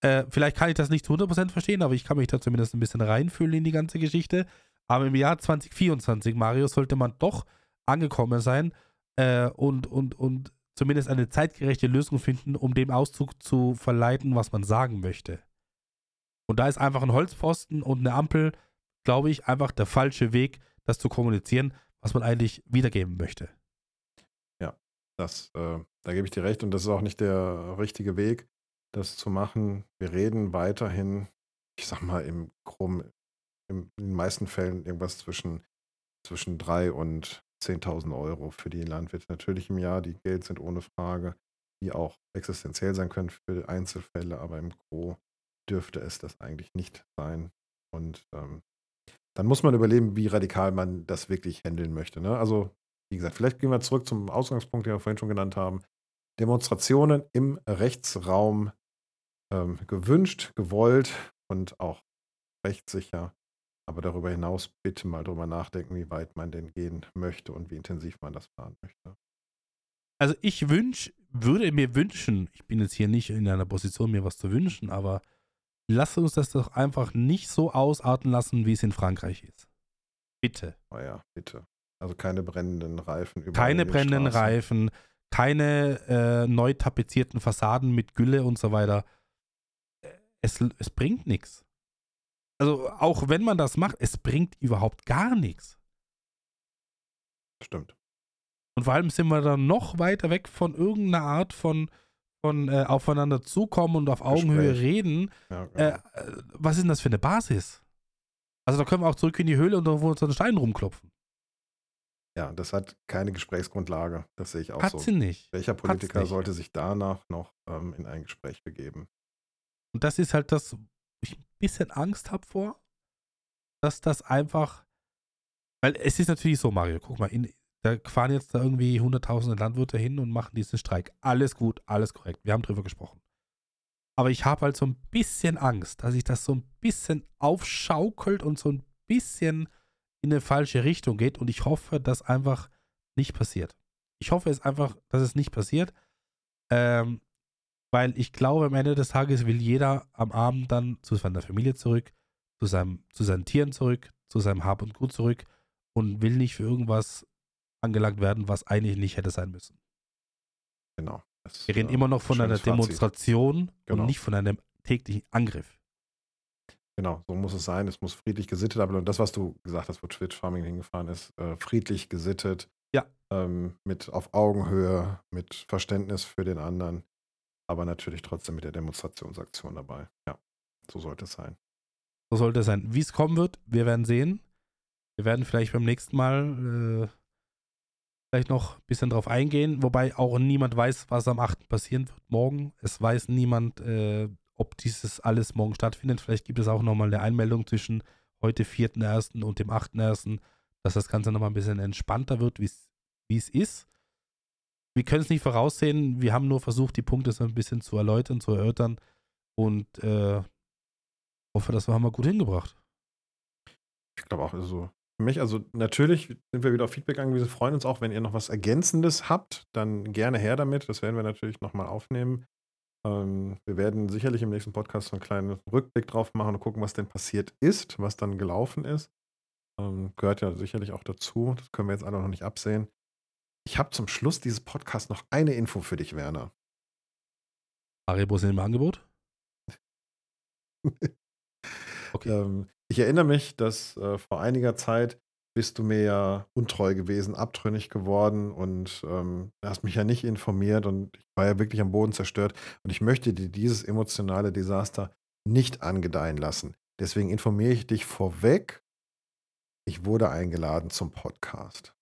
Äh, vielleicht kann ich das nicht zu 100% verstehen, aber ich kann mich da zumindest ein bisschen reinfühlen in die ganze Geschichte. Aber im Jahr 2024, Mario, sollte man doch angekommen sein äh, und, und, und zumindest eine zeitgerechte Lösung finden, um dem Auszug zu verleiten, was man sagen möchte. Und da ist einfach ein Holzpfosten und eine Ampel, glaube ich, einfach der falsche Weg, das zu kommunizieren, was man eigentlich wiedergeben möchte. Das, äh, da gebe ich dir recht und das ist auch nicht der richtige Weg, das zu machen. Wir reden weiterhin, ich sag mal, im Krumm, im, in den meisten Fällen irgendwas zwischen, zwischen 3 und 10.000 Euro für die Landwirte natürlich im Jahr. Die Geld sind ohne Frage, die auch existenziell sein können für Einzelfälle, aber im Gro dürfte es das eigentlich nicht sein. Und ähm, dann muss man überlegen, wie radikal man das wirklich handeln möchte. Ne? Also wie gesagt, vielleicht gehen wir zurück zum Ausgangspunkt, den wir vorhin schon genannt haben. Demonstrationen im Rechtsraum ähm, gewünscht, gewollt und auch rechtssicher. Aber darüber hinaus bitte mal drüber nachdenken, wie weit man denn gehen möchte und wie intensiv man das planen möchte. Also ich wünsch, würde mir wünschen, ich bin jetzt hier nicht in einer Position, mir was zu wünschen, aber lass uns das doch einfach nicht so ausarten lassen, wie es in Frankreich ist. Bitte. Aber ja, bitte. Also keine brennenden Reifen Keine in den brennenden Straßen. Reifen, keine äh, neu tapezierten Fassaden mit Gülle und so weiter. Äh, Es, es bringt nichts. Also auch wenn man das macht, es bringt überhaupt gar nichts. Stimmt. Und vor allem sind wir dann noch weiter weg von irgendeiner Art von, von äh, aufeinander zukommen und auf Augenhöhe Gespräch. reden. Ja, genau. Äh, äh, was ist denn das für eine Basis? Also da können wir auch zurück in die Höhle und irgendwo uns an den Stein rumklopfen. ja, das hat keine Gesprächsgrundlage. Das sehe ich auch Hat so. sie nicht. Welcher Politiker nicht. sollte sich danach noch ähm, in ein Gespräch begeben? Und das ist halt das, wo ich ein bisschen Angst habe vor, dass das einfach, weil es ist natürlich so, Mario, guck mal, in, da fahren jetzt da irgendwie hunderttausende Landwirte hin und machen diesen Streik. Alles gut, alles korrekt. Wir haben drüber gesprochen. Aber ich habe halt so ein bisschen Angst, dass sich das so ein bisschen aufschaukelt und so ein bisschen in eine falsche Richtung geht. Und ich hoffe, dass einfach nicht passiert. Ich hoffe es einfach, dass es nicht passiert. Ähm, weil ich glaube, am Ende des Tages will jeder am Abend dann zu seiner Familie zurück, zu, seinem, zu seinen Tieren zurück, zu seinem Hab und Gut zurück und will nicht für irgendwas angelangt werden, was eigentlich nicht hätte sein müssen. Genau. Das, Wir reden äh, immer noch von einer. Demonstration Genau. und nicht von einem täglichen Angriff. Genau, so muss es sein. Es muss friedlich gesittet ablaufen. Und das, was du gesagt hast, wo Twitch Farming hingefahren ist, äh, friedlich gesittet. Ja. Ähm, mit auf Augenhöhe, mit Verständnis für den anderen, aber natürlich trotzdem mit der Demonstrationsaktion dabei. Ja, so sollte es sein. So sollte es sein. Wie es kommen wird, wir werden sehen. Wir werden vielleicht beim nächsten Mal äh, vielleicht noch ein bisschen drauf eingehen, wobei auch niemand weiß, was am 8. passieren wird morgen. Es weiß niemand, äh, ob dieses alles morgen stattfindet. Vielleicht gibt es auch nochmal eine Einmeldung zwischen heute 4.1. und dem 8.1., dass das Ganze nochmal ein bisschen entspannter wird, wie es ist. Wir können es nicht voraussehen. Wir haben nur versucht, die Punkte so ein bisschen zu erläutern, zu erörtern und äh, hoffe, das haben wir gut hingebracht. Ich glaube auch, also für mich, also natürlich sind wir wieder auf Feedback angewiesen. Freuen uns auch, wenn ihr noch was Ergänzendes habt, dann gerne her damit. Das werden wir natürlich nochmal aufnehmen. Ähm, wir werden sicherlich im nächsten Podcast so einen kleinen Rückblick drauf machen und gucken, was denn passiert ist, was dann gelaufen ist. Ähm, gehört ja sicherlich auch dazu. Das können wir jetzt alle noch nicht absehen. Ich habe zum Schluss dieses Podcasts noch eine Info für dich, Werner. Haribo sind im Angebot? okay. Ähm, ich erinnere mich, dass äh, vor einiger Zeit bist du mir ja untreu gewesen, abtrünnig geworden und ähm, hast mich ja nicht informiert und ich war ja wirklich am Boden zerstört und ich möchte dir dieses emotionale Desaster nicht angedeihen lassen. Deswegen informiere ich dich vorweg. Ich wurde eingeladen zum Podcast.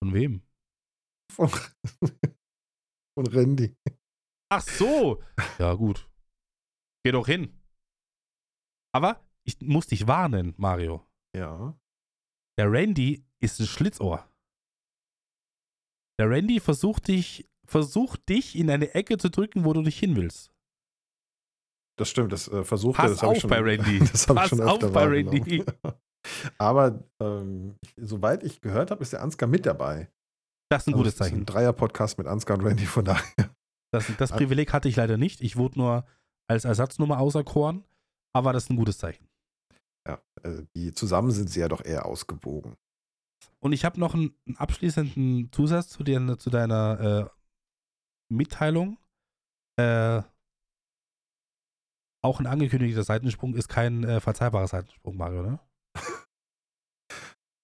Von wem? Von, von Randy. Ach so. Ja, gut. Geh doch hin. Aber ich muss dich warnen, Mario. Ja. Der Randy ist ein Schlitzohr. Der Randy versucht dich, versucht dich in eine Ecke zu drücken, wo du nicht hin willst. Das stimmt, das äh, versucht Pass er. Das auf schon, bei Randy. Das habe ich schon auf bei Randy. Aber ähm, soweit ich gehört habe, ist der Ansgar mit dabei. Das ist ein also gutes es ist Zeichen. Ein Dreier-Podcast mit Ansgar und Randy, von daher. Das, das Privileg hatte ich leider nicht. Ich wurde nur als Ersatznummer auserkoren, aber das ist ein gutes Zeichen. Ja, äh, die zusammen sind sie ja doch eher ausgewogen. Und ich habe noch einen, einen, abschließenden Zusatz zu, dir, zu deiner äh, Mitteilung. Äh, auch ein angekündigter Seitensprung ist kein äh, verzeihbarer Seitensprung, Mario, ne?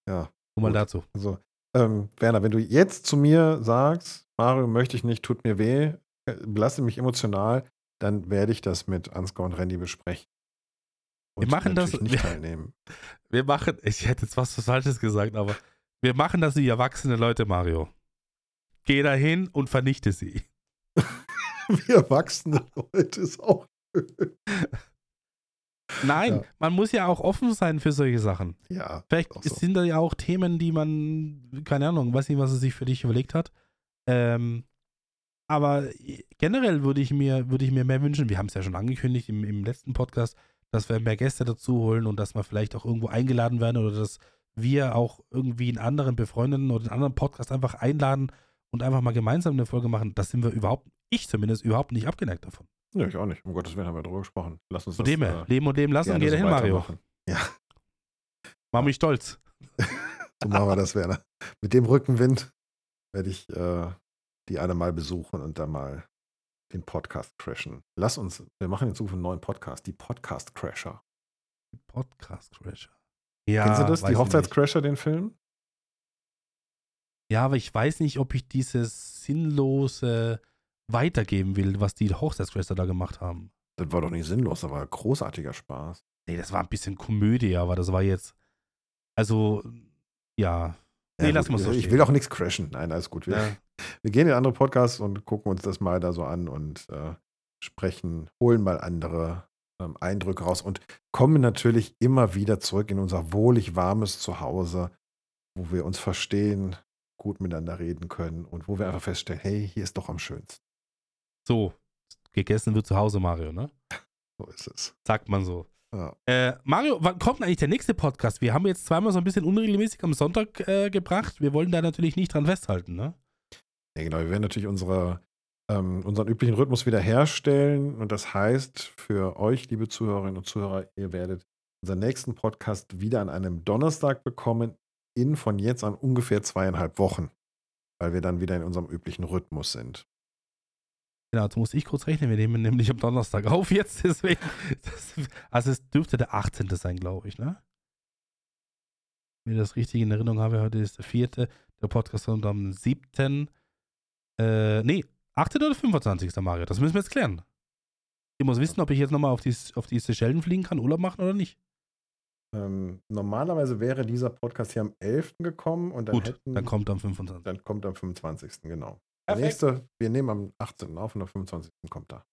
ja. Nur mal dazu. Also, ähm, Werner, wenn du jetzt zu mir sagst, Mario möchte ich nicht, tut mir weh, äh, belasse mich emotional, dann werde ich das mit Ansgar und Randy besprechen. Wir machen das nicht wir, teilnehmen. Wir machen, ich hätte jetzt was Falsches gesagt, aber wir machen das wie erwachsene Leute, Mario. Geh da hin und vernichte sie. wie erwachsene Leute ist auch schön. Nein, ja. man muss ja auch offen sein für solche Sachen. Ja. Vielleicht so. sind da ja auch Themen, die man, keine Ahnung, weiß nicht, was er sich für dich überlegt hat. Ähm, aber generell würde ich mir, würde ich mir mehr wünschen. Wir haben es ja schon angekündigt im, im letzten Podcast, dass wir mehr Gäste dazu holen und dass wir vielleicht auch irgendwo eingeladen werden oder dass wir auch irgendwie einen anderen befreundeten oder einen anderen Podcast einfach einladen und einfach mal gemeinsam eine Folge machen. Das sind wir überhaupt, ich zumindest, überhaupt nicht abgeneigt davon. Nö, ich auch nicht. Um Gottes Willen haben wir darüber gesprochen. Lass uns Von das, dem her, äh, leben und leben lassen und geh dahin, Mario. Ja. Mach mich stolz. so machen wir das, Werner. Mit dem Rückenwind werde ich äh, die eine mal besuchen und dann mal den Podcast crashen. Lass uns, wir machen in Zukunft einen neuen Podcast, die Podcast Crasher. Die Podcast Crasher. Ja, Kennst du das? Die Hochzeitscrasher, den Film? Ja, aber ich weiß nicht, ob ich dieses sinnlose weitergeben will, was die Hochzeitscrasher da gemacht haben. Das war doch nicht sinnlos, das war großartiger Spaß. Nee, das war ein bisschen Komödie, aber das war jetzt. Also, ja. Nee, ja, lass mal so. Ich will auch nichts crashen. Nein, alles gut. Ja. Wir gehen in andere Podcasts und gucken uns das mal da so an und äh, sprechen, holen mal andere ähm, Eindrücke raus und kommen natürlich immer wieder zurück in unser wohlig warmes Zuhause, wo wir uns verstehen, gut miteinander reden können und wo wir einfach feststellen, hey, hier ist doch am schönsten. So, gegessen wird zu Hause, Mario, ne? So ist es. Sagt man so. Ja. Äh, Mario, wann kommt eigentlich der nächste Podcast? Wir haben jetzt zweimal so ein bisschen unregelmäßig am Sonntag äh, gebracht. Wir wollen da natürlich nicht dran festhalten, ne? Ja, genau. Wir werden natürlich unsere, ähm, unseren üblichen Rhythmus wieder herstellen. Und das heißt für euch, liebe Zuhörerinnen und Zuhörer, ihr werdet unseren nächsten Podcast wieder an einem Donnerstag bekommen, in von jetzt an ungefähr zweieinhalb Wochen, weil wir dann wieder in unserem üblichen Rhythmus sind. Genau, jetzt muss ich kurz rechnen. Wir nehmen nämlich am Donnerstag auf jetzt, deswegen. Das, also es dürfte der 18. sein, glaube ich, ne? Wenn ich das richtig in Erinnerung habe, heute ist der 4. Der Podcast kommt am 7. Äh, nee, 18. oder 25. Mario. Das müssen wir jetzt klären. Ich muss wissen, ob ich jetzt nochmal auf die, auf die Seychellen fliegen kann, Urlaub machen oder nicht. Ähm, normalerweise wäre dieser Podcast hier am 11. gekommen und dann Gut, hätten, dann kommt am 25. dann kommt am 25. genau. Der nächste, wir nehmen am 18. auf und am 25. kommt da.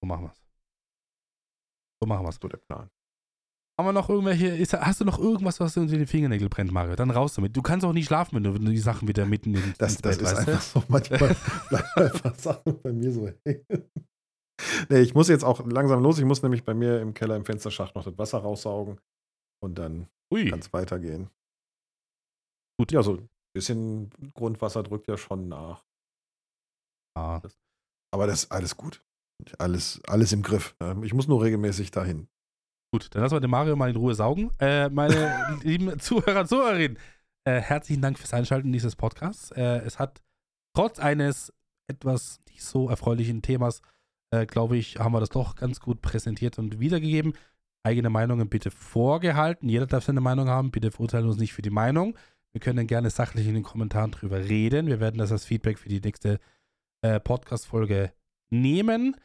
So machen wir es. So machen wir es. So der Plan. Haben wir noch irgendwelche, ist, hast du noch irgendwas, was dir unter den Fingernägel brennt, Mario? Dann raus damit. Du kannst auch nicht schlafen, wenn du, wenn du die Sachen wieder mitten in, Das, das Bett, ist weißt du? einfach so. Manchmal bleiben einfach Sachen bei mir so hängen. Nee, ich muss jetzt auch langsam los. Ich muss nämlich bei mir im Keller im Fensterschacht noch das Wasser raussaugen und dann kann es weitergehen. Gut. Ja, so ein bisschen Grundwasser drückt ja schon nach. ah, Aber das ist alles gut. Alles, alles im Griff. Ähm, Ich muss nur regelmäßig dahin. Gut, dann lassen wir den Mario mal in Ruhe saugen. Äh, meine lieben Zuhörer und Zuhörerinnen, äh, herzlichen Dank fürs Einschalten dieses Podcasts. Äh, es hat trotz eines etwas nicht so erfreulichen Themas, äh, glaube ich, haben wir das doch ganz gut präsentiert und wiedergegeben. Eigene Meinungen bitte vorgehalten. Jeder darf seine Meinung haben. Bitte verurteilen uns nicht für die Meinung. Wir können dann gerne sachlich in den Kommentaren drüber reden. Wir werden das als Feedback für die nächste äh, Podcast-Folge nehmen.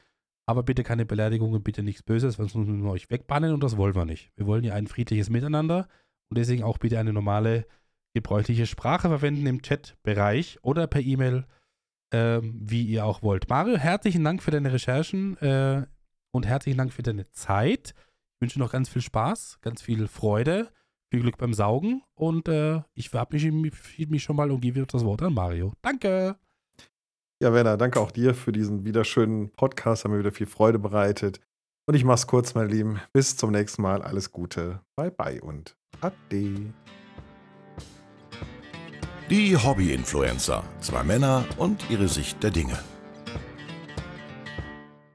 Aber bitte keine Beleidigungen, bitte nichts Böses, sonst müssen wir euch wegbannen und das wollen wir nicht. Wir wollen ja ein friedliches Miteinander und deswegen auch bitte eine normale, gebräuchliche Sprache verwenden im Chat-Bereich oder per E-Mail, ähm, wie ihr auch wollt. Mario, herzlichen Dank für deine Recherchen äh, und herzlichen Dank für deine Zeit. Ich wünsche noch ganz viel Spaß, ganz viel Freude, viel Glück beim Saugen und äh, ich verabschiede mich, mich schon mal und gebe das Wort an Mario. Danke! Ja, Werner, danke auch dir für diesen wieder schönen Podcast. Haben mir wieder viel Freude bereitet. Und ich mach's kurz, meine Lieben. Bis zum nächsten Mal. Alles Gute. Bye bye und ade. Die Hobby-Influencer. Zwei Männer und ihre Sicht der Dinge.